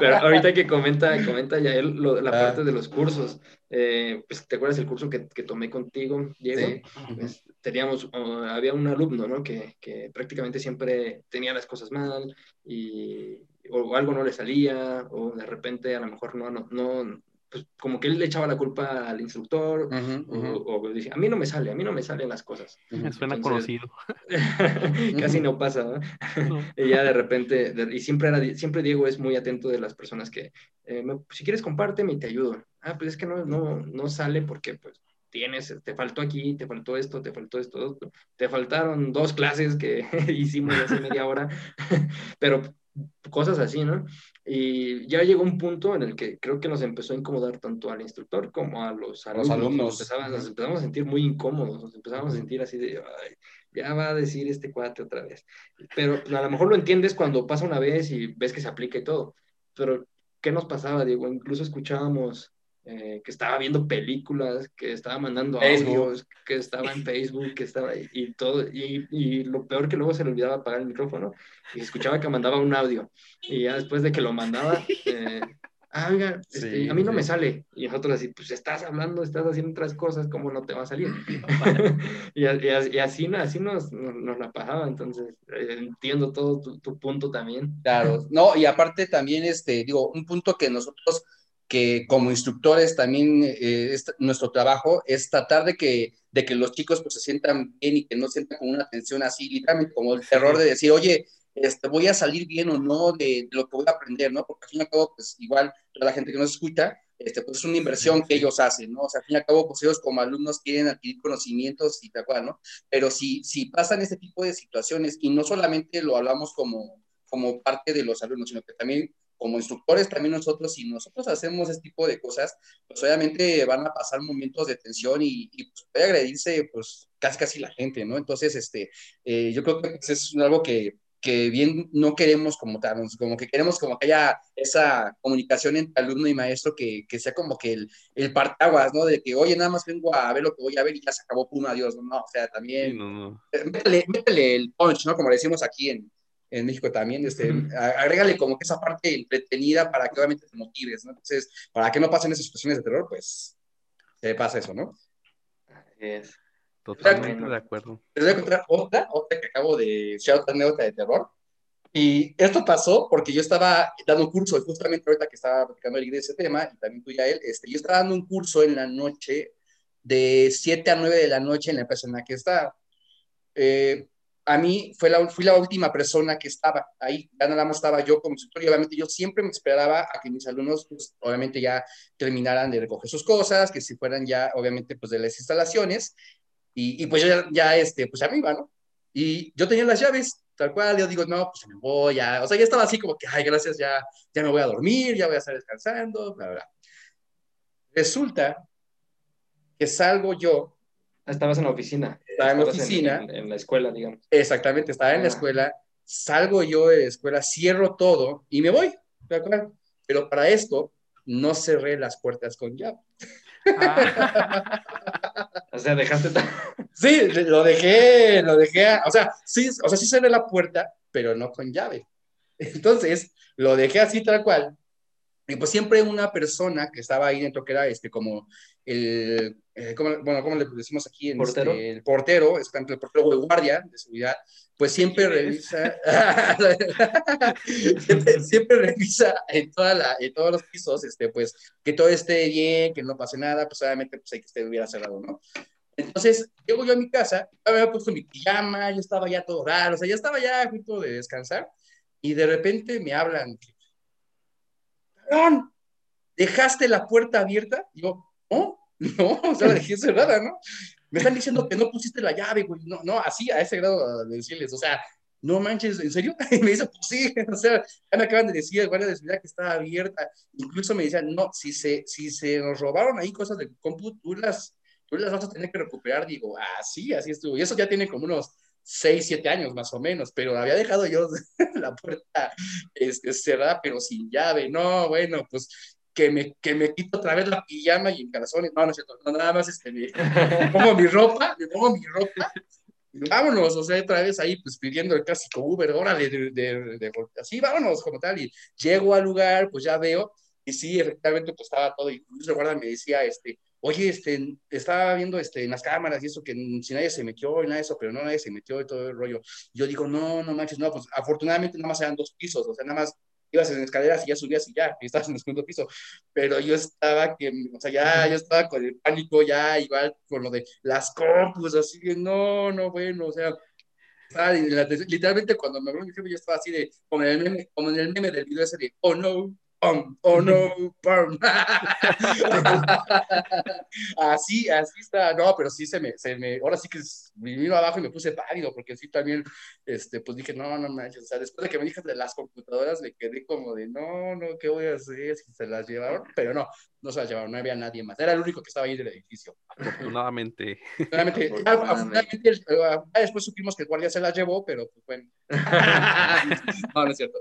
pero ahorita que comenta, comenta ya él lo, la ah. parte de los cursos. Eh, pues, ¿te acuerdas del curso que, que tomé contigo, Diego? Pues, teníamos, había un alumno, ¿no? Que, que, prácticamente siempre tenía las cosas mal y o algo no le salía, o de repente a lo mejor no, no, no pues como que él le echaba la culpa al instructor, o, decía, a mí no me sale, a mí no me salen las cosas. Me suena conocido. (laughs) casi no pasa, ¿no? (laughs) y ya de repente, y siempre, era, siempre Diego es muy atento de las personas que, eh, si quieres compárteme y te ayudo. Ah, pues es que no, no, no sale porque pues tienes, te faltó aquí, te faltó esto, te faltó esto, te faltaron dos clases que (laughs) hicimos hace media hora, (laughs) pero cosas así, ¿no? Y ya llegó un punto en el que creo que nos empezó a incomodar tanto al instructor como a los alumnos. Los alumnos. Nos, empezamos a sentir muy incómodos, nos empezamos a sentir así de, ya va a decir este cuate otra vez. Pero a lo mejor lo entiendes cuando pasa una vez y ves que se aplica y todo. Pero, ¿qué nos pasaba, Diego? Incluso escuchábamos eh, que estaba viendo películas, que estaba mandando audios, que estaba en Facebook, que estaba y, todo, y, y, lo peor que luego se le olvidaba apagar el micrófono y escuchaba que mandaba un audio y ya después de que lo mandaba, (laughs) eh, ah, oiga, este, a mí no me sale y nosotros así, pues estás hablando, estás haciendo otras cosas, ¿cómo no te va a salir? (laughs) (laughs) y, y, así, así nos, nos, la pasaba, entonces eh, entiendo todo tu, tu punto también. Claro, no, y aparte también, este, digo, un punto que nosotros que como instructores también eh, nuestro trabajo es tratar de que, de que los chicos pues, se sientan bien y que no sientan como una tensión así, literalmente como el terror de decir, oye, este, voy a salir bien o no de, lo que voy a aprender, ¿no? Porque al fin y al cabo, pues igual toda la gente que nos escucha, este, pues es una inversión que ellos hacen, ¿no? O sea, al fin y al cabo, pues ellos como alumnos quieren adquirir conocimientos y tal cual, ¿no? Pero si, si pasan este tipo de situaciones, y no solamente lo hablamos como, como parte de los alumnos, sino que también como instructores también nosotros, si nosotros hacemos este tipo de cosas, pues obviamente van a pasar momentos de tensión y, pues puede agredirse pues casi casi la gente, ¿no? Entonces, este, eh, yo creo que pues, es algo que, que bien no queremos como tal, como que queremos como que haya esa comunicación entre alumno y maestro que, que sea como que el, el partaguas, ¿no? De que, oye, nada más vengo a ver lo que voy a ver y ya se acabó, pum, adiós, ¿no? no o sea, también, eh, Métele, métele, el punch, ¿no? Como le decimos aquí en, en México también, este, agrégale como que esa parte entretenida para que obviamente te motives, ¿no? Entonces, para que no pasen esas situaciones de terror, pues, se pasa eso, ¿no? Es totalmente de acuerdo. Les voy a contar otra, otra que acabo de echar otra anécdota de terror. Y esto pasó porque yo estaba dando un curso, justamente ahorita que estaba platicando de ese tema, y también tú y a él, este, yo estaba dando un curso en la noche, de 7 a 9 de la noche en la empresa en la que estaba. Eh, a mí fue la, fui la última persona que estaba ahí, ya nada más estaba yo como instructor y obviamente yo siempre me esperaba a que mis alumnos pues, obviamente ya terminaran de recoger sus cosas, que si fueran ya obviamente pues de las instalaciones y, y pues yo ya, ya, este, pues ya me iba, ¿no? Y yo tenía las llaves, tal cual, yo digo, no, pues me voy, ya, o sea, ya estaba así como que, ay, gracias, ya, ya me voy a dormir, ya voy a estar descansando, bla, bla. Resulta que salgo yo Estabas en la oficina. Estaba en la oficina. En, la escuela, digamos. Exactamente, estaba en la ah. escuela. Salgo yo de la escuela, cierro todo y me voy. Pero para esto no cerré las puertas con llave. Ah. (laughs) o sea, dejaste. sí, lo dejé, lo dejé. O sea, sí, o sea, sí cerré la puerta, pero no con llave. Entonces, lo dejé así tal cual. Y pues siempre una persona que estaba ahí dentro, que era este, como el, eh, bueno, ¿cómo le decimos aquí? En ¿Portero? Este, el portero, es el portero de guardia de seguridad, pues siempre revisa, (laughs) siempre, revisa en, toda la, en todos los pisos, este, pues, que todo esté bien, que no pase nada, pues obviamente pues hay que estuviera cerrado, ¿no? Entonces, llego yo a mi casa, me había puesto mi pijama, yo estaba ya todo raro, o sea, ya estaba ya a punto de descansar, y de repente me hablan, perdón, ¿dejaste la puerta abierta? Y yo, ¿no? (laughs) No, o sea, la dejé cerrada, ¿no? Me están diciendo que no pusiste la llave, güey. No, no, así, a ese grado de decirles, o sea, no manches, ¿en serio? (laughs) Y me dice, pues sí, (laughs) o sea, ya me acaban de decir el guardia de seguridad que estaba abierta. Incluso me decían, no, si se, si se nos robaron ahí cosas de compu, tú las, tú las vas a tener que recuperar. Digo, ah, sí, así estuvo. Y eso ya tiene como unos 6, 7 años más o menos, pero había dejado yo la puerta este, cerrada, pero sin llave. No, bueno, pues que me, que me quito otra vez la pijama y en calzones. No, no es cierto, no, nada más este, me, (laughs) pongo mi ropa, me pongo mi ropa. Y vámonos, o sea, otra vez ahí, pues pidiendo el clásico Uber, órale, de, de, de, así, vámonos, como tal. Y llego al lugar, pues ya veo, Y sí, efectivamente, pues estaba todo, y el guarda me decía, este, oye, este, estaba viendo este, en las cámaras y eso, que si nadie se metió y nada de eso, pero no nadie se metió y todo el rollo. Yo digo, no, no manches, no, pues afortunadamente nada más eran dos pisos, o sea, nada más ibas en escaleras y ya subías y ya, y estabas en el segundo piso. Pero yo estaba, que, o sea, ya, yo estaba con el pánico, ya igual con lo de las compus, así que no, no, bueno, o sea, literalmente cuando me habló mi jefe yo estaba así de, como en el meme, como en el meme del video ese de, oh no, oh no, (laughs) así, así está, no, pero sí se me, se me, ahora sí que me vino abajo y me puse pálido, porque sí también, este, pues dije, no, no manches, o sea, después de que me dijiste de las computadoras, me quedé como de, no, no, ¿qué voy a hacer si se las llevaron? Pero no, no se las llevaron, no había nadie más, era el único que estaba ahí del edificio. Afortunadamente. Afortunadamente, afortunadamente eh, después supimos que el guardia se las llevó, pero pues bueno. (laughs) no, no es cierto.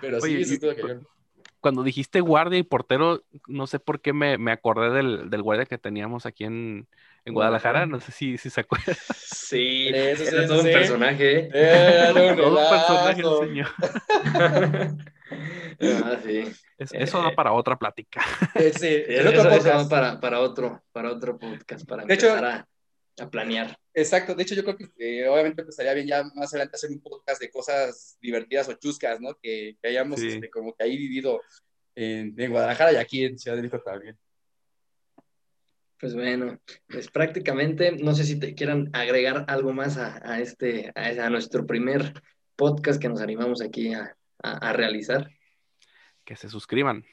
Pero sí, eso es que Cuando dijiste guardia y portero, no sé por qué me, me acordé del, del, guardia que teníamos aquí en, en Guadalajara. No sé si, si se acuerdan. Sí, (laughs) eso era todo un personaje. (laughs) Era todo un personaje el señor. (laughs) ah, sí. eso da eh, para otra plática. Sí, eso, eso, para, para, otro, para otro podcast, para empezar a, a planear. Exacto, de hecho yo creo que eh, obviamente pues, estaría bien ya más adelante hacer un podcast de cosas divertidas o chuscas, ¿no? Que, hayamos este, como que ahí vivido en, Guadalajara y aquí en Ciudad de México también. Pues bueno, pues prácticamente, no sé si te quieran agregar algo más a, este, a, nuestro primer podcast que nos animamos aquí a, a realizar. Que se suscriban.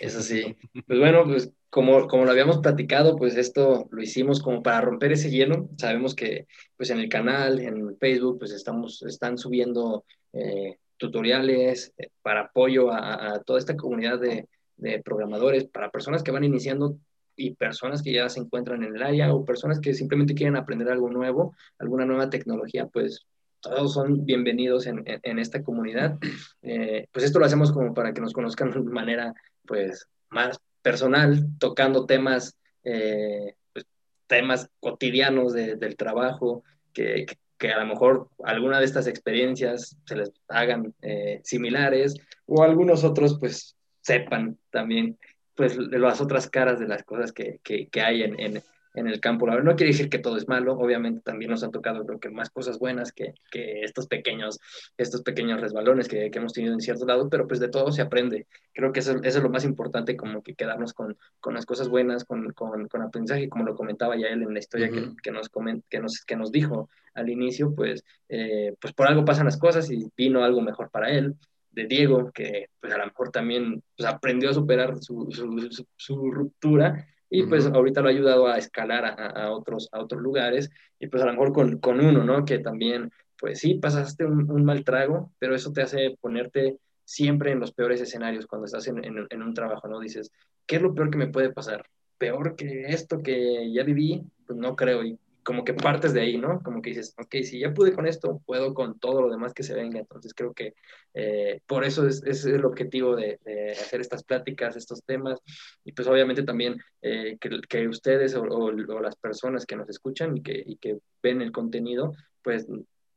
Eso (laughs) sí. Pues bueno, pues como, como lo habíamos platicado, pues esto lo hicimos como para romper ese hielo. Sabemos que pues en el canal, en Facebook, pues estamos, están subiendo eh, tutoriales eh, para apoyo a, toda esta comunidad de, de, programadores, para personas que van iniciando y personas que ya se encuentran en el área o personas que simplemente quieren aprender algo nuevo, alguna nueva tecnología, pues todos son bienvenidos en, en, esta comunidad. Eh, pues esto lo hacemos como para que nos conozcan de manera pues más personal, tocando temas, eh, pues, temas cotidianos del trabajo, que, que, a lo mejor alguna de estas experiencias se les hagan eh, similares o algunos otros pues sepan también pues las otras caras de las cosas que, que, que hay en, en, en el campo. No quiere decir que todo es malo, obviamente también nos han tocado creo que más cosas buenas que, que estos pequeños, estos pequeños resbalones que, que, hemos tenido en cierto lado, pero pues de todo se aprende. Creo que eso, eso es lo más importante, como que quedarnos con, con las cosas buenas, con, con, con, aprendizaje, como lo comentaba ya él en la historia que, que, nos coment, que, nos, que nos dijo al inicio, pues, eh, pues por algo pasan las cosas y vino algo mejor para él de Diego, que pues a lo mejor también pues, aprendió a superar su, su, su ruptura y pues ahorita lo ha ayudado a escalar a, otros, a otros lugares y pues a lo mejor con, con uno, ¿no? Que también, pues sí, pasaste un, mal trago, pero eso te hace ponerte siempre en los peores escenarios cuando estás en, en, un trabajo, ¿no? Dices, ¿qué es lo peor que me puede pasar? Peor que esto que ya viví, pues no creo. Y como que partes de ahí, ¿no? Como que dices, ok, si ya pude con esto, puedo con todo lo demás que se venga. Entonces creo que eh, por eso es, el objetivo de, hacer estas pláticas, estos temas, y pues obviamente también eh, que, que, ustedes o, las personas que nos escuchan y que, y que ven el contenido, pues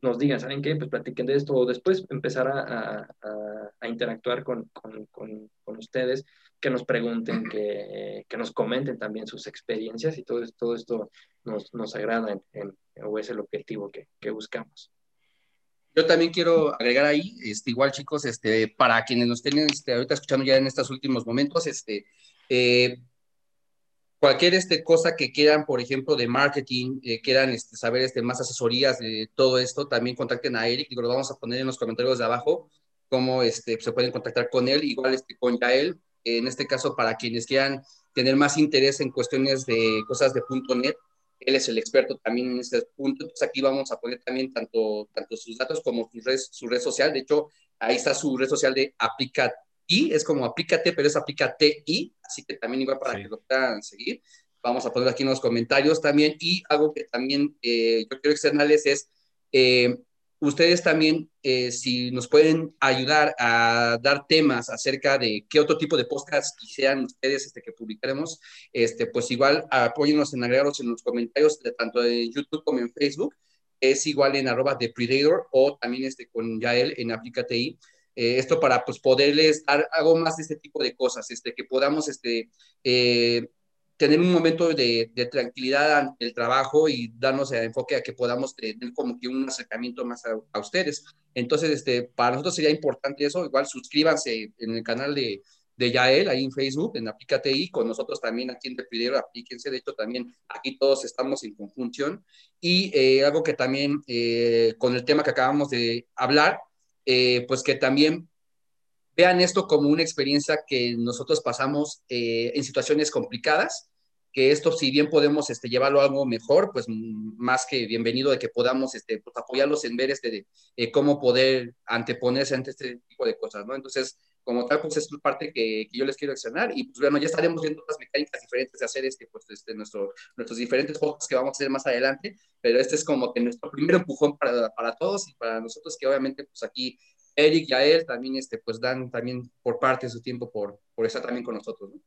nos digan, ¿saben qué? Pues platiquen de esto o después empezar a, a, interactuar con, con, con, con ustedes que nos pregunten, que, que, nos comenten también sus experiencias y todo, todo esto nos, nos agrada en, o es el objetivo que, que, buscamos. Yo también quiero agregar ahí, este, igual chicos, este, para quienes nos estén este, ahorita escuchando ya en estos últimos momentos, este, eh, cualquier este, cosa que quieran, por ejemplo, de marketing, eh, quieran este, saber este, más asesorías de todo esto, también contacten a Eric, digo, lo vamos a poner en los comentarios de abajo, cómo este, se pueden contactar con él, igual este, con Yael, en este caso para quienes quieran tener más interés en cuestiones de cosas de .NET, él es el experto también en este punto, entonces aquí vamos a poner también tanto, tanto sus datos como su red, su red social, de hecho, ahí está su red social de Aplicati, es como Aplícate, pero es Aplicati, así que también igual para que lo puedan seguir, vamos a poner aquí en los comentarios también, y algo que también eh, yo quiero externales es, eh, ustedes también, eh, si nos pueden ayudar a dar temas acerca de qué otro tipo de podcasts quisieran ustedes este, que publicaremos, este, pues igual apóyennos en agregarlos en los comentarios, de, tanto en YouTube como en Facebook. Es igual en arroba de Predator o también este, con Yael en Aplícate eh, esto para pues poderles dar algo más de este tipo de cosas, este, que podamos este, eh, tener un momento de, tranquilidad ante el trabajo y darnos el enfoque a que podamos tener como que un acercamiento más a, ustedes. Entonces, este, para nosotros sería importante eso, igual suscríbanse en el canal de, de Yael, ahí en Facebook, en Aplícate y con nosotros también aquí en Depidero, aplíquense, de hecho también aquí todos estamos en conjunción. Y eh, algo que también eh, con el tema que acabamos de hablar, eh, pues que también vean esto como una experiencia que nosotros pasamos en situaciones complicadas, que esto si bien podemos este, llevarlo a algo mejor, pues más que bienvenido de que podamos este, pues, apoyarlos en ver este, cómo poder anteponerse ante este tipo de cosas, ¿no? Entonces, como tal, pues es parte que, que, yo les quiero accionar y pues bueno, ya estaremos viendo otras mecánicas diferentes de hacer este, pues, este, nuestro, nuestros diferentes juegos que vamos a hacer más adelante, pero este es como que nuestro primer empujón para, para todos y para nosotros que obviamente pues aquí Eric y a él también este, pues dan también por parte de su tiempo por, por estar también con nosotros. ¿no?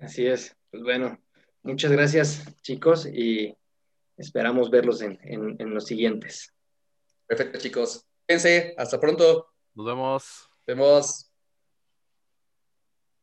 Así es, pues bueno, muchas gracias chicos y esperamos verlos en, en, en los siguientes. Perfecto chicos, fíjense, hasta pronto. Nos vemos. Vemos.